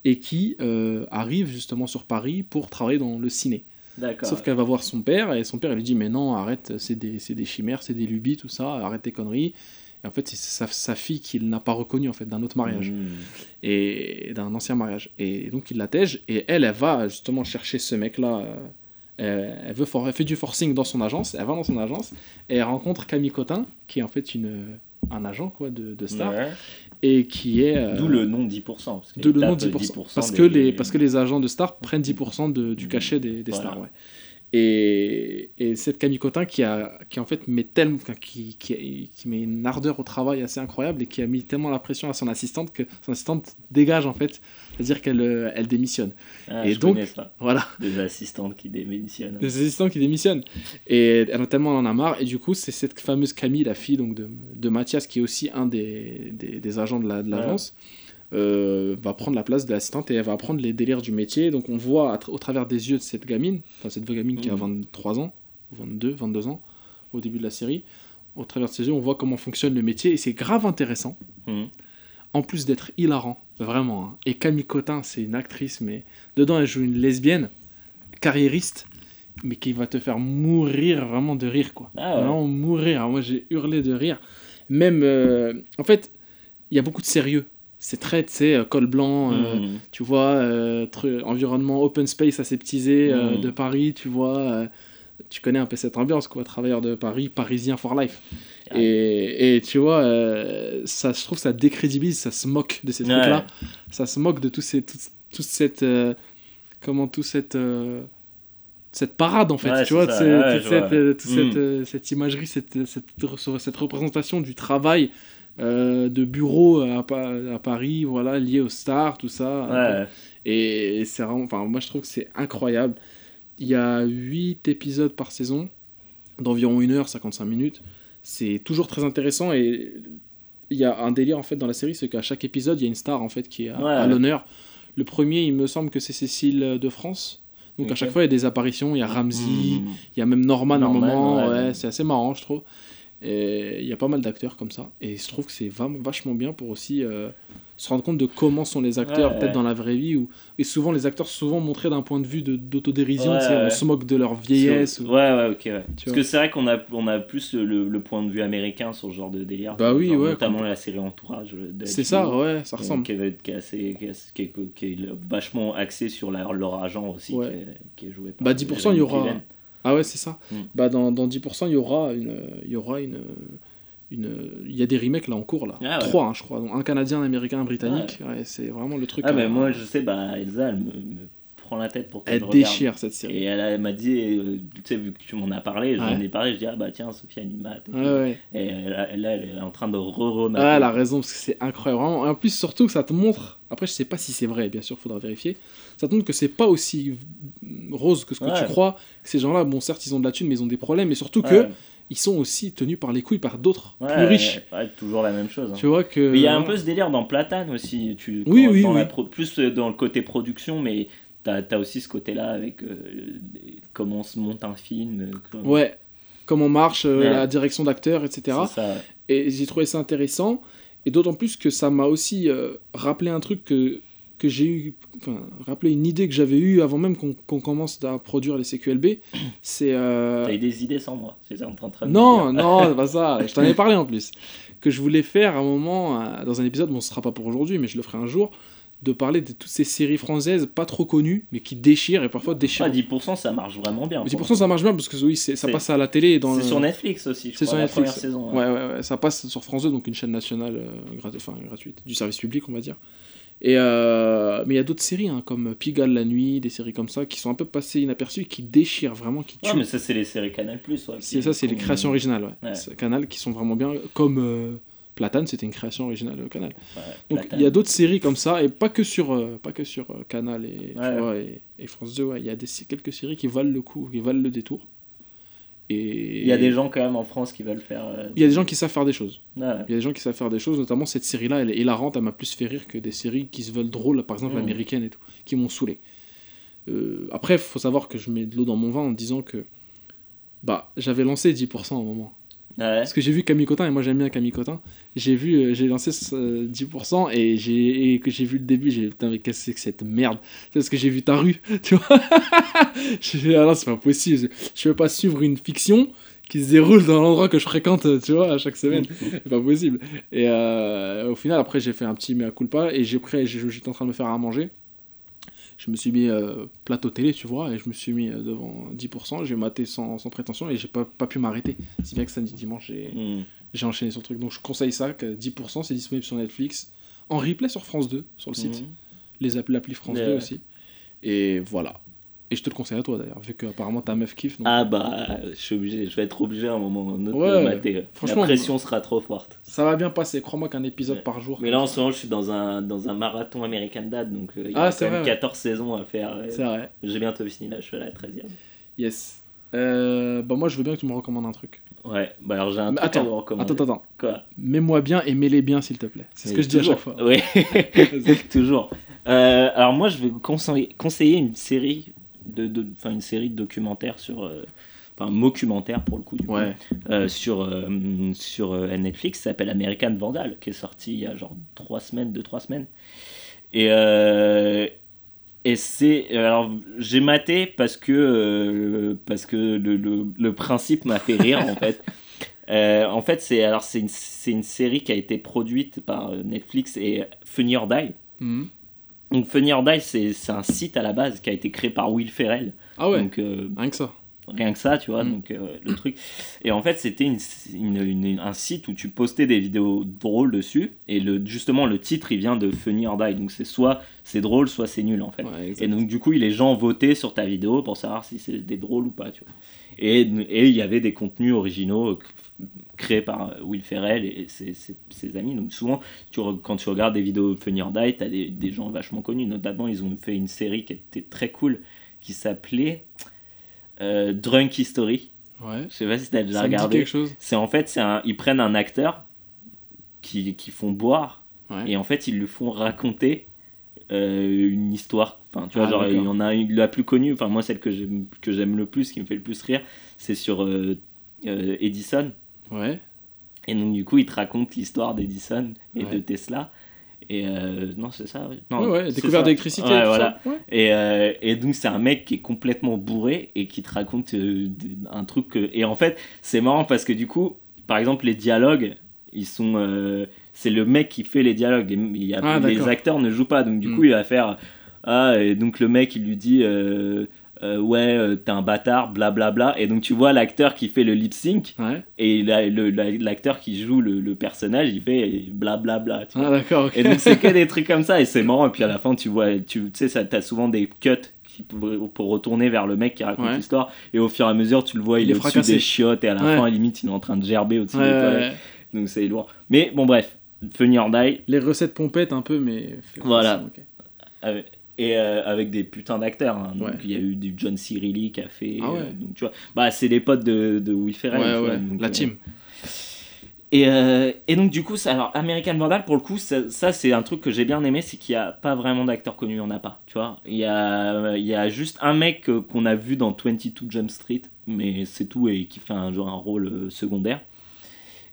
et qui euh, arrive justement sur Paris pour travailler dans le ciné. Sauf qu'elle va voir son père, et son père il lui dit Mais non, arrête, c'est des, des chimères, c'est des lubies, tout ça, arrête tes conneries. Et en fait, c'est sa, sa fille qu'il n'a pas reconnue en fait, d'un autre mariage Mhm. et d'un ancien mariage. Et donc il l'attège et elle, elle va justement chercher ce mec-là. euh, elle, elle veut for- elle fait du forcing dans son agence. Elle va dans son agence et elle rencontre Camille Cotin, qui est en fait une, un agent quoi de, de star Ouais. Et qui est. euh, D'où le nom 10%. Parce d'où le nom tape 10%. parce, des- que les, parce que les agents de stars prennent 10% de- du Mhm. cachet des, des Voilà. stars. Ouais. Et, et cette Camille Cotin qui, a, qui en fait met tellement, qui, qui met une ardeur au travail assez incroyable et qui a mis tellement la pression à son assistante que son assistante dégage en fait C'est-à-dire qu'elle euh, elle démissionne. Ah, Et je donc- ça. Voilà. Des assistantes qui démissionnent. des assistants qui démissionnent. Et elle a tellement elle en a marre. Et du coup, c'est cette fameuse Camille, la fille donc, de, de Mathias, qui est aussi un des, des, des agents de la- de l'agence, euh, va prendre la place de l'assistante et elle va apprendre les délires du métier. Donc on voit au travers des yeux de cette gamine, enfin cette gamine qui a Mhm. 23 ans, ou 22, 22 ans, au début de la série. Au travers de ses yeux, on voit comment fonctionne le métier et c'est grave intéressant. Mhm. En plus d'être hilarant, vraiment. hein. Et Camille Cotin, c'est une actrice, mais dedans elle joue une lesbienne, carriériste, mais qui va te faire mourir vraiment de rire, quoi. Ah ouais. Vraiment mourir. Alors, moi j'ai hurlé de rire. Même, euh, en fait, il y a beaucoup de sérieux. C'est très, tu sais, euh, col blanc, euh, Mhm. tu vois, euh, environnement open space aseptisé euh, Mm. de Paris, tu vois. tu connais un peu cette ambiance, quoi, travailleur de Paris, parisien for life. Et, et tu vois, euh, ça, je trouve ça décrédibilise, ça se moque de ces Ouais. trucs-là. Ça se moque de tout ces, tout, toute cette. euh, comment, tout cette. euh, cette parade en fait, Ouais, tu vois, ça, ouais, toute cette, toute cette, euh, cette imagerie, cette, cette, cette représentation du travail de bureau à, à Paris, voilà, lié aux stars, tout ça. Et c'est vraiment, enfin, moi je trouve que c'est incroyable. Il y a 8 épisodes par saison, d'environ 1 heure 55 minutes. C'est toujours très intéressant et il y a un délire en fait dans la série, c'est qu'à chaque épisode, il y a une star en fait qui est à, Ouais. à l'honneur. Le premier, il me semble que c'est Cécile de France. Donc à chaque fois, il y a des apparitions, il y a Ramsey, Mhm. il y a même Norman, à un moment, ouais. c'est assez marrant, je trouve. Et il y a pas mal d'acteurs comme ça. Et je trouve que c'est vachement bien pour aussi euh, se rendre compte de comment sont les acteurs, Ouais, peut-être ouais. dans la vraie vie. Ou... Et souvent, les acteurs sont souvent montrés d'un point de vue de- d'autodérision. Ouais, On se moque de leur vieillesse. Ou- Ouais, ouais, ok. Ouais. Parce que c'est vrai qu'on a, on a plus le, le point de vue américain sur ce genre de délire. Bah oui, Genre ouais, Notamment la série Entourage. C'est ça, ouais, ça euh, ressemble. Qui est, qui est assez, qui est, qui est- qui est vachement axé sur la- leur agent aussi, qui, est, joué par. Bah 10% il y aura. Ah ouais, c'est ça. Mm. Bah dans, dans 10% il y aura une, il y aura une, une, il y a des remakes là en cours là. Ah ouais. Trois, hein, je crois. Donc, un canadien, un américain, un britannique. Ouais, c'est vraiment le truc. Ah, mais moi, je sais, bah, Elsa, elle me, me prend la tête pour que elle je regarde. déchire cette série. Et elle, elle m'a dit, euh, tu sais, vu que tu m'en as parlé, j'en ai parlé, je dis, ah bah tiens, Sophia Animat. et tout. Ouais, ouais. Et elle, elle, elle est en train de re-remater. Ah, elle a raison, parce que c'est incroyable. Vraiment. Et en plus, surtout que ça te montre. Après, je sais pas si c'est vrai, bien sûr, faudra vérifier. Ça te montre que c'est pas aussi rose que ce que tu crois. Que ces gens-là, bon, certes, ils ont de la thune, mais ils ont des problèmes. Et surtout que. Ils sont aussi tenus par les couilles par d'autres Ouais, plus riches. ouais, toujours la même chose. hein. Tu vois que. Il y a un peu ce délire dans Platane aussi, tu, Oui, quand- oui, dans la oui. pro- plus euh, dans le côté production, mais t'as as aussi ce côté-là avec euh, comment se monte un film. euh, comme- Ouais. Comment marche euh, Ouais. la direction d'acteur, etc. ça. Et j'ai trouvé ça intéressant. Et d'autant plus que ça m'a aussi euh, rappelé un truc que, que j'ai eu. Enfin, rappelé une idée que j'avais eue avant même qu'on commence à produire les CQLB. C'est. euh, T'as eu des idées sans moi, c'est ça en train de Non, non, c'est pas ça. Je t'en ai parlé en plus. Que je voulais faire à un moment, euh, dans un épisode, bon, ce sera pas pour aujourd'hui, mais je le ferai un jour, de parler de toutes ces séries françaises pas trop connues, mais qui déchirent et parfois déchirent. Ah, 10% ça marche vraiment bien. pour 10% ça marche bien parce que oui, ça passe à la télé. et Dans C'est le- sur Netflix aussi, je C'est crois, sur la Netflix. première saison. Ouais, ouais, ouais, ça passe sur France 2, donc une chaîne nationale euh, grat- enfin, gratuite, du service public, on va dire. Et euh, mais il y a d'autres séries, hein, comme Pigalle la nuit, des séries comme ça, qui sont un peu passées inaperçues, qui déchirent vraiment, qui tuent. Ouais, mais ça c'est les séries Canal+. Ouais, C'est ça, c'est les créations originales, ouais. Ouais. C'est Canal qui sont vraiment bien, comme euh, Platane, c'était une création originale euh, Canal. Donc il y a d'autres séries comme ça, et pas que sur, euh, pas que sur euh, Canal et, tu vois, et, et France 2, ouais. il y a des, quelques séries qui valent le coup, qui valent le détour. Et Il y a des gens quand même en France qui veulent faire. euh, Il y a des gens qui savent faire des choses. ouais. Il y a des gens qui savent faire des choses, notamment cette série-là, elle est hilarante, elle m'a plus fait rire que des séries qui se veulent drôles, par exemple Mm. américaines et tout, qui m'ont saoulé. Euh, après, il faut savoir que je mets de l'eau dans mon vin en disant que bah j'avais lancé 10% à un moment. Ouais. Parce que j'ai vu Camille Cotin et moi j'aime bien Camille Cotin. J'ai vu, euh, j'ai lancé ce, euh, 10% et j'ai et que j'ai vu le début, j'ai putain mais qu'est-ce que c'est que cette merde? C'est parce que j'ai vu ta rue, tu vois? j'ai dit ah non c'est pas possible, je peux pas suivre une fiction qui se déroule dans l'endroit que je fréquente, tu vois, à chaque semaine. c'est pas possible. Et euh, au final après j'ai fait un petit mea culpa et j'ai pris, j'étais en train de me faire à manger. Je me suis mis euh, plateau télé, tu vois, et je me suis mis euh, devant 10%, j'ai maté sans, sans prétention et j'ai pas, pas pu m'arrêter. Si bien que samedi dimanche, j'ai Hmm. j'ai enchaîné sur le truc. Donc je conseille ça, que 10% c'est disponible sur Netflix, en replay sur France 2, sur le site, Mhm. les applis l'appli France Ouais, 2 ouais. aussi. Et voilà. Et je te le conseille à toi d'ailleurs, vu qu'apparemment ta meuf kiffe. donc- Ah bah, je suis obligé, je vais être obligé à un moment ou à un autre Ouais, de mater. franchement, La pression sera trop forte. Ça va bien passer, crois-moi qu'un épisode Ouais. par jour. Mais là, en ce moment, je suis dans un, dans un marathon American Dad, donc euh, il y a Ah, quand c'est même vrai, ouais. 14 saisons à faire. euh, C'est vrai. J'ai bientôt fini là, je suis à la 13 e Yes. Euh, bah moi je veux bien que tu me recommandes un truc. Ouais, bah alors j'ai un truc à attends, vous recommander. Attends, attends, attends. Quoi? Mets-moi bien et mets-les bien s'il te plaît. C'est ce que je dis à chaque fois. Oui, toujours. Euh, alors moi, je vais conseiller une série de, de, une série de documentaires sur, euh, enfin documentaire pour le coup, du coup, Ouais. euh, sur euh, sur euh, Netflix, s'appelle American Vandal, qui est sorti il y a genre trois semaines, deux trois semaines. Et euh, et c'est alors j'ai maté parce que parce que le, le, le principe m'a fait rire en fait. En fait, c'est alors c'est une, une série qui a été produite par Netflix et Funny or Die. Mhm. Donc Funny or Die, c'est un site à la base qui a été créé par Will Ferrell. Ah ouais, Donc euh, rien que ça. rien que ça, tu vois, Mm. donc euh, le truc. Et en fait, c'était une, une- une- un site où tu postais des vidéos drôles dessus, et le, justement, le titre, il vient de Funny or Die, donc c'est soit c'est drôle, soit c'est nul, en fait. Ouais. Et donc, du coup, les gens votaient sur ta vidéo pour savoir si c'est des drôles ou pas, tu vois. Et et il y avait des contenus originaux créés par euh, Will Ferrell et ses, ses- ses amis. Donc, souvent, tu, quand tu regardes des vidéos de Funny or Die, t'as des, des gens vachement connus. Notamment, ils ont fait une série qui était très cool, qui s'appelait euh, Drunk History. Ouais. Je sais pas si t'as déjà Ça regardé. quelque chose. C'est en fait, c'est un, ils prennent un acteur qui, qui font boire Ouais. et en fait, ils lui font raconter euh, une histoire. Enfin, tu vois, Ah, genre, il y en a une, la plus connue, enfin, moi, celle que j'aime, que j'aime le plus, qui me fait le plus rire, c'est sur euh, Edison. Ouais. Et donc, du coup, il te raconte l'histoire d'Edison et Ouais. de Tesla. Et euh, non, c'est ça, oui. Non, Ouais, ouais, découverte d'électricité. Ouais, voilà. Et, euh, et donc c'est un mec qui est complètement bourré et qui te raconte euh, un truc que... Et en fait c'est marrant parce que du coup, par exemple les dialogues, ils sont... c'est le mec qui fait les dialogues, les, il y a- Ah, les acteurs ne jouent pas, donc du Mm. coup il va faire... Ah, et donc le mec il lui dit... euh, euh, ouais, euh, t'es un bâtard, blablabla. Et donc tu vois l'acteur qui fait le lip sync Ouais. et la- le- la- l'acteur qui joue le, le personnage, il fait blablabla. tu vois. Ah d'accord, ok. Et donc c'est que des trucs comme ça et c'est marrant et puis à la fin tu vois tu sais t'as souvent des cuts qui pour, pour retourner vers le mec qui raconte Ouais. l'histoire et au fur et à mesure tu le vois il, Il est au-dessus des chiottes et à la Ouais. fin limite il est en train de gerber au-dessus des toilettes donc c'est lourd mais bon bref Funny or Die Les recettes pompettes un peu, mais. Voilà. euh, et euh, avec des putains d'acteurs hein. donc Ouais. il y a eu du John C. Reilly qui a fait Ah ouais. euh, donc tu vois bah c'est les potes de, de Will Ferrell Ouais, vois, ouais. donc, La euh, team. Et, et donc du coup, ça, alors American Vandal, pour le coup, ça, ça, c'est un truc que j'ai bien aimé, c'est qu'il n'y a pas vraiment d'acteurs connus, il n'y en a pas, tu vois. Il y a, il y a juste un mec qu'on a vu dans 22 Jump Street, mais c'est tout, et qui fait un, genre, un rôle secondaire.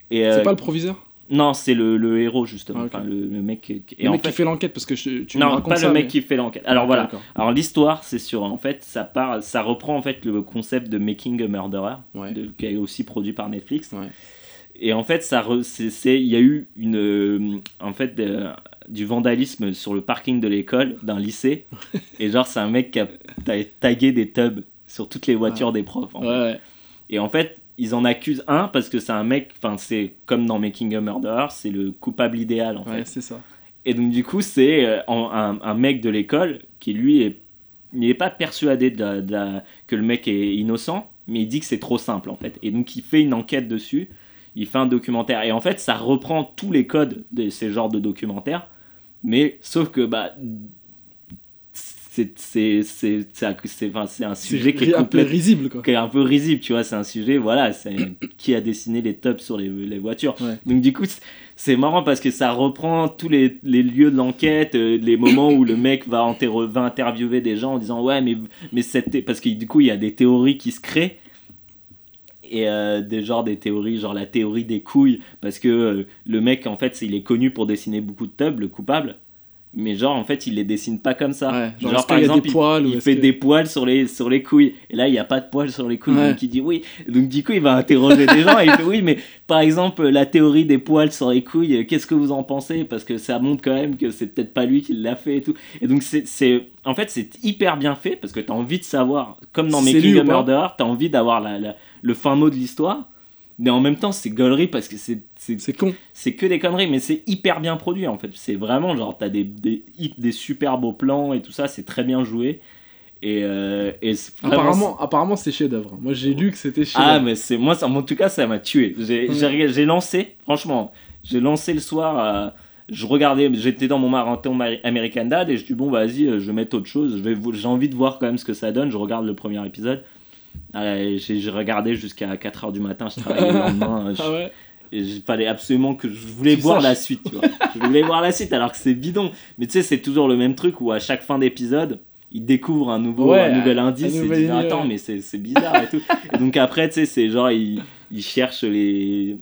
Et, C'est pas le proviseur? Non, c'est le, le héros, justement, Ah, enfin, le, le mec... qui- Et Le en mec fait, qui fait l'enquête, parce que je, tu me non, racontes pas ça, le mec mais- qui fait l'enquête. Alors Ok, voilà, alors l'histoire, c'est sur, en fait, ça, part, ça reprend en fait le concept de Making a Murderer, Ouais. de- qui est aussi produit par Netflix. Ouais. Et en fait, ça, c'est, il y a eu une, euh, en fait, du vandalisme sur le parking de l'école d'un lycée. et genre, c'est un mec qui a ta- tagué des tubs sur toutes les voitures des profs. en fait. Et en fait, ils en accusent un parce que c'est un mec, enfin, c'est comme dans Making a Murderer, c'est le coupable idéal en Ouais, fait. c'est ça. Et donc, du coup, c'est euh, un, un mec de l'école qui, lui, est, il n'est pas persuadé de la- de la- que le mec est innocent, mais il dit que c'est trop simple, en fait. Et donc, il fait une enquête dessus, il fait un documentaire. Et en fait, ça reprend tous les codes de ces genres de documentaires, mais sauf que, bah. C'est un- sujet qui est un peu risible, quoi. qui est un peu risible, tu vois, c'est un sujet, voilà, c'est qui a dessiné les tops sur les, les voitures. Ouais. Donc du coup, c'est- marrant parce que ça reprend tous les, les lieux de l'enquête, euh, les moments où le mec va, interviewer des gens en disant ouais, mais, mais cette... Parce que du coup, il y a des théories qui se créent. Et euh, des genres des théories, genre la théorie des couilles, parce que euh, le mec, en fait, il est connu pour dessiner beaucoup de tubs, le coupable. Mais genre, en fait, il les dessine pas comme ça. Ouais, genre, par exemple, il, fait que- des poils sur les, sur les couilles. Et là, il n'y a pas de poils sur les couilles. Ouais. Donc, il dit oui. Donc, du coup, il va interroger des gens et il fait oui, mais par exemple, la théorie des poils sur les couilles, qu'est-ce que vous en pensez? Parce que ça montre quand même que c'est peut-être pas lui qui l'a fait et tout. Et donc, c'est, c'est- en fait, c'est hyper bien fait parce que tu as envie de savoir, comme dans Making a. Murderer, tu as envie d'avoir la, la- le fin mot de l'histoire. Mais en même temps, c'est gaulerie parce que c'est, c'est, con. c'est que des conneries, mais c'est hyper bien produit en fait. C'est vraiment genre, t'as des, des, super beaux plans et tout ça, c'est très bien joué. Et, euh, et vraiment- Apparemment, apparemment c'est chef-d'œuvre. Moi j'ai lu que c'était Ah, chef-d'œuvre. mais c'est moi, ça, en tout cas, ça m'a tué. J'ai j'ai lancé, franchement, j'ai lancé le soir. euh, je regardais, j'étais dans mon marathon Mar- American Dad et je dis bon, bah, vas-y, euh, je vais mettre autre chose. Je vais vo- J'ai envie de voir quand même ce que ça donne. Je regarde le premier épisode. Euh, J'ai regardé jusqu'à 4h du matin. Je travaillais le lendemain. je- Ah ouais et il fallait absolument que je voulais Tu voir saches. la suite, tu vois. je voulais voir la suite alors que c'est bidon. Mais tu sais, c'est toujours le même truc où à chaque fin d'épisode, il découvre un, nouveau, Ouais, un nouvel indice et dit attends, mais c'est bizarre et tout. Et donc après, tu sais, c'est genre, il, il cherche les.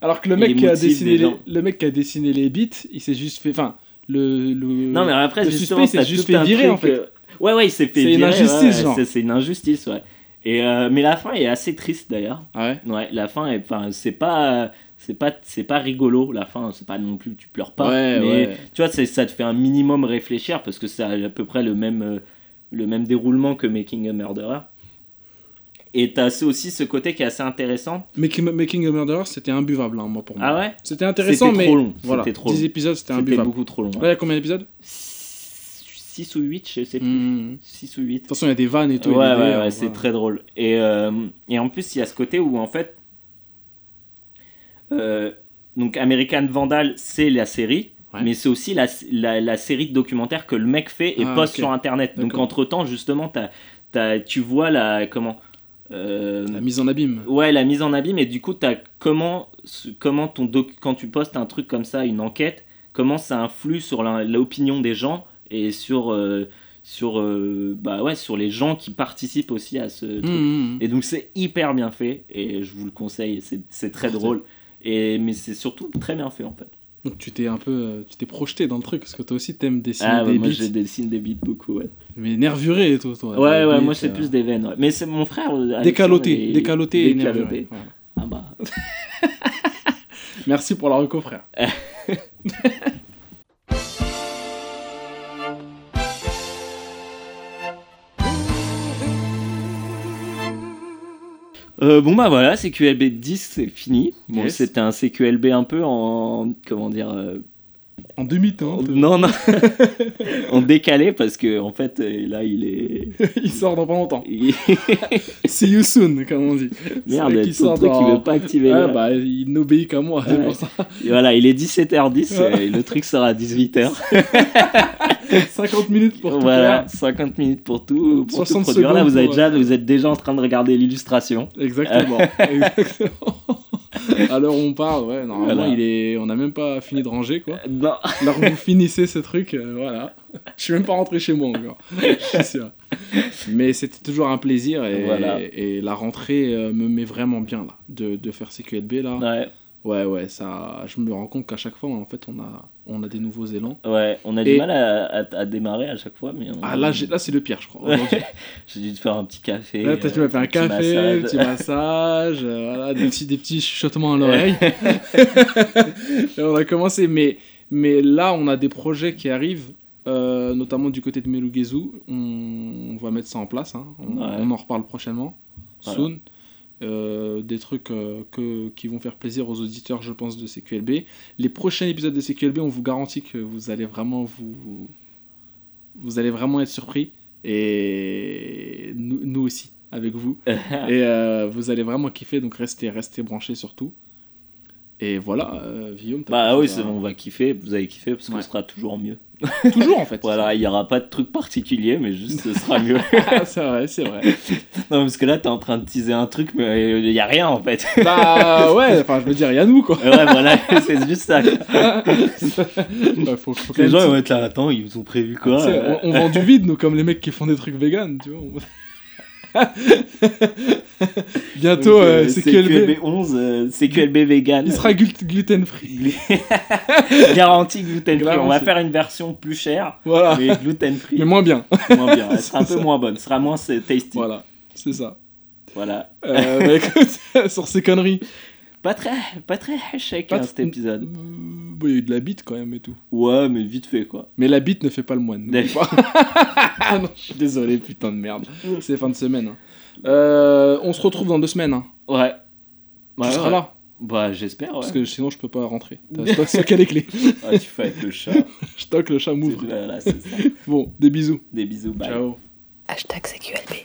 Alors que le mec, qui a dessiné des les, le mec qui a dessiné les beats, il s'est juste fait. Enfin, le. le... Non, mais après, le justement, suspect, t'as c'est juste fait virer, truc, en fait. euh, Ouais, ouais, il s'est fait C'est une virer, injustice, ouais, genre. c'est- C'est une injustice, ouais. Et, euh, mais la fin est assez triste d'ailleurs. Ah ouais? Ouais, la fin est. Enfin, c'est pas. C'est pas, c'est pas rigolo, la fin, c'est pas non plus, tu pleures pas, Ouais, mais ouais. tu vois, ça te fait un minimum réfléchir parce que c'est à peu près le même, euh, le même déroulement que Making a Murderer. Et t'as aussi ce côté qui est assez intéressant. Making, Making a Murderer, c'était imbuvable, hein, moi, pour moi. Ah ouais? C'était intéressant, C'était mais. trop long, Voilà, c'était trop 10 long. épisodes, c'était C'était imbuvable. beaucoup trop long. Là, il y a combien d'épisodes? 6 ou 8, je sais plus. De 6 ou 8. toute façon, il y a des vannes et tout. Ouais, ouais, ouais, délires, c'est voilà. très drôle. Et, euh, et en plus, il y a ce côté où, en fait, euh, donc American Vandal, c'est la série, Ouais. mais c'est aussi la, la, la série de documentaires que le mec fait et Ah, poste sur Internet. Donc, D'accord. entre-temps, justement, t'as- tu vois la... Comment euh, La mise en abîme. Ouais, la mise en abîme, et du coup, as comment, comment ton doc, quand tu postes un truc comme ça, une enquête, comment ça influe sur la- l'opinion des gens et sur, euh, sur, euh, bah ouais, sur les gens qui participent aussi à ce truc. Hmm, hmm. Et donc, c'est hyper bien fait, et je vous le conseille, c'est c'est très drôle. Et, mais c'est surtout très bien fait en fait. Donc tu t'es un peu, euh, tu t'es projeté dans le truc parce que toi aussi t'aimes dessiner Ah, bah, des moi beats, je dessine des beats beaucoup, ouais. mais nervuré et tout. Toi, Ouais, ouais, beats, moi c'est euh, plus des veines. ouais. Mais c'est mon frère. décaloté, décaloté et décaloté. nervuré. Voilà. Ah bah. Merci pour la reco, frère. Euh, bon bah voilà, CQLB 10 c'est fini. Bon, Yes. c'était un CQLB un peu en comment dire euh, En demi-teinte, non non en décalé parce que en fait euh, là il est il sort dans pas longtemps. il- See you soon, comme on dit. Merde ton sort truc dans- il veut pas activer. Ah bah il n'obéit qu'à moi, c'est Ouais. pour ça. Et voilà, il est 17h10 et le truc sera à 18h. 50 minutes pour tout Voilà, faire. 50 minutes pour tout, pour tout 60 produire. Là, vous, pour, déjà, euh, vous êtes déjà en train de regarder l'illustration. Exactement. Exactement. À l'heure où on parle, ouais, normalement Voilà. il est, on n'a même pas fini de ranger quoi. Non. Alors vous finissez ce truc, euh, voilà. Je suis même pas rentré chez moi encore. Je suis sûr. Mais c'était toujours un plaisir et, Voilà. et la rentrée euh, me met vraiment bien là, de, de faire CQLB là. Ouais, Ouais, ouais, ça, je me rends compte qu'à chaque fois en fait on a, on a des nouveaux élans. ouais, on a du mal à, à- à démarrer à chaque fois. Mais on- Ah là, là c'est le pire je crois. J'ai dû te faire un petit café. Là, toi, tu m'as fait un petit café, massage. petit massage, euh, voilà, des petits, des petits chuchotements à l'oreille. Et on a commencé, mais, mais là, on a des projets qui arrivent, euh, notamment du côté de Melugezu. On, on va mettre ça en place, hein. on, Ouais. on en reparle prochainement, Voilà. soon. Euh, des trucs euh, que, qui vont faire plaisir aux auditeurs, je pense, de CQLB. Les prochains épisodes de CQLB, on vous garantit que vous allez vraiment vous, vous allez vraiment être surpris et nous, nous aussi avec vous et euh, vous allez vraiment kiffer donc restez restez branchés surtout et voilà Guillaume Bah oui, on va kiffer, vous allez kiffer parce qu'on Ouais. sera toujours mieux. toujours en fait Voilà, il n'y aura pas de truc particulier, mais juste ce sera mieux. c'est vrai c'est vrai non, parce que là, t'es en train de teaser un truc, mais il n'y a rien en fait. bah ouais enfin je veux dire il y a nous quoi ouais, voilà, c'est juste ça. Bah, faut, faut quand Les gens ils vont être là, attends, ils ont prévu quoi euh, on, on vend du vide nous comme les mecs qui font des trucs vegan tu vois on- bientôt euh, euh, CQLB CQLB 11, euh, CQLB vegan. il sera gluten free Garantie gluten free. On va faire une version plus chère, voilà mais gluten free. mais moins bien moins bien. Elle sera un peu moins bonne, ce sera moins c'est tasty. voilà c'est ça Voilà. Euh, bah, écoute, sur ces conneries. Pas très, pas très hein, tr- cet épisode. Euh, bah, il y a eu de la bite quand même et tout. Ouais, mais vite fait quoi. Mais la bite ne fait pas le moine. n'oublie D'accord. pas. ah non, je suis désolé, putain de merde. C'est fin de semaine. hein. Euh, on se retrouve dans deux semaines. hein. Ouais. tu seras ouais. là. Bah j'espère. Ouais. Parce que sinon, je peux pas rentrer. T'as les clés. Ah, tu fais avec le chat. Je toque, le chat m'ouvre. Voilà, c'est ça. Bon, des bisous. Des bisous. Bye. Ciao. Hashtag CQLB.